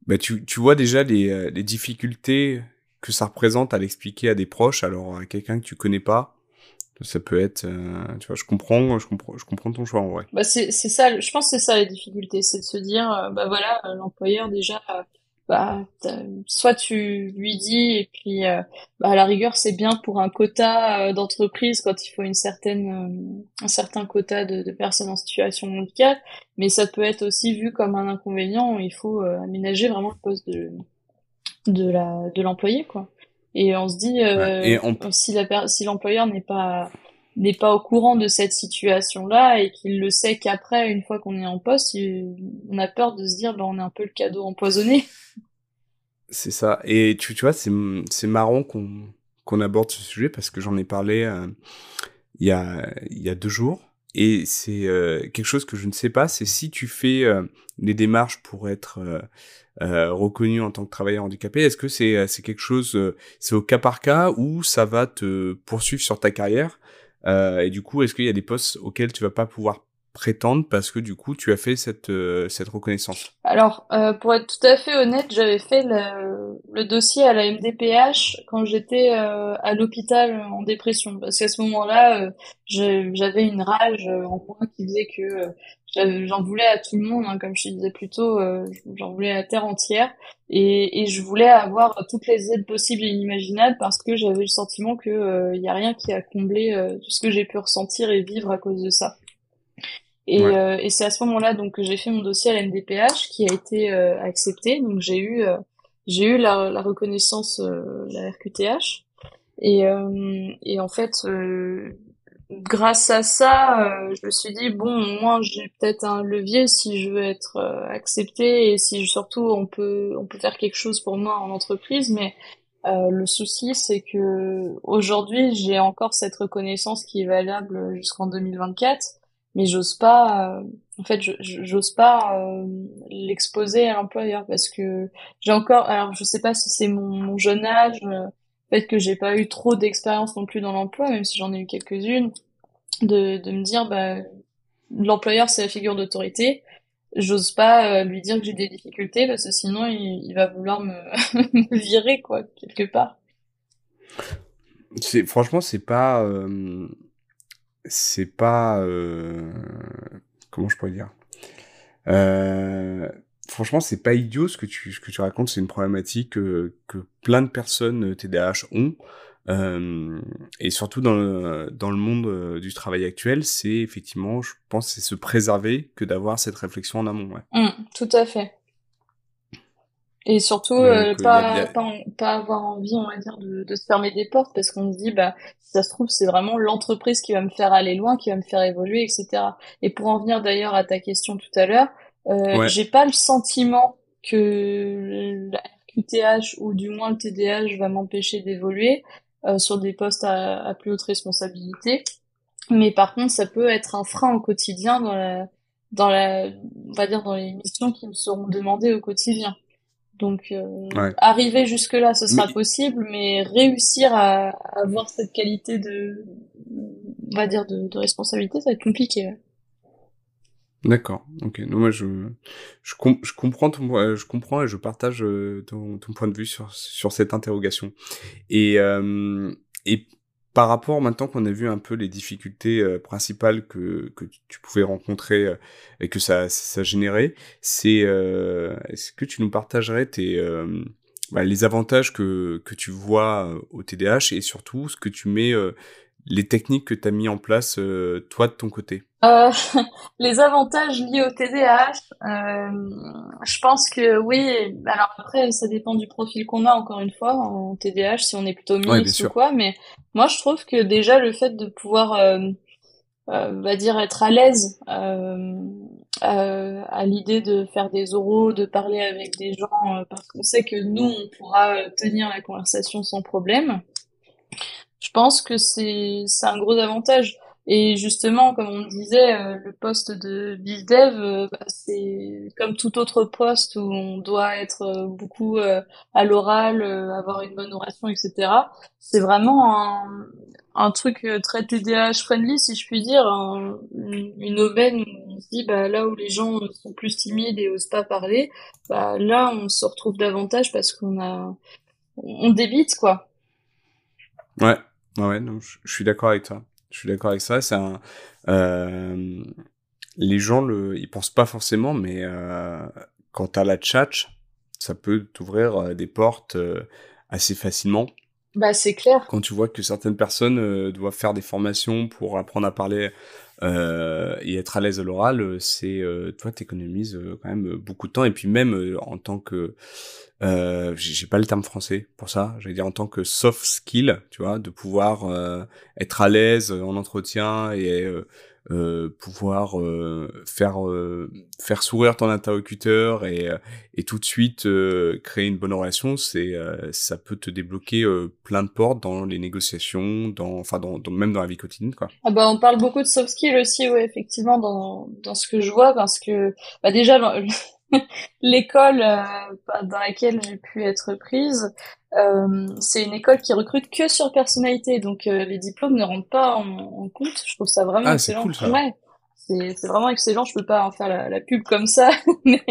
bah tu tu vois déjà les les difficultés que ça représente à l'expliquer à des proches, alors à quelqu'un que tu connais pas, ça peut être, euh, tu vois, je comprends, je comprends, je comprends ton choix en vrai. Bah c'est c'est ça, je pense que c'est ça la difficulté, c'est de se dire, euh, bah voilà, euh, l'employeur déjà, bah soit tu lui dis et puis bah à la rigueur c'est bien pour un quota d'entreprise quand il faut une certaine un certain quota de, personnes en situation de handicap, mais ça peut être aussi vu comme un inconvénient, il faut aménager vraiment le poste de de la de l'employé quoi. Et on se dit euh, si la si l'employeur n'est pas n'est pas au courant de cette situation là et qu'il le sait qu'après une fois qu'on est en poste on a peur de se dire ben on est un peu le cadeau empoisonné. C'est ça. Et tu tu vois c'est c'est marrant qu'on qu'on aborde ce sujet parce que j'en ai parlé euh, il y a il y a deux jours. Et c'est euh, quelque chose que je ne sais pas c'est si tu fais les démarches pour être euh, reconnu en tant que travailleur handicapé. Est-ce que c'est euh, quelque chose, euh, c'est au cas par cas ou ça va te poursuivre sur ta carrière? Euh, Et du coup, est-ce qu'il y a des postes auxquels tu vas pas pouvoir prétendre parce que du coup tu as fait cette cette reconnaissance. Alors euh, pour être tout à fait honnête, j'avais fait le, le, dossier à la MDPH quand j'étais euh, à l'hôpital en dépression. Parce qu'à ce moment-là j'avais une rage en moi qui disait que j'en voulais à tout le monde, hein, comme je disais plus tôt, euh, j'en voulais à la terre entière, et, et, je voulais avoir toutes les aides possibles et inimaginables parce que j'avais le sentiment que il euh, y a rien qui a comblé euh, tout ce que j'ai pu ressentir et vivre à cause de ça. Et, et c'est à ce moment-là donc que j'ai fait mon dossier à la MDPH qui a été accepté, donc j'ai eu j'ai eu la, la reconnaissance la RQTH et et en fait grâce à ça, euh, je me suis dit bon, moi j'ai peut-être un levier si je veux être euh, accepté et si surtout on peut on peut faire quelque chose pour moi en entreprise. Mais euh, le souci c'est que aujourd'hui j'ai encore cette reconnaissance qui est valable jusqu'en 2024, mais j'ose pas. en fait, j'ose pas l'exposer à l'employeur parce que j'ai encore. Alors je sais pas si c'est mon, jeune âge fait que j'ai pas eu trop d'expérience non plus dans l'emploi, même si j'en ai eu quelques-unes, de, de me dire bah l'employeur c'est la figure d'autorité. J'ose pas euh, lui dire que j'ai des difficultés parce que sinon il, va vouloir me, me, virer quoi quelque part. C'est franchement c'est pas euh, c'est pas euh, comment je pourrais dire? Euh, franchement, c'est pas idiot ce que tu, ce que tu racontes, c'est une problématique que, plein de personnes TDAH ont. Euh, et surtout dans le, dans le monde euh, du travail actuel, c'est effectivement, je pense, c'est se préserver que d'avoir cette réflexion en amont. Mmh, tout à fait. Et surtout, euh, pas, pas, pas, avoir envie, on va dire, de, de se fermer des portes parce qu'on se dit, bah, si ça se trouve, c'est vraiment l'entreprise qui va me faire aller loin, qui va me faire évoluer, etc. Et pour en venir d'ailleurs à ta question tout à l'heure, euh, j'ai pas le sentiment que la RQTH ou du moins le TDH va m'empêcher d'évoluer euh, sur des postes à, à, plus haute responsabilité. Mais par contre, ça peut être un frein au quotidien dans la, dans la, on va dire dans les missions qui me seront demandées au quotidien. Donc euh, arriver jusque là, ce sera possible, mais réussir à, avoir cette qualité de, on va dire de, de responsabilité, ça va être compliqué. D'accord. Ok. Non, moi je je, je comprends ton je comprends et je partage euh, ton, ton point de vue sur sur cette interrogation. Et euh, et par rapport maintenant qu'on a vu un peu les difficultés euh, principales que, que tu pouvais rencontrer euh, et que ça, ça générait, c'est euh, est-ce que tu nous partagerais tes, bah, les avantages que, que tu vois au TDAH et surtout ce que tu mets les techniques que tu as mis en place euh, toi de ton côté? Euh, Les avantages liés au TDAH, euh, je pense que oui. Alors après, ça dépend du profil qu'on a encore une fois en TDAH, si on est plutôt mixte ou quoi. Mais moi, je trouve que déjà le fait de pouvoir, va dire, être à l'aise à l'idée de faire des oraux, de parler avec des gens, parce qu'on sait que nous, on pourra tenir la conversation sans problème je pense que c'est c'est un gros avantage. Et justement, comme on disait, euh, le poste de BizDev, euh, bah, c'est comme tout autre poste où on doit être euh, beaucoup à l'oral, avoir une bonne oration, etc. C'est vraiment un, truc très TDAH friendly, si je puis dire, une aubaine où on se dit, bah, là où les gens sont plus timides et osent pas parler, bah, là on se retrouve davantage parce qu'on a, on débite, quoi. Ouais, Ouais, non, je, suis d'accord avec toi. Je suis d'accord avec ça. C'est un. Euh, les gens le, ils pensent pas forcément, mais euh, quand t'as la chat, ça peut t'ouvrir euh, des portes euh, assez facilement. Bah c'est clair. Quand tu vois que certaines personnes euh, doivent faire des formations pour apprendre à parler euh, et être à l'aise à l'oral, c'est toi t'économises quand même beaucoup de temps et puis même en tant que euh, j'ai pas le terme français pour ça, j'allais dire en tant que soft skill, tu vois, de pouvoir euh, être à l'aise en entretien et euh, euh pouvoir euh, faire faire sourire ton interlocuteur et, et tout de suite créer une bonne relation, c'est ça peut te débloquer plein de portes dans les négociations, dans enfin dans, dans, même dans la vie quotidienne quoi. Ah bah on parle beaucoup de soft skill aussi, ouais effectivement dans dans ce que je vois parce que bah déjà l'école euh, dans laquelle j'ai pu être prise, euh, c'est une école qui recrute que sur personnalité, donc euh, les diplômes ne rentrent pas en, compte. Je trouve ça vraiment ah, excellent. Cool, ça. Ouais, c'est vraiment excellent. Je peux pas en faire la, la pub comme ça, mais,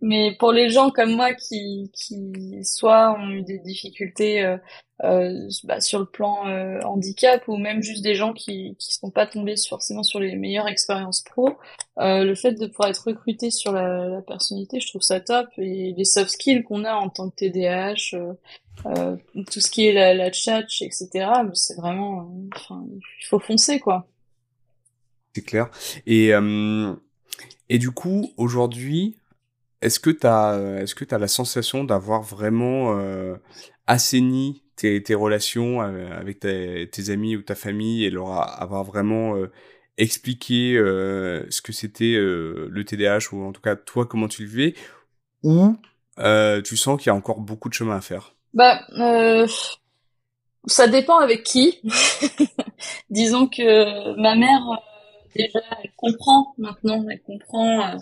mais pour les gens comme moi qui, qui soit ont eu des difficultés euh, bah, sur le plan euh, handicap ou même juste des gens qui qui sont pas tombés forcément sur les meilleures expériences pro, euh, le fait de pouvoir être recruté sur la, personnalité, je trouve ça top et les soft skills qu'on a en tant que TDAH. Tout ce qui est la, la chat, etc. C'est vraiment, il faut foncer quoi. C'est clair. Et, et du coup, aujourd'hui, est-ce que tu as, est-ce que as la sensation d'avoir vraiment assaini tes, tes relations euh, avec tes, amis ou ta famille et leur avoir vraiment euh, expliqué euh, ce que c'était le TDAH ou en tout cas toi comment tu le vivais ou tu sens qu'il y a encore beaucoup de chemin à faire? Bah, ça dépend avec qui. Disons que ma mère déjà, elle comprend maintenant, elle comprend.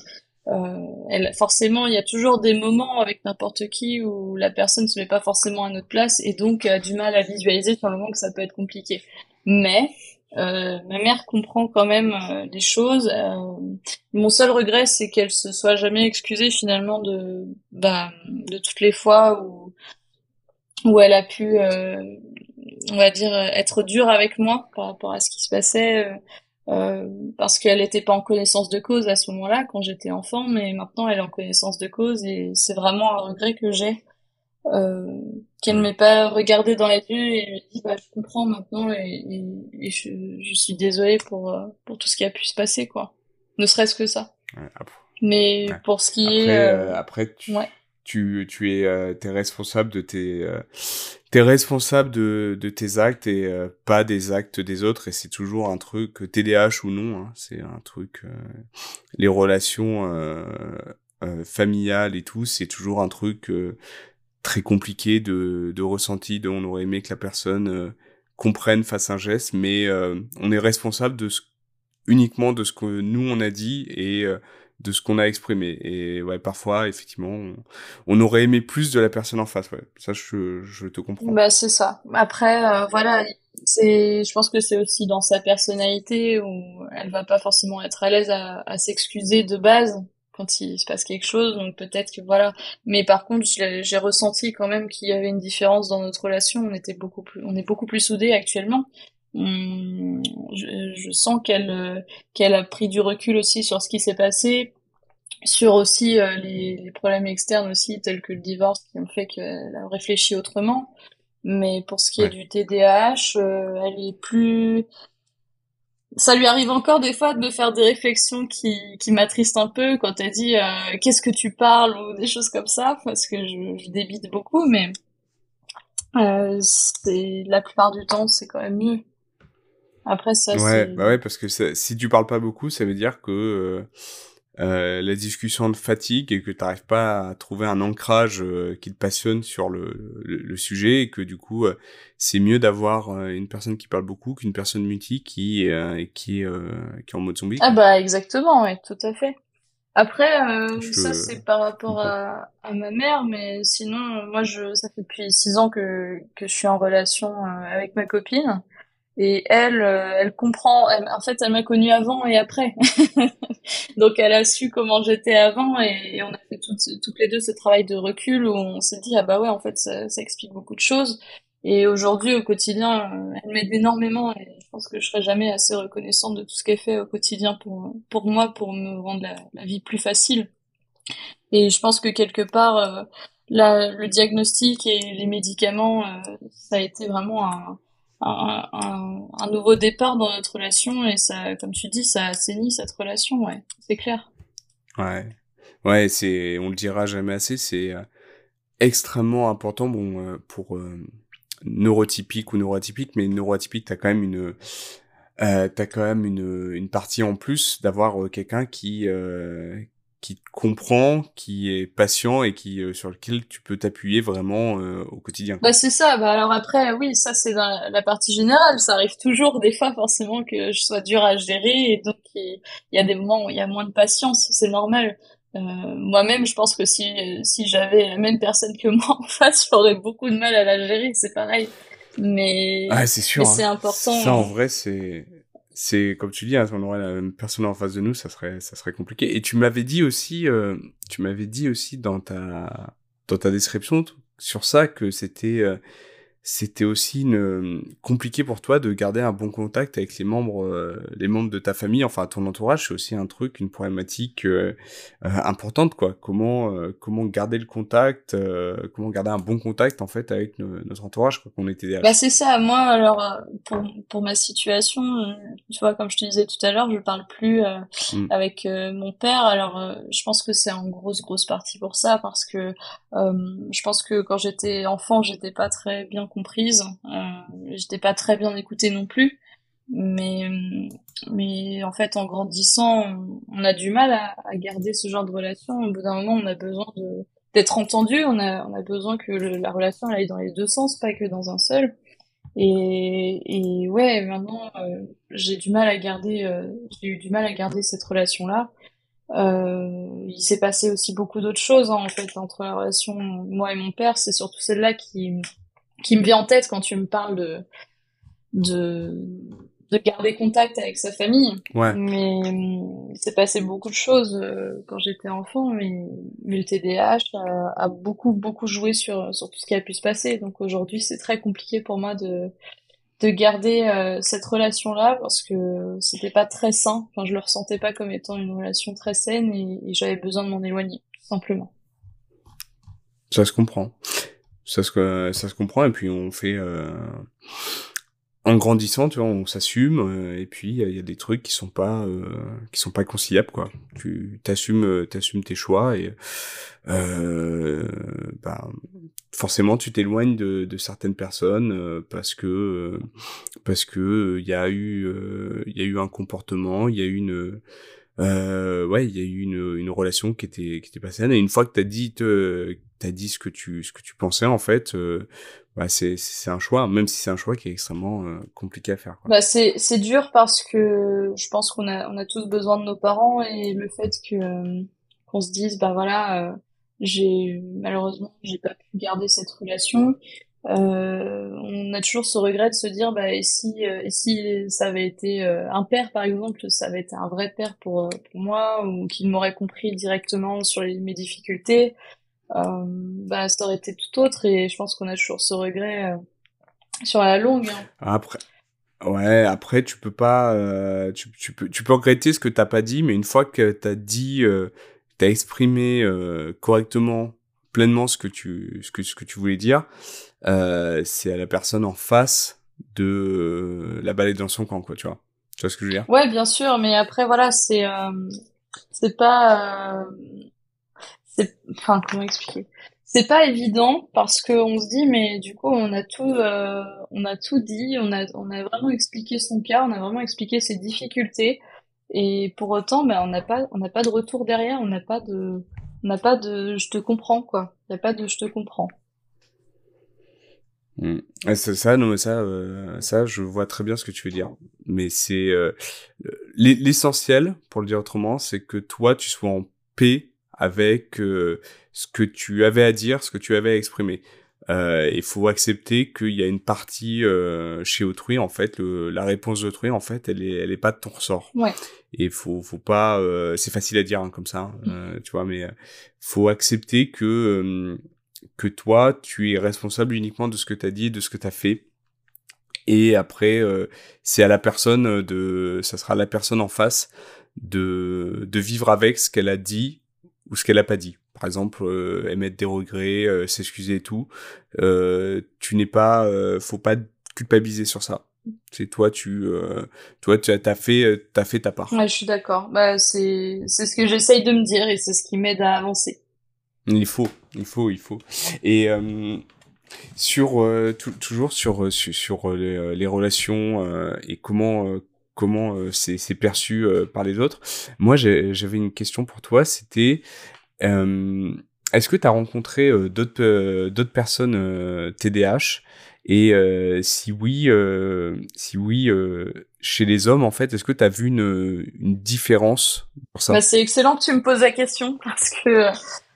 Euh, elle, forcément, il y a toujours des moments avec n'importe qui où la personne se met pas forcément à notre place et donc a du mal à visualiser sur le moment que ça peut être compliqué. Mais euh, ma mère comprend quand même euh, des choses. Euh, mon seul regret, c'est qu'elle se soit jamais excusée finalement de, bah, de toutes les fois où où elle a pu, on va dire, être dure avec moi par rapport à ce qui se passait. Euh, parce qu'elle n'était pas en connaissance de cause à ce moment-là quand j'étais enfant, mais maintenant elle est en connaissance de cause et c'est vraiment un regret que j'ai euh, qu'elle ne m'ait pas regardé dans les yeux et me dit bah je comprends maintenant et, et, je, je, suis désolée pour euh, pour tout ce qui a pu se passer quoi, ne serait-ce que ça. Ouais, mais pour ce qui après, est euh, après tu... ouais. tu, tu es, euh, t'es responsable de tes, euh, t'es responsable de, de tes actes et euh, pas des actes des autres. Et c'est toujours un truc, TDAH ou non, hein, c'est un truc. les relations familiales et tout, c'est toujours un truc très compliqué de, de ressenti. De, on aurait aimé que la personne comprenne, fasse un geste, mais on est responsable de ce, uniquement de ce que nous on a dit et de ce qu'on a exprimé. Et ouais, parfois, effectivement, on, aurait aimé plus de la personne en face. Ouais, ça, je, je te comprends. Bah, c'est ça. Après, euh, voilà, c'est, je pense que c'est aussi dans sa personnalité où elle va pas forcément être à l'aise à, à s'excuser de base quand il se passe quelque chose. Donc peut-être que voilà. Mais par contre, j'ai ressenti quand même qu'il y avait une différence dans notre relation. On était beaucoup plus, on est beaucoup plus soudés actuellement. Hum, je, je, sens qu'elle euh, qu'elle a pris du recul aussi sur ce qui s'est passé, sur aussi euh, les, les, problèmes externes aussi tels que le divorce qui ont fait qu'elle a réfléchi autrement. Mais pour ce qui est du TDAH, euh, elle est plus ça lui arrive encore des fois de me faire des réflexions qui, qui m'attristent un peu quand elle dit qu'est-ce que tu parles? ou des choses comme ça parce que je, je débite beaucoup mais euh, c'est la plupart du temps c'est quand même mieux après, ça, ouais, bah ouais, parce que si tu parles pas beaucoup, ça veut dire que euh, euh la discussion de fatigue et que tu n'arrives pas à trouver un ancrage euh, qui te passionne sur le, le, sujet et que du coup, euh, c'est mieux d'avoir une personne qui parle beaucoup qu'une personne mutie qui, qui, est, qui est en mode zombie. Ah bah exactement, ouais, tout à fait. Après, ça c'est par rapport à, à, ma mère, mais sinon, moi, je, ça fait depuis six ans que, que je suis en relation avec ma copine. Et elle, euh, elle comprend. en fait, elle m'a connue avant et après. Donc, elle a su comment j'étais avant et, on a fait toutes, les deux ce travail de recul où on s'est dit ah bah ouais, en fait, ça, explique beaucoup de choses. Et aujourd'hui, au quotidien, euh, elle m'aide énormément et je pense que je serai jamais assez reconnaissante de tout ce qu'elle fait au quotidien pour pour moi, pour me rendre la, vie plus facile. Et je pense que quelque part, euh, le diagnostic et les médicaments, ça a été vraiment un un, nouveau départ dans notre relation et ça, comme tu dis, ça assainit cette relation, ouais, c'est clair. Ouais, ouais, c'est, on le dira jamais assez, c'est euh, extrêmement important, bon, euh, pour euh, neurotypique ou neurotypique, mais neurotypique, t'as quand même une, t'as quand même une, une partie en plus d'avoir quelqu'un qui, qui comprend, qui est patient et qui euh, sur lequel tu peux t'appuyer vraiment euh, au quotidien. Bah c'est ça. Bah alors après, oui, ça c'est dans la partie générale. Ça arrive toujours des fois forcément que je sois dur à gérer et donc il y a des moments où il y a moins de patience. C'est normal. Euh, Moi-même, je pense que si si j'avais la même personne que moi en face, j'aurais beaucoup de mal à la gérer. C'est pareil. Mais, ah, c'est sûr. c'est hein. important. Ça en vrai, c'est c'est comme tu dis, hein, on aurait la même personne en face de nous, ça serait, ça serait compliqué. Et tu m'avais dit aussi, euh, tu m'avais dit aussi dans ta, dans ta description sur ça que c'était, euh, c'était aussi une, compliqué pour toi de garder un bon contact avec les membres, euh, les membres de ta famille, enfin ton entourage, c'est aussi un truc, une problématique euh, euh importante, quoi. Comment, euh, comment garder le contact, comment garder un bon contact en fait avec notre entourage, quoi, qu'on était derrière. Bah c'est ça. Moi, alors pour pour ma situation, tu vois, comme je te disais tout à l'heure, je parle plus mm. avec mon père. Alors, je pense que c'est en grosse grosse partie pour ça, parce que je pense que quand j'étais enfant, j'étais pas très bien comprise. Euh, J'étais pas très bien écoutée non plus. Mais, mais en fait, en grandissant, on a du mal à, garder ce genre de relation. Au bout d'un moment, on a besoin d'être entendu. On a, on a besoin que la relation aille dans les deux sens, pas que dans un seul. Et, et ouais, maintenant, euh, j'ai du mal à garder, euh, j'ai eu du mal à garder cette relation-là. Euh, il s'est passé aussi beaucoup d'autres choses hein, en fait entre la relation moi et mon père. C'est surtout celle-là qui qui me vient en tête quand tu me parles de, de, de garder contact avec sa famille. Ouais. Mais il s'est passé beaucoup de choses euh, quand j'étais enfant, mais, mais le TDAH a, a, beaucoup, beaucoup joué sur, sur tout ce qui a pu se passer. Donc aujourd'hui, c'est très compliqué pour moi de, de garder euh, cette relation-là parce que c'était pas très sain. Enfin, je le ressentais pas comme étant une relation très saine et, et j'avais besoin de m'en éloigner, simplement. Ça se comprend ça se ça se comprend et puis on fait euh, en grandissant, tu vois, on s'assume euh, et puis il y, a des trucs qui sont pas euh, qui sont pas conciliables quoi. Tu t'assumes euh, t'assumes tes choix et euh, bah, forcément tu t'éloignes de, de, certaines personnes parce que parce que il y a eu il y a eu un comportement, il y a eu une euh, ouais, il y a eu une, une relation qui était qui était pas saine et une fois que t'as dit te, t'as dit ce que tu ce que tu pensais en fait, euh, bah c'est c'est un choix, même si c'est un choix qui est extrêmement euh, compliqué à faire. Bah c'est c'est dur parce que je pense qu'on a on a tous besoin de nos parents et le fait que euh, qu'on se dise bah voilà j'ai malheureusement j'ai pas pu garder cette relation on a toujours ce regret de se dire bah et si si ça avait été un père par exemple ça avait été un vrai père pour pour moi ou qu'il m'aurait compris directement sur mes difficultés bah ça aurait été tout autre et je pense qu'on a toujours ce regret sur la longue hein. après ouais après tu peux pas tu, tu peux tu peux regretter ce que t'as pas dit mais une fois que t'as dit t'as exprimé correctement pleinement ce que tu ce que ce que tu voulais dire euh, c'est à la personne en face de euh, la balade dans son camp, quoi, tu vois. Tu vois ce que je veux dire? Ouais, bien sûr, mais après, voilà, c'est euh, c'est pas... c'est Enfin, comment expliquer? c'est pas évident parce que on se dit mais du coup on a tout on a tout dit on a on a vraiment expliqué son cas on a vraiment expliqué ses difficultés et pour autant ben on n'a pas on n'a pas de retour derrière on n'a pas de on n'a pas de je te comprends quoi il y a pas de je te comprends Mm. C'est ça, non, mais ça, euh, ça, je vois très bien ce que tu veux dire. Mais c'est euh, l'essentiel, pour le dire autrement, c'est que toi, tu sois en paix avec euh, ce que tu avais à dire, ce que tu avais à exprimer. Il faut accepter qu'il y a une partie chez autrui, en fait, le, la réponse d'autrui, en fait, elle est, elle est pas de ton ressort. Ouais. Et faut, faut pas, c'est facile à dire hein, comme ça, hein, tu vois, mais faut accepter que que toi, tu es responsable uniquement de ce que tu as dit, de ce que tu as fait. Et après, euh, c'est à la personne de, ça sera la personne en face de, de vivre avec ce qu'elle a dit ou ce qu'elle a pas dit. Par exemple, euh, émettre des regrets, euh, s'excuser et tout. Euh, tu n'es pas, faut pas culpabiliser sur ça. C'est toi, tu, toi, tu as, fait, t'as fait ta part. Ouais, je suis d'accord. Bah, c'est, c'est ce que j'essaye de me dire et c'est ce qui m'aide à avancer. Il faut, il faut, il faut. Et euh, sur euh, toujours sur euh, sur, sur les, les, relations et comment comment c'est perçu par les autres. Moi, j'avais une question pour toi. C'était est-ce que tu as rencontré d'autres d'autres personnes TDAH et si oui, si oui, chez les hommes, en fait, est-ce que tu as vu une, différence pour ça? Bah, C'est excellent que tu me poses la question parce que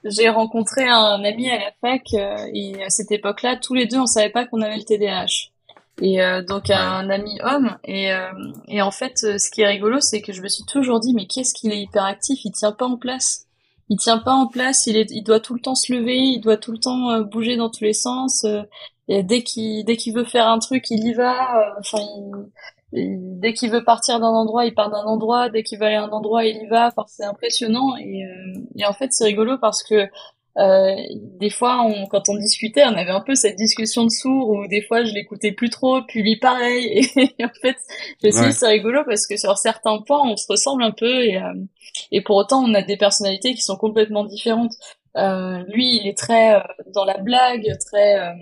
j'ai rencontré un ami à la fac euh, et à cette époque-là, tous les deux, on savait pas qu'on avait le TDAH. Et euh, donc un ami homme et euh, et en fait, ce qui est rigolo, c'est que je me suis toujours dit mais qu'est-ce qu'il est hyperactif, il tient pas en place. Il tient pas en place, il est il doit tout le temps se lever, il doit tout le temps bouger dans tous les sens. et dès qu'il dès qu'il veut faire un truc, il y va. Enfin, dès qu'il veut partir d'un endroit, il part d'un endroit. Dès qu'il veut aller à un endroit, il y va. Enfin, c'est impressionnant. Et, euh, et, en fait, c'est rigolo parce que euh, des fois, on, quand on discutait, on avait un peu cette discussion de sourds où des fois, je l'écoutais plus trop, puis lui pareil. Et, en fait, je me c'est rigolo parce que sur certains points, on se ressemble un peu. Et, euh, et pour autant, on a des personnalités qui sont complètement différentes. Euh, lui, il est très dans la blague, très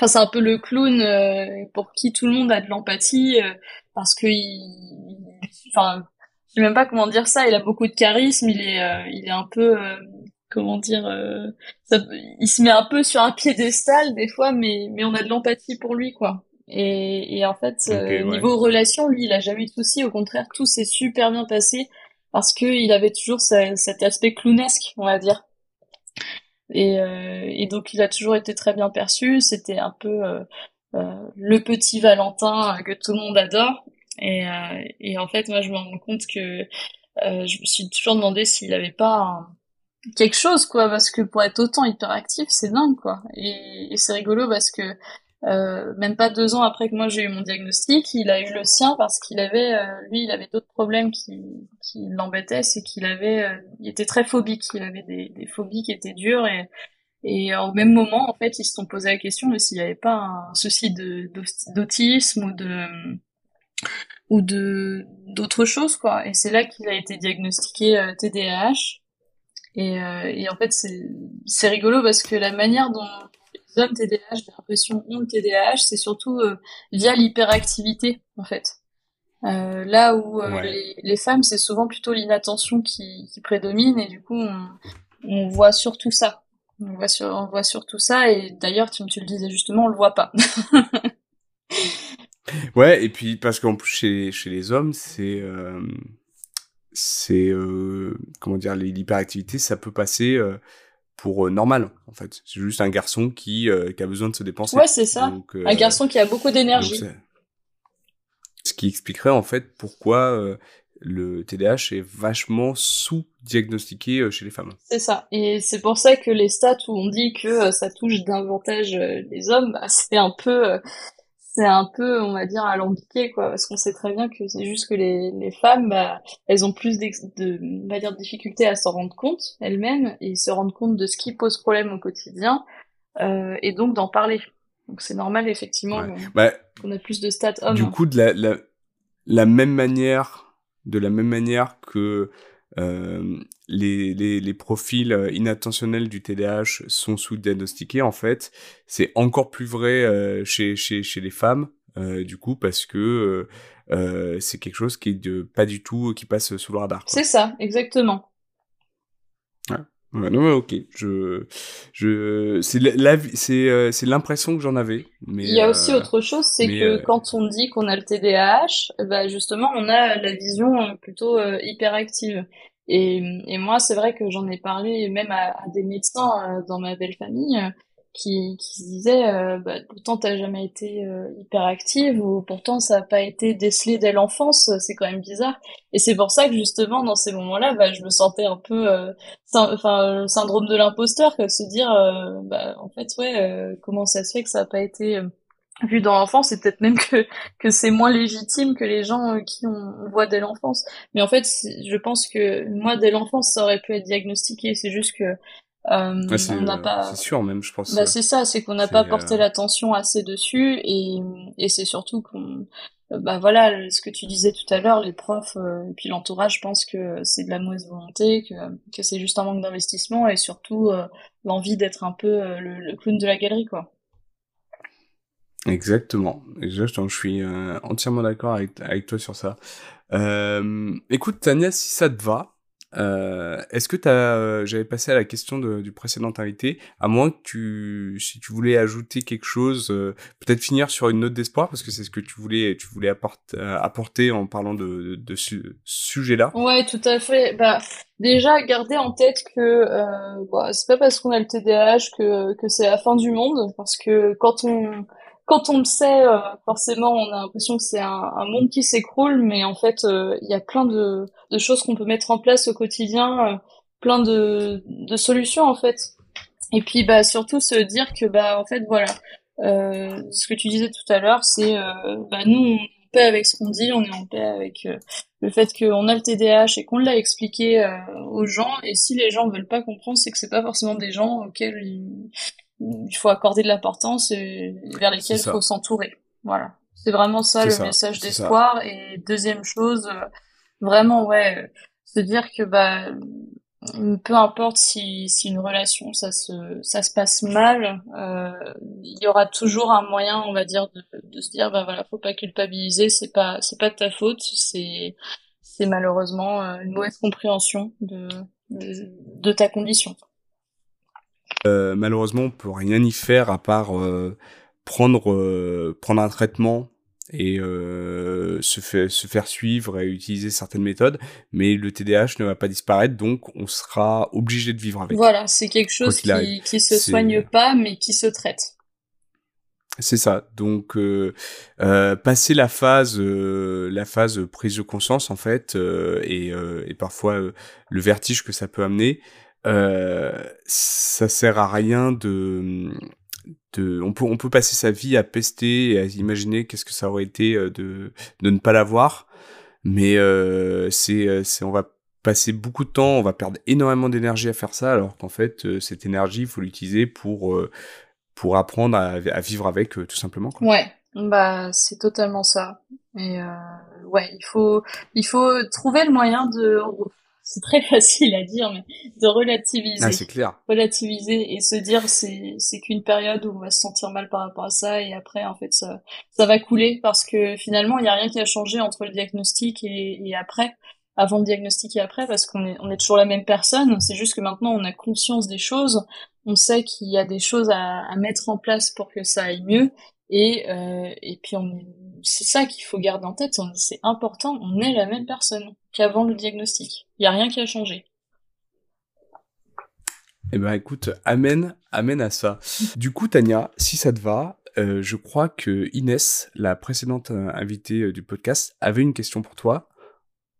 Enfin, c'est un peu le clown euh, pour qui tout le monde a de l'empathie euh, parce que il, enfin, je sais même pas comment dire ça. Il a beaucoup de charisme. Il est, euh, il est un peu, comment dire, ça, il se met un peu sur un piédestal des fois, mais mais on a de l'empathie pour lui, quoi. Et, et en fait, niveau relation, lui, il a jamais eu de soucis. Au contraire, tout s'est super bien passé parce que il avait toujours cet aspect clownesque, on va dire. Et, euh, et, donc il a toujours été très bien perçu. C'était un peu euh, euh, le petit Valentin que tout le monde adore. Et, et en fait, moi, je me rends compte que je me suis toujours demandé s'il avait pas quelque chose, quoi, parce que pour être autant hyperactif, c'est dingue, quoi. Et, et c'est rigolo parce que euh, même pas deux ans après que moi j'ai eu mon diagnostic, il a eu le sien parce qu'il avait, euh, lui, il avait d'autres problèmes qui, qui l'embêtaient, c'est qu'il avait, euh, il était très phobique, il avait des, des, phobies qui étaient dures et, Et au même moment, en fait, ils se sont posé la question de s'il n'y avait pas un souci de d'autisme ou de ou de d'autres choses quoi. Et c'est là qu'il a été diagnostiqué euh, TDAH. Et, euh, et en fait, c'est rigolo parce que la manière dont les hommes TDAH, j'ai l'impression, ont le TDAH, c'est surtout euh, via l'hyperactivité en fait. Euh, là où les, les, femmes, c'est souvent plutôt l'inattention qui, qui prédomine et du coup, on, on voit surtout ça. On voit, sur, on voit surtout ça et d'ailleurs, tu, tu le disais justement, on le voit pas. Ouais, et puis parce qu'en plus chez, chez les hommes, c'est euh, c'est euh, comment dire l'hyperactivité, ça peut passer euh, pour euh, normal en fait. C'est juste un garçon qui qui a besoin de se dépenser. Ouais, c'est ça. un garçon qui a beaucoup d'énergie. Ce qui expliquerait en fait pourquoi le TDAH est vachement sous-diagnostiqué chez les femmes. C'est ça. Et c'est pour ça que les stats où on dit que ça touche davantage les hommes, bah, c'est un peu c'est un peu, on va dire, alambiqué, quoi, parce qu'on sait très bien que c'est juste que les, les femmes, bah, elles ont plus de, on va dire, de difficultés à s'en rendre compte elles-mêmes et se rendre compte de ce qui pose problème au quotidien, euh, et donc d'en parler. Donc c'est normal, effectivement, bah, qu'on a plus de stats hommes. Du coup, de la, la, la même manière, de la même manière que euh, les, les, les, profils euh, inattentionnels du TDAH sont sous-diagnostiqués, en fait, c'est encore plus vrai euh, chez, chez, chez les femmes, euh, du coup, parce que euh, c'est quelque chose qui est de, pas du tout, qui passe sous le radar. C'est ça, exactement. Ouais. Non, ok. Je, je, c'est la, c'est, c'est l'impression que j'en avais. Mais il y a aussi autre chose, c'est que quand on dit qu'on a le TDAH, bah justement, on a la vision plutôt hyperactive. Et, et moi, c'est vrai que j'en ai parlé même à, à des médecins euh, dans ma belle famille euh, qui, qui se disaient euh, bah, pourtant t'as jamais été hyperactive ou pourtant ça n'a pas été décelé dès l'enfance, c'est quand même bizarre. Et c'est pour ça que justement dans ces moments-là, bah, je me sentais un peu, enfin, syndrome de l'imposteur, que se dire, bah, en fait, ouais, comment ça se fait que ça n'a pas été vu dans l'enfance, c'est peut-être même que que c'est moins légitime que les gens euh, qui on, voit dès l'enfance. Mais en fait, je pense que moi dès l'enfance, ça aurait pu être diagnostiqué. C'est juste que euh, on n'a pas. C'est sûr même, je pense. Bah c'est ça, c'est qu'on n'a pas porté euh, l'attention assez dessus et et c'est surtout qu'on bah voilà ce que tu disais tout à l'heure les profs et puis l'entourage je pense que c'est de la mauvaise volonté que que c'est juste un manque d'investissement et surtout l'envie d'être un peu le, le, clown de la galerie quoi Exactement, exactement. Je suis euh, entièrement d'accord avec, avec toi sur ça. Euh, écoute, Tania, si ça te va, euh, est-ce que t'as, euh, j'avais passé à la question de, du précédent invité, à moins que tu, si tu voulais ajouter quelque chose, euh, peut-être finir sur une note d'espoir, parce que c'est ce que tu voulais, tu voulais apporter, apporter en parlant de, de, de ce sujet-là. Ouais, tout à fait. Bah, déjà, garder en tête que bah, c'est pas parce qu'on a le TDAH que, que c'est la fin du monde, parce que quand on quand on le sait, euh, forcément, on a l'impression que c'est un, monde qui s'écroule, mais en fait, euh, il y a plein de, choses qu'on peut mettre en place au quotidien, euh, plein de, de, solutions en fait. Et puis, bah, surtout se dire que, bah, en fait, voilà, ce que tu disais tout à l'heure, c'est, bah, nous, on est en paix avec ce qu'on dit, on est en paix avec le fait qu'on a le TDAH et qu'on l'a expliqué aux gens. Et si les gens veulent pas comprendre, c'est que c'est pas forcément des gens auxquels ils il faut accorder de l'importance et vers lesquels il faut s'entourer. Voilà. C'est vraiment ça le message d'espoir. Et deuxième chose, euh, vraiment, ouais, se dire que bah peu importe si, si une relation ça se ça se passe mal, euh, il y aura toujours un moyen, on va dire, de, de se dire bah voilà, faut pas culpabiliser, c'est pas c'est pas de ta faute, c'est c'est malheureusement euh, une mauvaise compréhension de, de, de ta condition. Euh, malheureusement, on peut rien y faire à part euh, prendre euh, prendre un traitement et se, fait, se faire suivre et utiliser certaines méthodes, mais le TDAH ne va pas disparaître, donc on sera obligé de vivre avec. Voilà, c'est quelque chose qui, qui se soigne pas, mais qui se traite. C'est ça. Donc euh, euh, passer la phase, la phase prise de conscience en fait, et, et parfois le vertige que ça peut amener, euh, ça sert à rien de de, on peut on peut passer sa vie à pester et à imaginer qu'est-ce que ça aurait été euh, de de ne pas l'avoir mais euh, c'est on va passer beaucoup de temps, on va perdre énormément d'énergie à faire ça, alors qu'en fait, euh, cette énergie, il faut l'utiliser pour, euh, pour apprendre à, vivre avec, tout simplement. Ouais, bah c'est totalement ça. Et ouais, il faut, il faut trouver le moyen de c'est très facile à dire, mais de relativiser. Ah, c'est clair. Relativiser et se dire c'est c'est qu'une période où on va se sentir mal par rapport à ça et après en fait ça ça va couler parce que finalement il y a rien qui a changé entre le diagnostic et, et après, avant le diagnostic et après parce qu'on est on est toujours la même personne. C'est juste que maintenant on a conscience des choses, on sait qu'il y a des choses à, à mettre en place pour que ça aille mieux et euh, et puis on c'est ça qu'il faut garder en tête, c'est important, on est la même personne qu'avant le diagnostic. Il y a rien qui a changé. Eh ben écoute, amène, amène à ça. Du coup, Tania, si ça te va, euh, je crois que Inès, la précédente euh, invitée euh, du podcast, avait une question pour toi.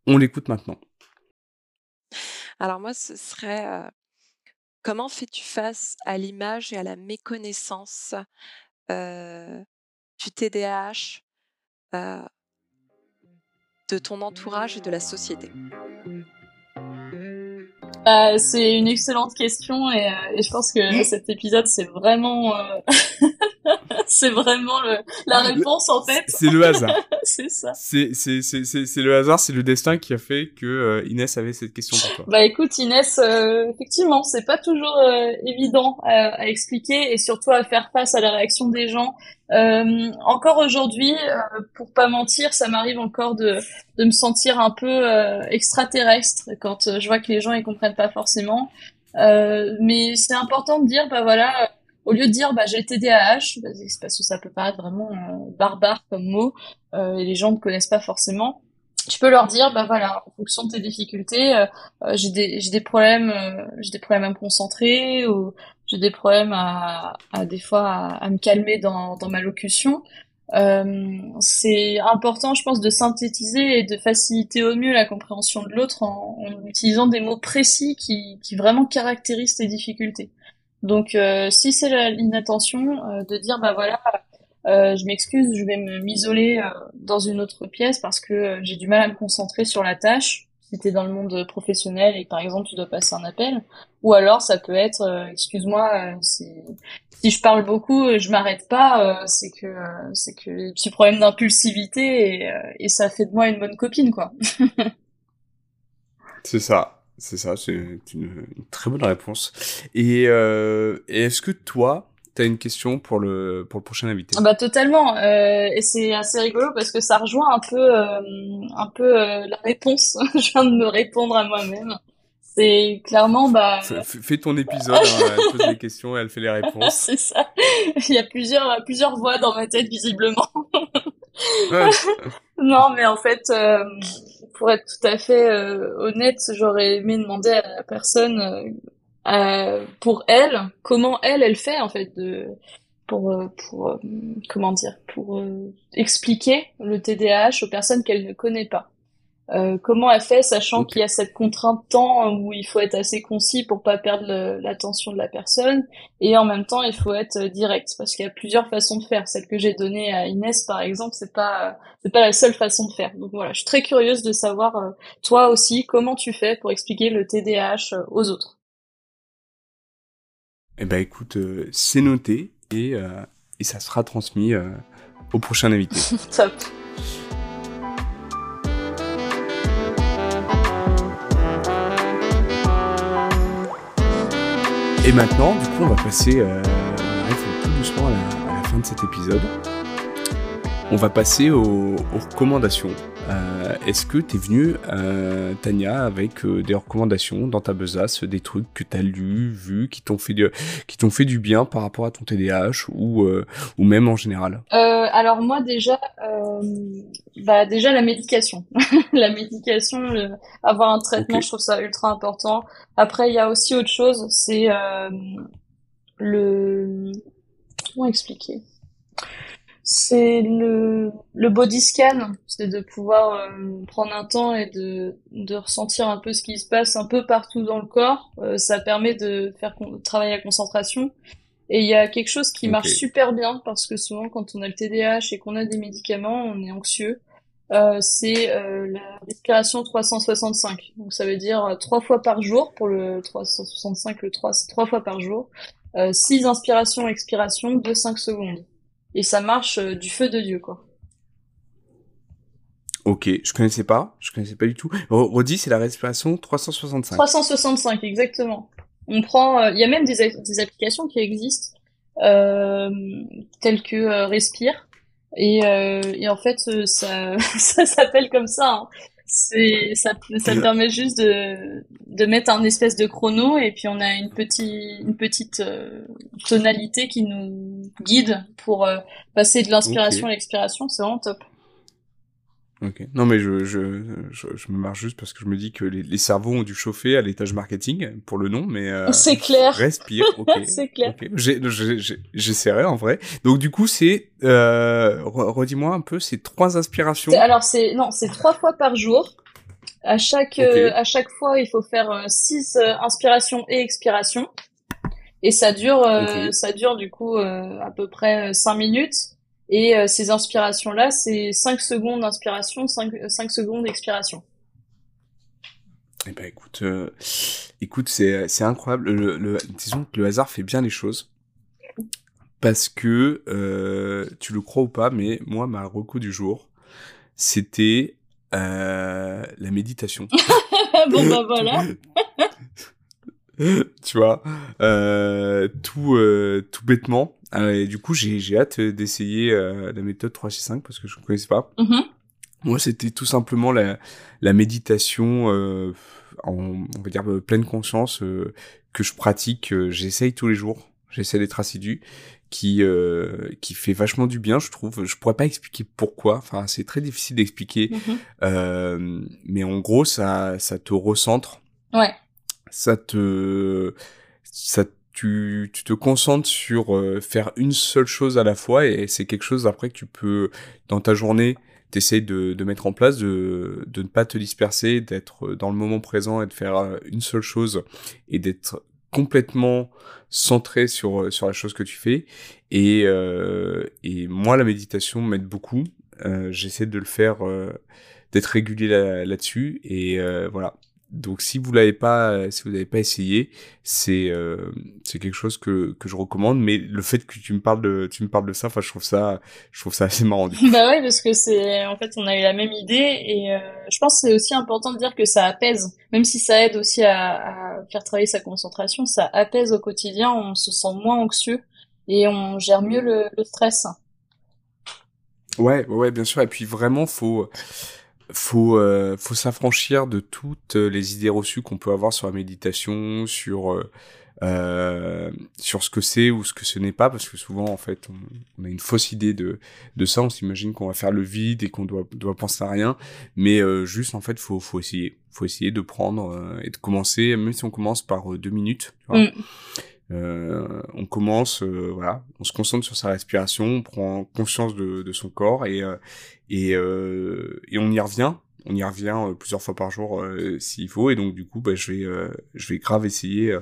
On l'écoute maintenant. Alors moi, ce serait comment fais-tu face à l'image et à la méconnaissance du TDAH, de ton entourage et de la société bah, c'est une excellente question et, euh, et, je pense que cet épisode c'est vraiment euh, c'est vraiment le, la réponse en fait. C'est le hasard. c'est ça. C'est c'est c'est c'est le hasard, c'est le destin qui a fait que euh, Inès avait cette question pour toi. Bah écoute Inès, effectivement c'est pas toujours évident à, à, expliquer et surtout à faire face à la réaction des gens euh, encore aujourd'hui, euh, pour pas mentir, ça m'arrive encore de, de me sentir un peu euh, extraterrestre quand euh, je vois que les gens ils comprennent pas forcément. mais c'est important de dire, bah voilà, au lieu de dire bah j'ai le TDAH, parce que ça peut paraître vraiment barbare comme mot, et les gens ne connaissent pas forcément tu peux leur dire bah voilà en fonction de tes difficultés euh, j'ai des j'ai des problèmes j'ai des problèmes à me concentrer ou j'ai des problèmes à, à des fois à, me calmer dans, dans ma locution. Euh, c'est important, je pense, de synthétiser et de faciliter au mieux la compréhension de l'autre en, en, utilisant des mots précis qui, qui vraiment caractérisent tes difficultés. Donc, euh, si c'est l'inattention, euh, de dire, bah voilà, euh, je m'excuse, je vais m'isoler euh, dans une autre pièce parce que euh, j'ai du mal à me concentrer sur la tâche si tu es dans le monde professionnel et par exemple tu dois passer un appel. Ou alors ça peut être, euh, excuse-moi, euh, si, je parle beaucoup, et je m'arrête pas, euh, c'est que c'est que des petits problèmes d'impulsivité et, ça fait de moi une bonne copine quoi. c'est ça, c'est ça, c'est une, très bonne réponse. Et est-ce que toi, T'as une question pour le pour le prochain invité ah Bah totalement. Euh, et c'est assez rigolo parce que ça rejoint un peu euh, un peu euh, la réponse. je viens de me répondre à moi-même. C'est clairement bah. Fais, ton épisode. hein, elle pose des questions et elle fait les réponses. c'est ça. Il y a plusieurs plusieurs voix dans ma tête visiblement. non mais en fait. Euh, pour être tout à fait euh, honnête, j'aurais aimé demander à la personne euh, pour elle, comment elle, elle fait en fait de pour euh, pour euh, comment dire pour expliquer le TDAH aux personnes qu'elle ne connaît pas. comment elle fait, sachant qu'il y a cette contrainte temps où il faut être assez concis pour pas perdre l'attention de la personne, et en même temps il faut être direct parce qu'il y a plusieurs façons de faire. Celle que j'ai donnée à Inès par exemple, c'est pas c'est pas la seule façon de faire. Donc voilà, je suis très curieuse de savoir toi aussi comment tu fais pour expliquer le TDAH aux autres. Eh ben écoute, euh, c'est noté et, euh, et ça sera transmis euh, au prochain invité. Top. Et maintenant, du coup, on va passer euh, tout doucement à la, à la, fin de cet épisode. On va passer aux, aux recommandations. Euh, Est-ce que tu es venu, euh, Tania, avec euh, des recommandations dans ta besace, des trucs que tu as lus, vus, qui t'ont fait, du, qui t'ont fait du bien par rapport à ton TDAH ou, ou même en général? Alors moi déjà, bah déjà la médication. la médication, le, avoir un traitement, okay. je trouve ça ultra important. Après, il y a aussi autre chose, c'est le... Comment expliquer? C'est le, le body scan, c'est de pouvoir euh, prendre un temps et de, de ressentir un peu ce qui se passe un peu partout dans le corps. Euh, ça permet de faire travailler la concentration. Et il y a quelque chose qui okay. marche super bien parce que souvent quand on a le TDAH et qu'on a des médicaments, on est anxieux. c'est la respiration 365. Donc ça veut dire trois fois par jour pour le 365, le 3, trois fois par jour. six inspirations, expirations de 5 secondes. Et ça marche du feu de Dieu, quoi. Ok, je connaissais pas, je connaissais pas du tout. Redis, c'est la respiration 365. 365, exactement. On prend, il y a même des, des applications qui existent euh, telles que euh, Respire. Et, euh, et, en fait, ça, ça s'appelle comme ça. Hein. C'est, ça, ça permet juste de, de mettre un espèce de chrono et puis on a une petite, une petite tonalité qui nous guide pour passer de l'inspiration à l'expiration. C'est vraiment top. Ok. Non, mais je, je, je, je, me marche juste parce que je me dis que les, les cerveaux ont dû chauffer à l'étage marketing pour le nom, mais euh, c'est clair. Respire. Ok. c'est clair. Okay. J'essaierai en vrai. Donc du coup, c'est euh, redis-moi un peu, c'est trois inspirations. Alors c'est non, c'est trois fois par jour. À chaque euh, à chaque fois, il faut faire six inspirations et expirations. Et ça dure okay. ça dure du coup à peu près cinq minutes. Et euh, ces inspirations-là, c'est 5 secondes d'inspiration, 5, 5 secondes d'expiration. Eh ben écoute, euh, écoute, c'est c'est incroyable. Le, le, disons que le hasard fait bien les choses parce que euh, tu le crois ou pas, mais moi ma reco du jour, c'était euh, la méditation. bon bah voilà. tu vois, euh, tout euh, tout bêtement. Euh, et du coup, j'ai j'ai hâte d'essayer euh, la méthode 365 parce que je ne connaissais pas. Mm-hmm. Moi, c'était tout simplement la la méditation euh, en on va dire pleine conscience que je pratique. J'essaye tous les jours. J'essaie d'être assidu qui euh, qui fait vachement du bien je trouve je pourrais pas expliquer pourquoi enfin c'est très difficile d'expliquer euh, mais en gros ça ça te recentre ouais ça te ça tu, te concentres sur euh, faire une seule chose à la fois et c'est quelque chose après que tu peux dans ta journée t'essayes de, mettre en place de, de ne pas te disperser d'être dans le moment présent et de faire euh, une seule chose et d'être complètement centré sur sur la chose que tu fais. Et euh, et moi la méditation m'aide beaucoup. Euh, j'essaie de le faire euh, d'être régulier là, là-dessus et euh, voilà donc si vous l'avez pas, si vous n'avez pas essayé, c'est euh, c'est quelque chose que que je recommande. Mais le fait que tu me parles de tu me parles de ça, enfin je trouve ça je trouve ça assez marrant. bah ouais parce que c'est en fait on a eu la même idée et euh, je pense que c'est aussi important de dire que ça apaise, même si ça aide aussi à, à faire travailler sa concentration, ça apaise au quotidien, on se sent moins anxieux et on gère mieux le, le stress. Ouais ouais bien sûr et puis vraiment faut faut euh, faut s'affranchir de toutes les idées reçues qu'on peut avoir sur la méditation, sur euh, euh, sur ce que c'est ou ce que ce n'est pas, parce que souvent en fait on, on, a une fausse idée de de ça, on s'imagine qu'on va faire le vide et qu'on doit doit penser à rien, mais euh, juste en fait faut faut essayer, faut essayer de prendre euh, et de commencer, même si on commence par deux minutes. Tu vois. Mm. Euh, on commence, euh, voilà, on se concentre sur sa respiration, on prend conscience de, de son corps et euh, et, et on y revient. On y revient plusieurs fois par jour s'il faut et donc du coup, bah, je vais je vais grave essayer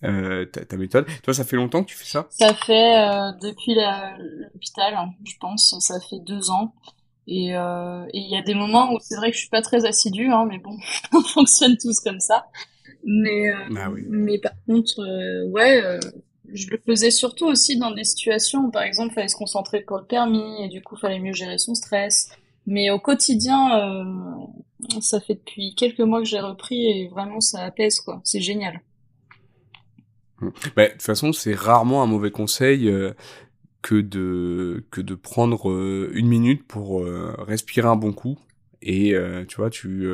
ta, ta, méthode. Toi, ça fait longtemps que tu fais ça? Ça fait depuis l'hôpital, hein, je pense. Ça fait deux ans. Et il euh, y a des moments où c'est vrai que je suis pas très assidue, hein, mais bon, on fonctionne tous comme ça. Mais, euh, ah oui. mais par contre, euh, ouais, euh, je le faisais surtout aussi dans des situations où, par exemple, il fallait se concentrer pour le permis et du coup, il fallait mieux gérer son stress. Mais au quotidien, euh, ça fait depuis quelques mois que j'ai repris et vraiment, ça apaise, quoi. C'est génial. Bah, de toute façon, c'est rarement un mauvais conseil que de que de prendre une minute pour respirer un bon coup et tu vois tu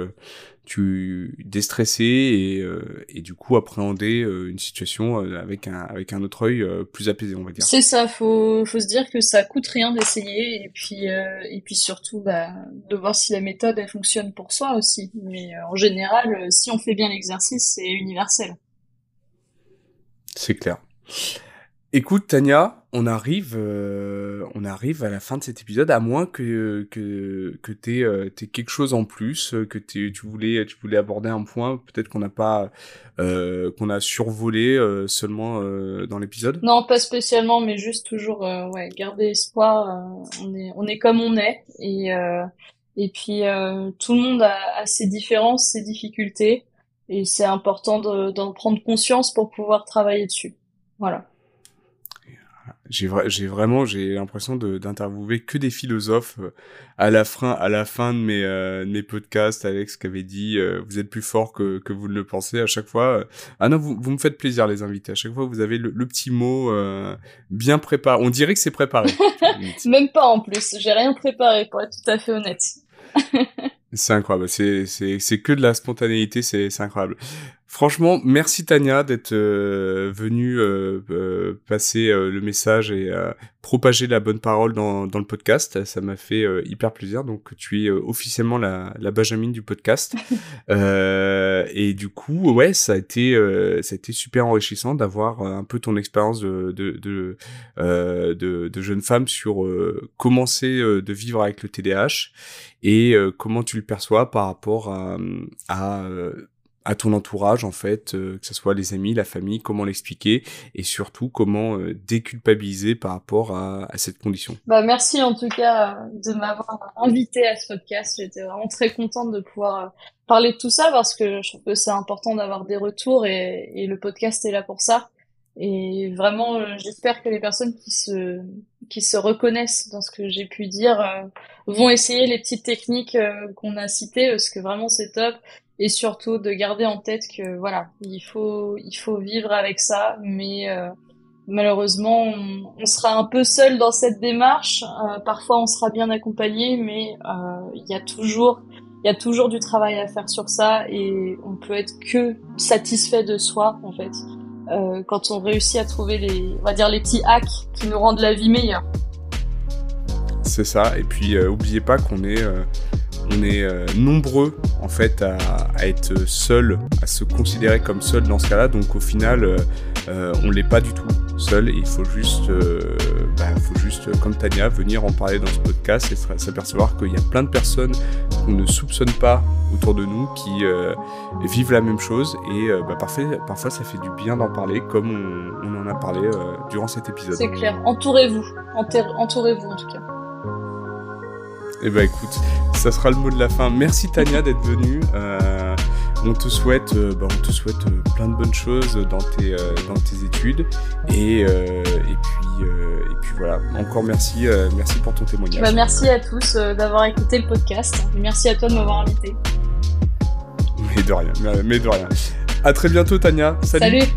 tu déstresser et, euh, et du coup appréhender euh, une situation euh, avec un avec un autre œil plus apaisé on va dire. C'est ça, faut faut se dire que ça coûte rien d'essayer et puis et puis surtout bah, de voir si la méthode elle fonctionne pour soi aussi. Mais en général, si on fait bien l'exercice, c'est universel. C'est clair. Écoute Tania, on arrive, euh, on arrive à la fin de cet épisode, à moins que que que t'aies euh, quelque chose en plus, que tu voulais tu voulais aborder un point, peut-être qu'on n'a pas euh, qu'on a survolé euh, seulement euh, dans l'épisode. Non, pas spécialement, mais juste toujours ouais garder espoir. on est on est comme on est et Et puis tout le monde a, ses différences, ses difficultés, et c'est important d'en prendre conscience pour pouvoir travailler dessus. Voilà j'ai vraiment j'ai l'impression d'interviewer que des philosophes euh, à la fin à la fin de mes euh, mes podcasts Alex qui avait dit euh, vous êtes plus fort que que vous ne le pensez à chaque fois ah non vous vous me faites plaisir les invités. À chaque fois vous avez le, petit mot bien préparé on dirait que c'est préparé. Même pas en plus. J'ai rien préparé pour être tout à fait honnête. C'est incroyable, c'est c'est c'est que de la spontanéité, c'est c'est incroyable. Franchement, merci Tania d'être euh, venue euh, euh, passer le message et propager la bonne parole dans, dans le podcast. Ça m'a fait hyper plaisir. Donc tu es officiellement la, la Benjamin du podcast. et du coup, ouais, ça a été ça a été super enrichissant d'avoir un peu ton expérience de de de, de, de jeune femme sur commencer de vivre avec le TDAH et comment tu le perçois par rapport à, à à ton entourage en fait, euh, que ce soit les amis, la famille, comment l'expliquer et surtout comment euh, déculpabiliser par rapport à, à, cette condition. Bah merci en tout cas de m'avoir invité à ce podcast. J'étais vraiment très contente de pouvoir euh, parler de tout ça parce que je trouve que c'est important d'avoir des retours et, et, le podcast est là pour ça. Et vraiment, j'espère que les personnes qui se qui se reconnaissent dans ce que j'ai pu dire vont essayer les petites techniques qu'on a citées parce que vraiment c'est top et surtout de garder en tête que voilà, il faut il faut vivre avec ça, mais euh, malheureusement on, sera un peu seul dans cette démarche. Euh, parfois on sera bien accompagné, mais euh, il y a toujours il y a toujours du travail à faire sur ça et on peut être que satisfait de soi en fait quand on réussit à trouver les on va dire les petits hacks qui nous rendent la vie meilleure. C'est ça. Et puis oubliez pas qu'on est on est euh, nombreux en fait à, être seul, à se considérer comme seul dans ce cas-là. Donc au final, euh, euh, on l'est pas du tout seul. il faut juste, bah, faut juste, comme Tania, venir en parler dans ce podcast et s'apercevoir qu'il y a plein de personnes qu'on ne soupçonne pas autour de nous qui vivent la même chose. Et bah, parfois, ça fait du bien d'en parler, comme on, on, en a parlé durant cet épisode. C'est clair. Entourez-vous. Entourez-vous en tout cas. Eh ben écoute, ça sera le mot de la fin. Merci Tania d'être venue. Euh, on te souhaite, euh, bah, on te souhaite euh, plein de bonnes choses dans tes, dans tes études. Et, et puis, et puis voilà. Encore merci, merci pour ton témoignage. Bah, merci à tous d'avoir écouté le podcast. Merci à toi de m'avoir invité. Mais de rien, mais de rien. À très bientôt Tania. Salut. Salut.